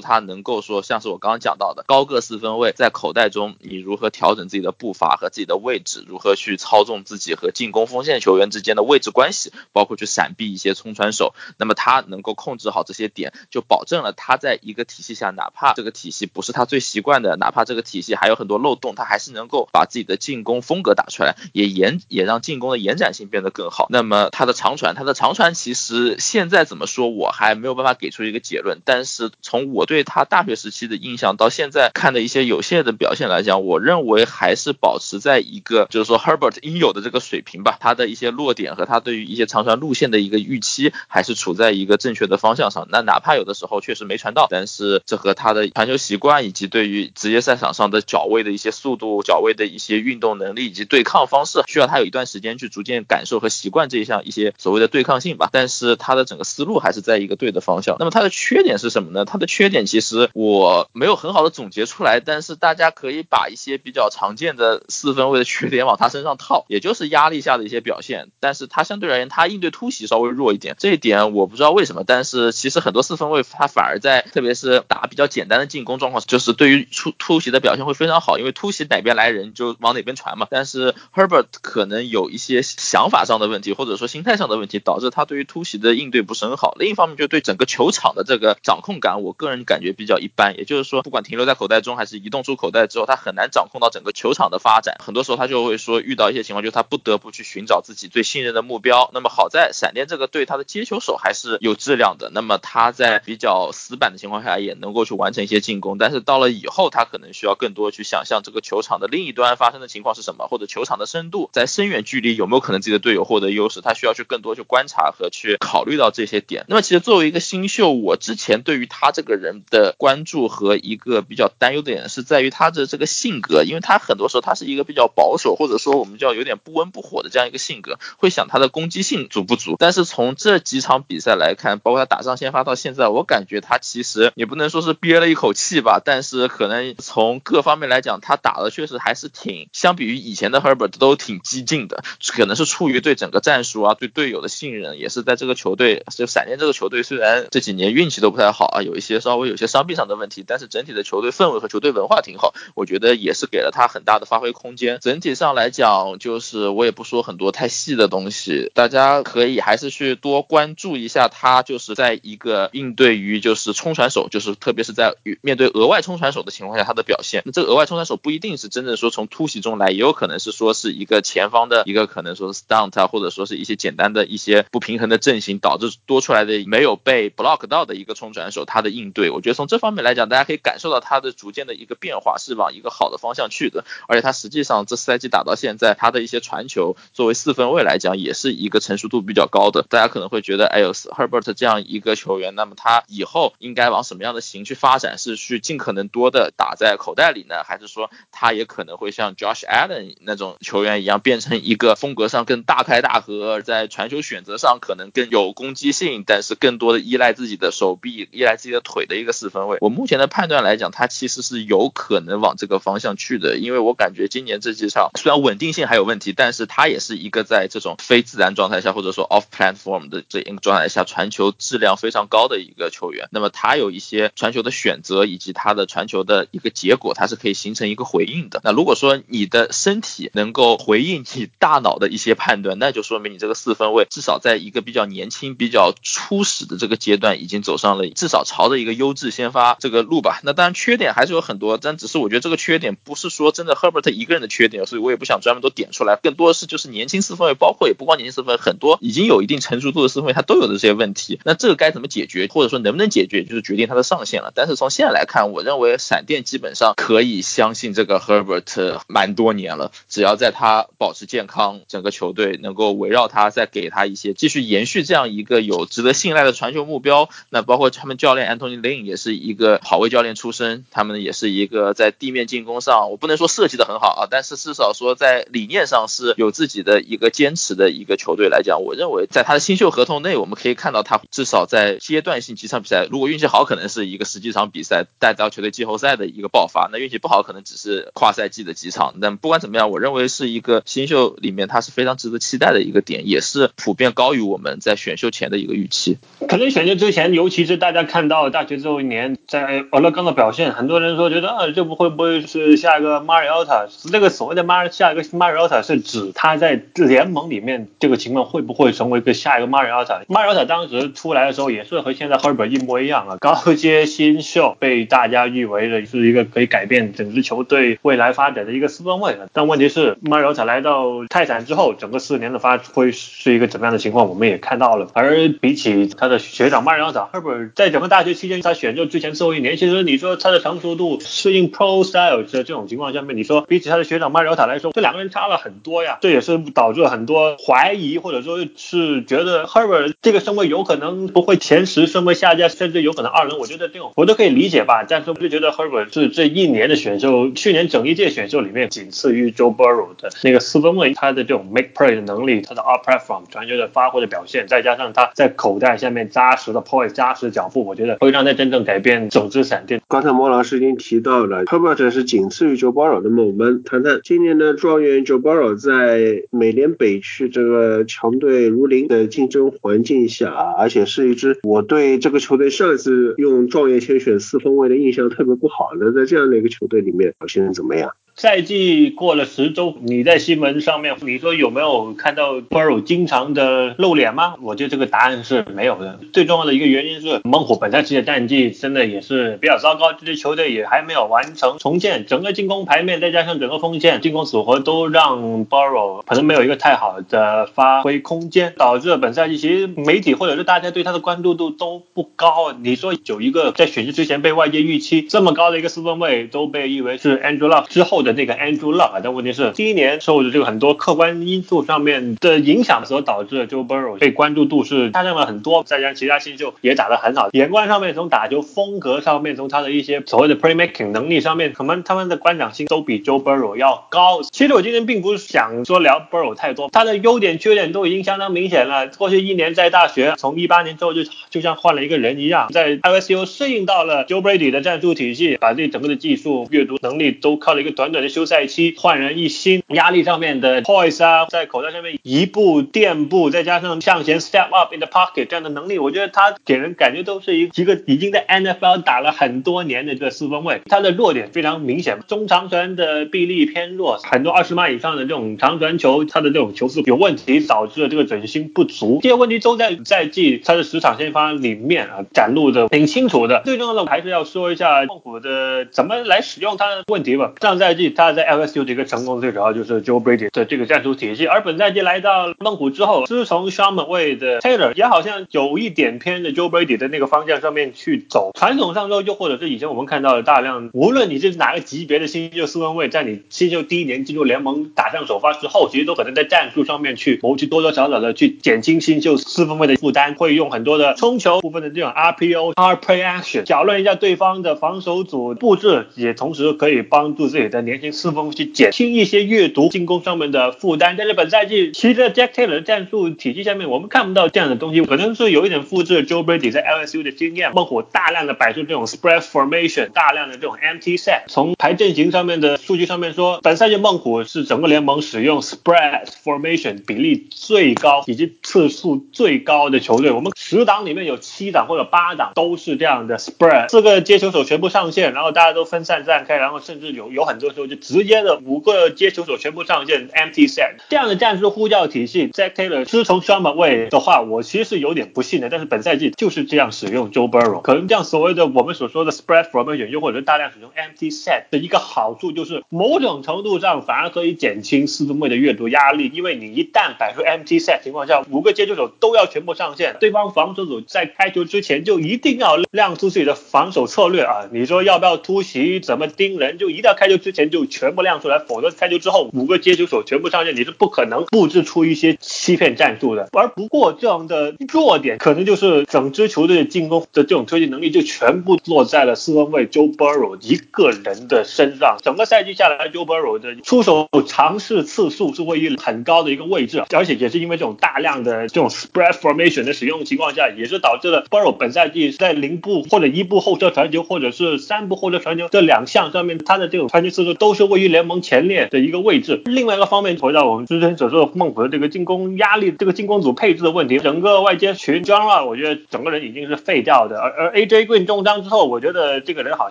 他能够说像是我刚刚讲到的高个四分卫在口袋中，你如何调整自己的步伐和自己的位置，如何去操纵自己和进攻锋线球员之间的位置关系，包括去闪避一些冲传手，那么他能够控制好这些点，就保证了他在一个体系下，哪怕这个体系不是他最习惯的，哪怕这个体系还有很多漏洞，他还是能够把自己的进攻风格打出来，也延也让进攻的延展性变得更好。那么他的长传，他的长传其实。现在怎么说，我还没有办法给出一个结论。但是从我对他大学时期的印象到现在看的一些有限的表现来讲，我认为还是保持在一个就是说 Herbert 应有的这个水平吧。他的一些落点和他对于一些长传路线的一个预期，还是处在一个正确的方向上。那哪怕有的时候确实没传到，但是这和他的传球习惯以及对于职业赛场上的脚位的一些速度、脚位的一些运动能力以及对抗方式，需要他有一段时间去逐渐感受和习惯这一项一些所谓的对抗性吧。但是是他的整个思路还是在一个对的方向。那么它的缺点是什么呢？它的缺点其实我没有很好的总结出来，但是大家可以把一些比较常见的四分位的缺点往他身上套，也就是压力下的一些表现。但是它相对而言，它应对突袭稍微弱一点，这一点我不知道为什么。但是其实很多四分位他反而在特别是打比较简单的进攻状况，就是对于出突袭的表现会非常好，因为突袭哪边来人就往哪边传嘛。但是 Herbert 可能有一些想法上的问题，或者说心态上的问题，导致他对于突袭的应对不是很好。另一方面，就对整个球场的这个掌控感，我个人感觉比较一般。也就是说，不管停留在口袋中还是移动出口袋之后，他很难掌控到整个球场的发展。很多时候，他就会说遇到一些情况，就是他不得不去寻找自己最信任的目标。那么好在闪电这个队，他的接球手还是有质量的。那么他在比较死板的情况下，也能够去完成一些进攻。但是到了以后，他可能需要更多去想象这个球场的另一端发生的情况是什么，或者球场的深度，在深远距离有没有可能自己的队友获得优势。他需要去更多去观察和去考虑到这些点。那么其实作为一个新秀，我之前对于他这个人的关注和一个比较担忧的点是在于他的这个性格，因为他很多时候他是一个比较保守，或者说我们叫有点不温不火的这样一个性格，会想他的攻击性足不足。但是从这几场比赛来看，包括他打上先发到现在，我感觉他其实也不能说是憋了一口气吧，但是可能从各方面来讲，他打的确实还是挺相比于以前的 Herbert 都挺激进的，可能是出于对整个战术啊、对队友的信任，也是在这个球队就闪电这个球队虽然这几年运气都不太好啊，有一些稍微有些伤病上的问题，但是整体的球队氛围和球队文化挺好，我觉得也是给了他很大的发挥空间。整体上来讲，就是我也不说很多太细的东西，大家可以还是去多关注一下他，就是在一个应对于就是冲传手，就是特别是在面对额外冲传手的情况下他的表现。那这个额外冲传手不一定是真正说从突袭中来，也有可能是说是一个前方的一个可能说是 stunt 啊，或者说是一些简单的一些不平衡的阵型导致多出来的没有被。block 到的一个冲传手，他的应对，我觉得从这方面来讲，大家可以感受到他的逐渐的一个变化是往一个好的方向去的。而且他实际上这赛季打到现在，他的一些传球作为四分卫来讲，也是一个成熟度比较高的。大家可能会觉得，哎呦，Herbert 这样一个球员，那么他以后应该往什么样的型去发展？是去尽可能多的打在口袋里呢，还是说他也可能会像 Josh Allen 那种球员一样，变成一个风格上更大开大合，在传球选择上可能更有攻击性，但是更多的依赖自己的手臂、依赖自己的腿的一个四分卫。我目前的判断来讲，他其实是有可能往这个方向去的，因为我感觉今年这几场虽然稳定性还有问题，但是他也是一个在这种非自然状态下或者说 off platform 的这一个状态下传球质量非常高的一个球员。那么他有一些传球的选择以及他的传球的一个结果，他是可以形成一个回应的。那如果说你的身体能够回应你大脑的一些判断，那就说明你这个四分卫至少在一个比较年轻、比较初始的这个阶段，已经走上了至少朝着一个优质先发这个路吧。那当然缺点还是有很多，但只是我觉得这个缺点不是说真的 Herbert 一个人的缺点，所以我也不想专门都点出来。更多的是就是年轻四分卫，包括也不光年轻四分卫，很多已经有一定成熟度的四分卫，他都有的这些问题。那这个该怎么解决，或者说能不能解决，就是决定他的上限了。但是从现在来看，我认为闪电基本上可以相信这个 Herbert 蛮多年了，只要在他保持健康，整个球队能够围绕他，再给他一些继续延续这样一个有值得信赖的传球目标。那包括他们教练安东尼林也是一个跑位教练出身，他们也是一个在地面进攻上，我不能说设计的很好啊，但是至少说在理念上是有自己的一个坚持的一个球队来讲，我认为在他的新秀合同内，我们可以看到他至少在阶段性几场比赛，如果运气好，可能是一个十几场比赛带到球队季后赛的一个爆发；那运气不好，可能只是跨赛季的几场。但不管怎么样，我认为是一个新秀里面他是非常值得期待的一个点，也是普遍高于我们在在选秀前的一个预期。可能选秀之前，尤其是大家看到大学最后一年在俄勒冈的表现，很多人说觉得啊，这不会不会是下一个 Mariota？这个所谓的 Mar 下一个 Mariota 是指他在联盟里面这个情况会不会成为一个下一个 Mariota？Mariota 当时出来的时候也是和现在 Herbert 一模一样啊，高阶新秀被大家誉为的是一个可以改变整支球队未来发展的一个四分卫。但问题是 Mariota 来到泰坦之后，整个四年的发挥是一个怎么样的情况，我们也看到了。而比起他的学长麦尔塔 Herbert，在整个大学期间，他选秀之前最后一年，其实你说他的成熟度适应 Pro Style 的这种情况下面，你说比起他的学长麦尔塔来说，这两个人差了很多呀。这也是导致了很多怀疑，或者说是觉得 Herbert 这个身位有可能不会前十身位下架，甚至有可能二轮。我觉得这种我都可以理解吧。但是我就觉得 Herbert 是这一年的选秀，去年整一届选秀里面仅次于 Joe Burrow 的那个四分卫，他的这种 make play 的能力，他的 up platform 传球的发挥的表现，再加上他在口袋下面扎实的 point 扎实脚步，我觉得会让他真正改变整支闪电。刚才莫老师已经提到了 Herbert 是仅次于 Joe Burrow 那么我们谈谈今年的状元 Joe Baro 在美联北区这个强队如林的竞争环境下，而且是一支我对这个球队上一次用状元签选四分卫的印象特别不好的，在这样的一个球队里面表现怎么样？赛季过了十周，你在新闻上面，你说有没有看到 Burrow 经常的露脸吗？我觉得这个答案是没有的。最重要的一个原因是猛虎本赛季的战绩真的也是比较糟糕，这支球队也还没有完成重建，整个进攻牌面再加上整个锋线进攻组合都让 Burrow 可能没有一个太好的发挥空间，导致本赛季其实媒体或者是大家对他的关注度都不高。你说有一个在选秀之前被外界预期这么高的一个四分卫都被誉为是 Andrew Luck 之后。的 那个 Andrew Luck，但问题是第一年受着这个很多客观因素上面的影响所导致的 Joe Burrow 被关注度是下降了很多，再加上其他新秀也打得很好，眼光上面从打球风格上面，从他的一些所谓的 playmaking 能力上面，可能他们的观赏性都比 Joe Burrow 要高。其实我今天并不是想说聊 Burrow 太多，他的优点缺点都已经相当明显了。过去一年在大学，从一八年之后就就像换了一个人一样，在 LSU 适应到了 Joe Brady 的战术体系，把这整个的技术、阅读能力都靠了一个短。的休赛期焕然一新，压力上面的 poise 啊，在口袋上面移步垫步，再加上向前 step up in the pocket 这样的能力，我觉得他给人感觉都是一一个已经在 NFL 打了很多年的这个四分卫。他的弱点非常明显，中长传的臂力偏弱，很多二十码以上的这种长传球，他的这种球速有问题，导致了这个准心不足。这些问题都在赛季他的十场先发里面啊展露的挺清楚的。最重要的还是要说一下痛苦的怎么来使用他的问题吧。上赛季。他在 LSU 的一个成功最主要就是 Joe Brady 的这个战术体系，而本赛季来到猛虎之后，自从 Sean McVay 的 Taylor 也好像有一点偏的 Joe Brady 的那个方向上面去走。传统上说，又或者是以前我们看到的大量，无论你是哪个级别的新秀四分卫，在你新秀第一年进入联盟打上首发之后，其实都可能在战术上面去谋去多多少少的去减轻新秀四分卫的负担，会用很多的冲球部分的这种 RPO、r p r e Action 搅乱一下对方的防守组布置，也同时可以帮助自己的年。年轻四分去减轻一些阅读进攻上面的负担。但是本赛季其实 Jack Taylor 的战术体系下面，我们看不到这样的东西，可能是有一点复制 Joe Brady 在 LSU 的经验。孟虎大量的摆出这种 spread formation，大量的这种 empty set。从排阵型上面的数据上面说，本赛季孟虎是整个联盟使用 spread formation 比例最高以及次数最高的球队。我们十档里面有七档或者八档都是这样的 spread，四个接球手全部上线，然后大家都分散散开，然后甚至有有很多时候就直接的五个接球手全部上线 empty set 这样的战术呼叫体系。Jack Taylor 是从 s h a m Way 的话，我其实是有点不信的。但是本赛季就是这样使用 Joe Burrow，可能这样所谓的我们所说的 spread formation 又或者大量使用 empty set 的一个好处就是，某种程度上反而可以减轻四分卫的阅读压力，因为你一旦摆出 empty set 情况下，五个接球手都要全部上线，对方防守组在开球之前就一定要亮出自己的防守策略啊！你说要不要突袭，怎么盯人，就一定要开球之前就全部亮出来，否则开球之后五个接球手全部上线，你是不可能布置出一些欺骗战术的。而不过这样的弱点，可能就是整支球队的进攻的这种推进能力就全部落在了四分卫 Joe Burrow 一个人的身上。整个赛季下来，Joe Burrow 的出手尝试次数是位于很高的一个位置，而且也是因为这种大量的这种 spread formation 的使用情况下，也是导致了 Burrow 本赛季在零步或者一步后撤传球，或者是三步后撤传球这两项上面，他的这种传球次数都是位于联盟前列的一个位置。另外一个方面，回到我们之前所说的孟虎的这个进攻压力，这个进攻组配置的问题，整个外接群 John r 我觉得整个人已经是废掉的。而而 AJ Green 中章之后，我觉得这个人好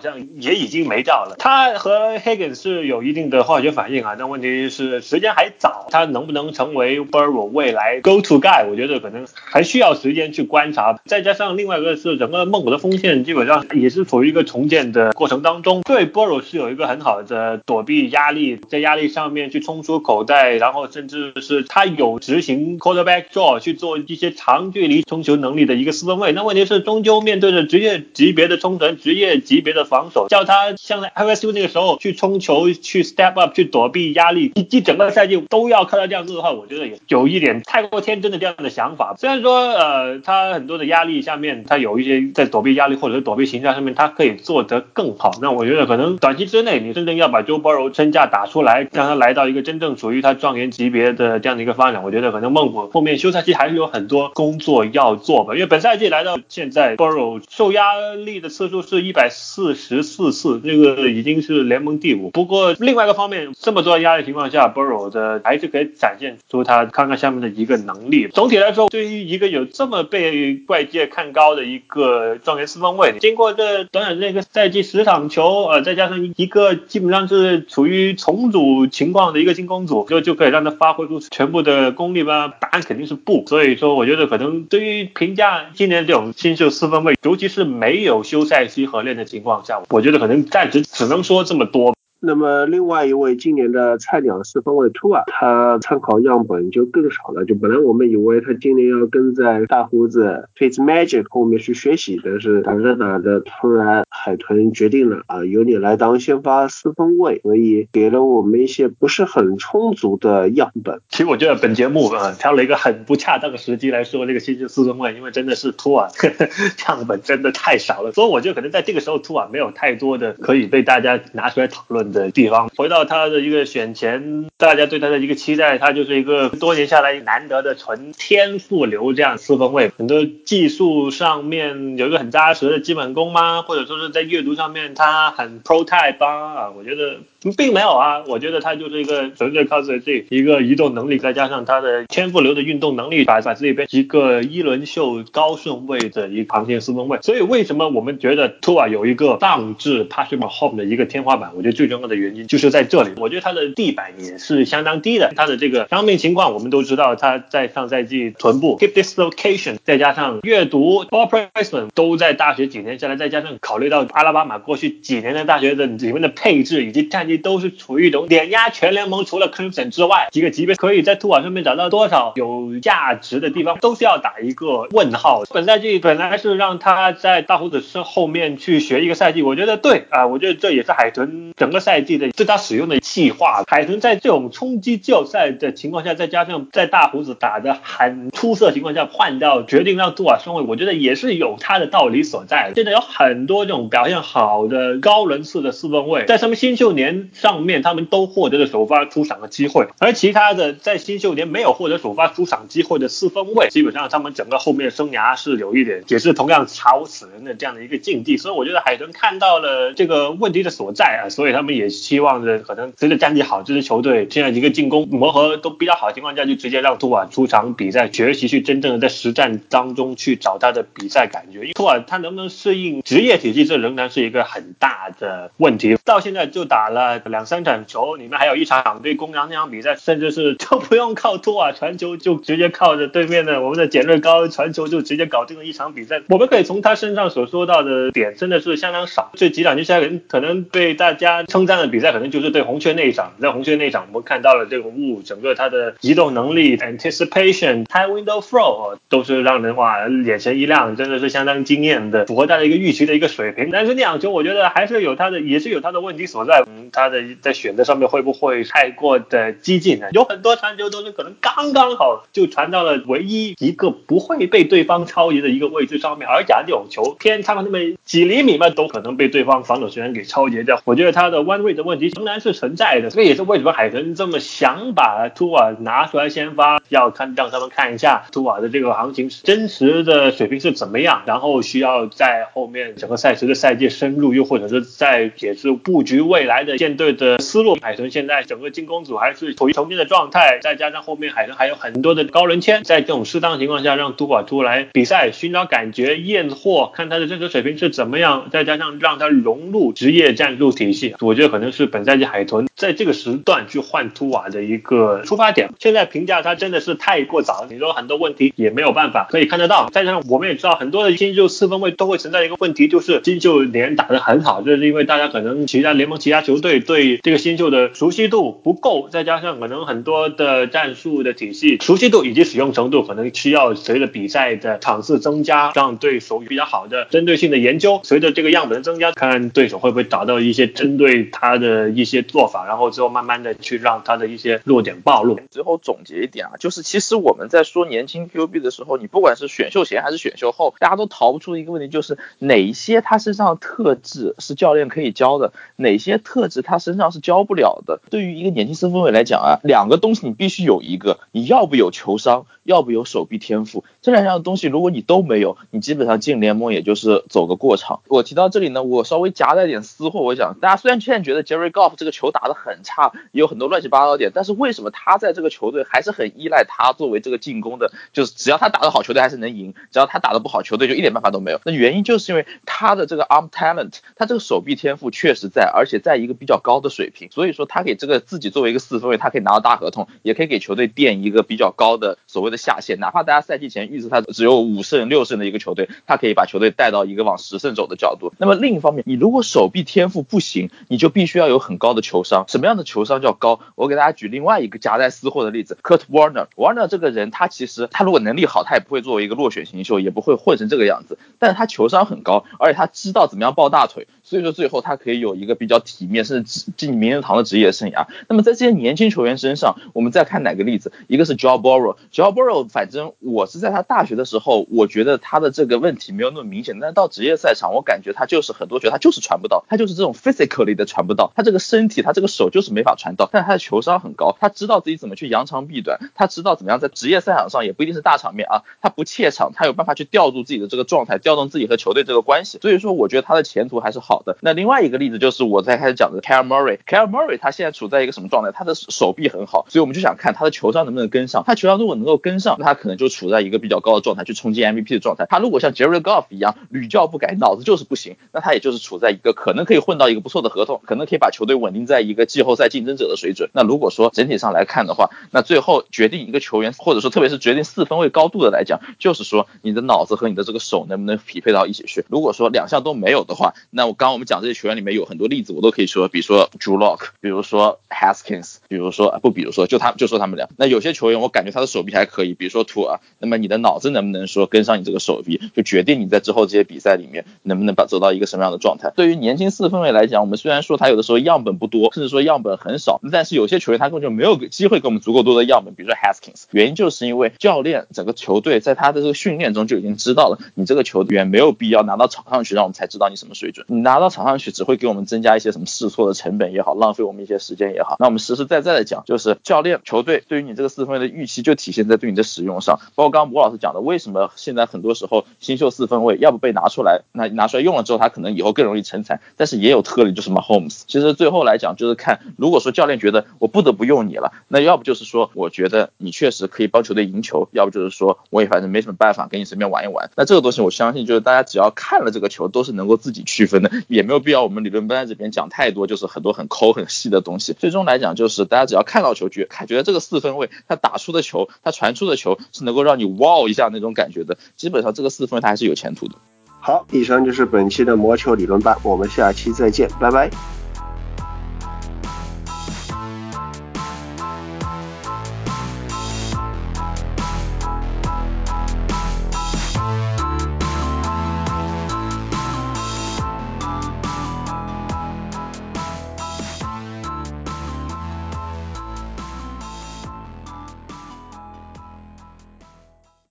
像也已经没掉了。他和 Higgins 是有一定的化学反应啊，但问题是时间还早，他能不能成为 Burrow 未来 Go To Guy，我觉得可能还需要时间去观察。再加上另外一个是整个孟虎的锋线基本上也是处于一个重建的过程当中，对 Burrow 是有一个很好的躲避压力，在压力上面去冲出口袋，然后甚至是他有执行 Quarterback Draw 去做一些长距离冲球能力的一个四分卫。那问题是终究面对着职业级别的冲传，职业级别的防守，叫他像在 LSU 那个时候去冲球，去 step up 去躲避压力，一整个赛季都要看到这样子的话，我觉得也有一点太过天真的这样的想法。虽然说呃他很多的压力下面，他有一些在躲避压力或者是躲避形象上面，他可以做得更好。那我觉得可能短期之内，你真正要把 Joe Burrow 身价打出来，让他来到一个真正属于他状元级别的这样的一个发展，我觉得可能孟虎后面休赛期还是有很多工作要做吧。因为本赛季来到现在，Burrow 受压力的次数是一百四十四次，这个已经是联盟第五。不过另外一个方面，这么多压力情况下，Burrow 的还是可以展现出他看看下面的一个能力。总体来说，对于一个有这么被外界看高的一个状元四分卫，经过这短短这个赛季十场球，呃，再加上一个基本上是处于重组情况的一个进攻组，就就可以让他发挥出全部的功力吗？答案肯定是不。所以说，我觉得可能对于评价今年这种新秀四分位，尤其是没有休赛期合练的情况下，我觉得可能暂时只能说这么多。那么另外一位今年的菜鸟四分卫 Toa，他参考样本就更少了。就本来我们以为他今年要跟在大胡子 Fitz Magic 后面去学习，但是打着打着，突然海豚决定了啊，由你来当先发四分卫，所以给了我们一些不是很充足的样本。其实我觉得本节目啊挑了一个很不恰当的时机来说这个新秀四分卫，因为真的是 Toa 样本真的太少了，所以我觉得可能在这个时候 Toa 没有太多的可以被大家拿出来讨论。的地方，回到他的一个选前，大家对他的一个期待，他就是一个多年下来难得的纯天赋流这样四分位，很多技术上面有一个很扎实的基本功吗？或者说是在阅读上面他很 pro type 啊？我觉得。并没有啊，我觉得他就是一个纯粹靠自己一个移动能力，再加上他的天赋流的运动能力，把把自己变一个一轮秀高顺位的一个航线四分位。所以为什么我们觉得 Tua 有一个放置 Patrick Mahomes 的一个天花板？我觉得最重要的原因就是在这里。我觉得他的地板也是相当低的。他的这个伤病情况我们都知道，他在上赛季臀部 hip dislocation，再加上阅读 ball placement 都在大学几年下来，再加上考虑到阿拉巴马过去几年的大学的里面的配置以及战绩。都是处于一种碾压全联盟，除了 Clemson 之外，几个级别可以在图瓦上面找到多少有价值的地方，都是要打一个问号。本赛季本来是让他在大胡子身后面去学一个赛季，我觉得对啊，我觉得这也是海豚整个赛季的对他使用的计划。海豚在这种冲击季后赛的情况下，再加上在大胡子打的很出色情况下换掉，决定让杜瓦上位，我觉得也是有他的道理所在。现在有很多这种表现好的高轮次的四分位，在什么新秀年。上面他们都获得了首发出场的机会，而其他的在新秀年没有获得首发出场机会的四分卫，基本上他们整个后面生涯是有一点也是同样吵死人的这样的一个境地，所以我觉得海豚看到了这个问题的所在啊，所以他们也希望着可能随着战绩好，这支球队现在一个进攻磨合都比较好的情况下，就直接让图瓦出场比赛，学习去真正的在实战当中去找他的比赛感觉。因为图瓦他能不能适应职业体系，这仍然是一个很大的问题。到现在就打了两三场球，里面还有一场对公羊那场比赛，甚至是都不用靠托啊传球，就直接靠着对面的我们的简瑞高传球，就直接搞定了一场比赛。我们可以从他身上所说到的点，真的是相当少。这几场接下来可能被大家称赞的比赛，可能就是对红雀那一场。在红雀那一场，我们看到了这个雾，整个他的移动能力、anticipation、high window throw 都是让人哇眼前一亮，真的是相当惊艳的，符合大家一个预期的一个水平。但是那场球，我觉得还是有他的，也是有他的问题所在。嗯，他他的在选择上面会不会太过的激进呢？有很多传球都是可能刚刚好就传到了唯一一个不会被对方超移的一个位置上面，而假这种球偏差那么几厘米嘛，都可能被对方防守球员给超截掉。我觉得他的弯位的问题仍然是存在的，这也是为什么海豚这么想把图瓦拿出来先发，要看让他们看一下图瓦的这个行情真实的水平是怎么样，然后需要在后面整个赛时的赛季深入，又或者是在解释布局未来的舰队的思路。海豚现在整个进攻组还是处于重建的状态，再加上后面海豚还有很多的高轮签，在这种适当情况下让图瓦出来比赛，寻找感觉验货，看他的真实水平是怎么样，再加上让他融入职业战术体系，我觉得可能是本赛季海豚在这个时段去换图瓦的一个出发点。现在评价他真的是太过早，你说很多问题也没有办法可以看得到。再加上我们也知道，很多的新秀四分卫都会存在一个问题，就是新秀连打得很好，这是因为大家可能其他联盟其他球队对这个新秀的熟悉度不够，再加上可能很多的战术的体系熟悉度以及使用程度可能需要随着比赛的场次增加，让对手比较好的针对性的研究，随着这个样本的增加，看对手会不会找到一些针对他的一些做法，然后之后慢慢的去让他的一些弱点暴露。最后总结一点啊，就是其实我们在说年轻 QB 的时候，你不管是选秀前还是选秀后，大家都逃不出一个问题，就是哪一些他身上的特质是教练可以教的，哪些特质他身上是教不了的。对于一个年轻四分卫来讲啊，两个东西你必须有一个，你要不有球商，要不有手臂天赋，这两样东西如果你都没有，你基本上进联盟也就是走个过场。我提到这里呢，我稍微夹带点私货，我想大家虽然现在觉得 Jerry Goff 这个球打得很差，有很多乱七八糟点，但是为什么他在这个球队还是很依赖他作为这个进攻的？就是只要他打得好，球队还是能赢；只要他打得不好，球队就一点办法都没有。那原因就是因为他的这个 arm talent，他这个手臂天赋确实在，而且在一个比较较高的水平，所以说他给这个自己作为一个四分卫，他可以拿到大合同，也可以给球队垫一个比较高的所谓的下限，哪怕大家赛季前预测他只有五胜六胜的一个球队，他可以把球队带到一个往十胜走的角度。那么另一方面，你如果手臂天赋不行，你就必须要有很高的球商。什么样的球商叫高？我给大家举另外一个夹带私货的例子，Kurt Warner。Warner 这个人，他其实他如果能力好，他也不会作为一个落选新秀，也不会混成这个样子。但是他球商很高，而且他知道怎么样抱大腿，所以说最后他可以有一个比较体面，甚至进名人堂的职业生涯。那么在这些年轻球员身上，我们再看哪个例子？一个是 Joe Burrow。Joe Burrow，反正我是在他大学的时候，我觉得他的这个问题没有那么明显，但是到职业赛场，我感觉他就是很多球他就是传不到，他就是这种 physically 的传不到，他这个身体，他这个手就是没法传到。但他的球商很高，他知道自己怎么去扬长避短，他知道怎么样在职业赛场上也不一定是大场面啊，他不怯场，他有办法去调度自己的这个状态，调动自己和球队这个关系。所以说，我觉得他的前途还是好好的。那另外一个例子就是我在开始讲的 Kyle Murray，Kyle Murray 他现在处在一个什么状态？他的手臂很好，所以我们就想看他的球商能不能跟上。他球商如果能够跟上，那他可能就处在一个比较高的状态，去冲击 MVP 的状态。他如果像 Jerry Goff 一样屡教不改，脑子就是不行，那他也就是处在一个可能可以混到一个不错的合同，可能可以把球队稳定在一个季后赛竞争者的水准。那如果说整体上来看的话，那最后决定一个球员，或者说特别是决定四分位高度的来讲，就是说你的脑子和你的这个手能不能匹配到一起去。如果说两项都没有的话，那我刚我们讲这些球员里面有很多例子，我都可以说，比如说 Drew Lock，比如说 Haskins，比如说不，比如说就他就说他们俩。那有些球员我感觉他的手臂还可以，比如说图尔。那么你的脑子能不能说跟上你这个手臂，就决定你在之后这些比赛里面能不能把走到一个什么样的状态。对于年轻四分卫来讲，我们虽然说他有的时候样本不多，甚至说样本很少，但是有些球员他根本就没有机会给我们足够多的样本。比如说 Haskins，原因就是因为教练整个球队在他的这个训练中就已经知道了，你这个球员没有必要拿到场上去，让我们才知道你什么水准。你拿拿到场上去只会给我们增加一些什么试错的成本也好，浪费我们一些时间也好。那我们实实在在的讲，就是教练、球队对于你这个四分卫的预期就体现在对你的使用上。包括刚刚吴老师讲的，为什么现在很多时候新秀四分卫要不被拿出来，那拿出来用了之后，他可能以后更容易成才。但是也有特例，就是 Mahomes。其实最后来讲，就是看如果说教练觉得我不得不用你了，那要不就是说我觉得你确实可以帮球队赢球，要不就是说我也反正没什么办法，跟你随便玩一玩。那这个东西我相信就是大家只要看了这个球，都是能够自己区分的，也没有必要我们理论班这边讲太多，就是很多很抠很细的东西。最终来讲，就是大家只要看到球，觉看觉得这个四分卫他打出的球，他传出的球是能够让你哇一下那种感觉的，基本上这个四分卫他还是有前途的。好，以上就是本期的魔球理论班，我们下期再见，拜拜。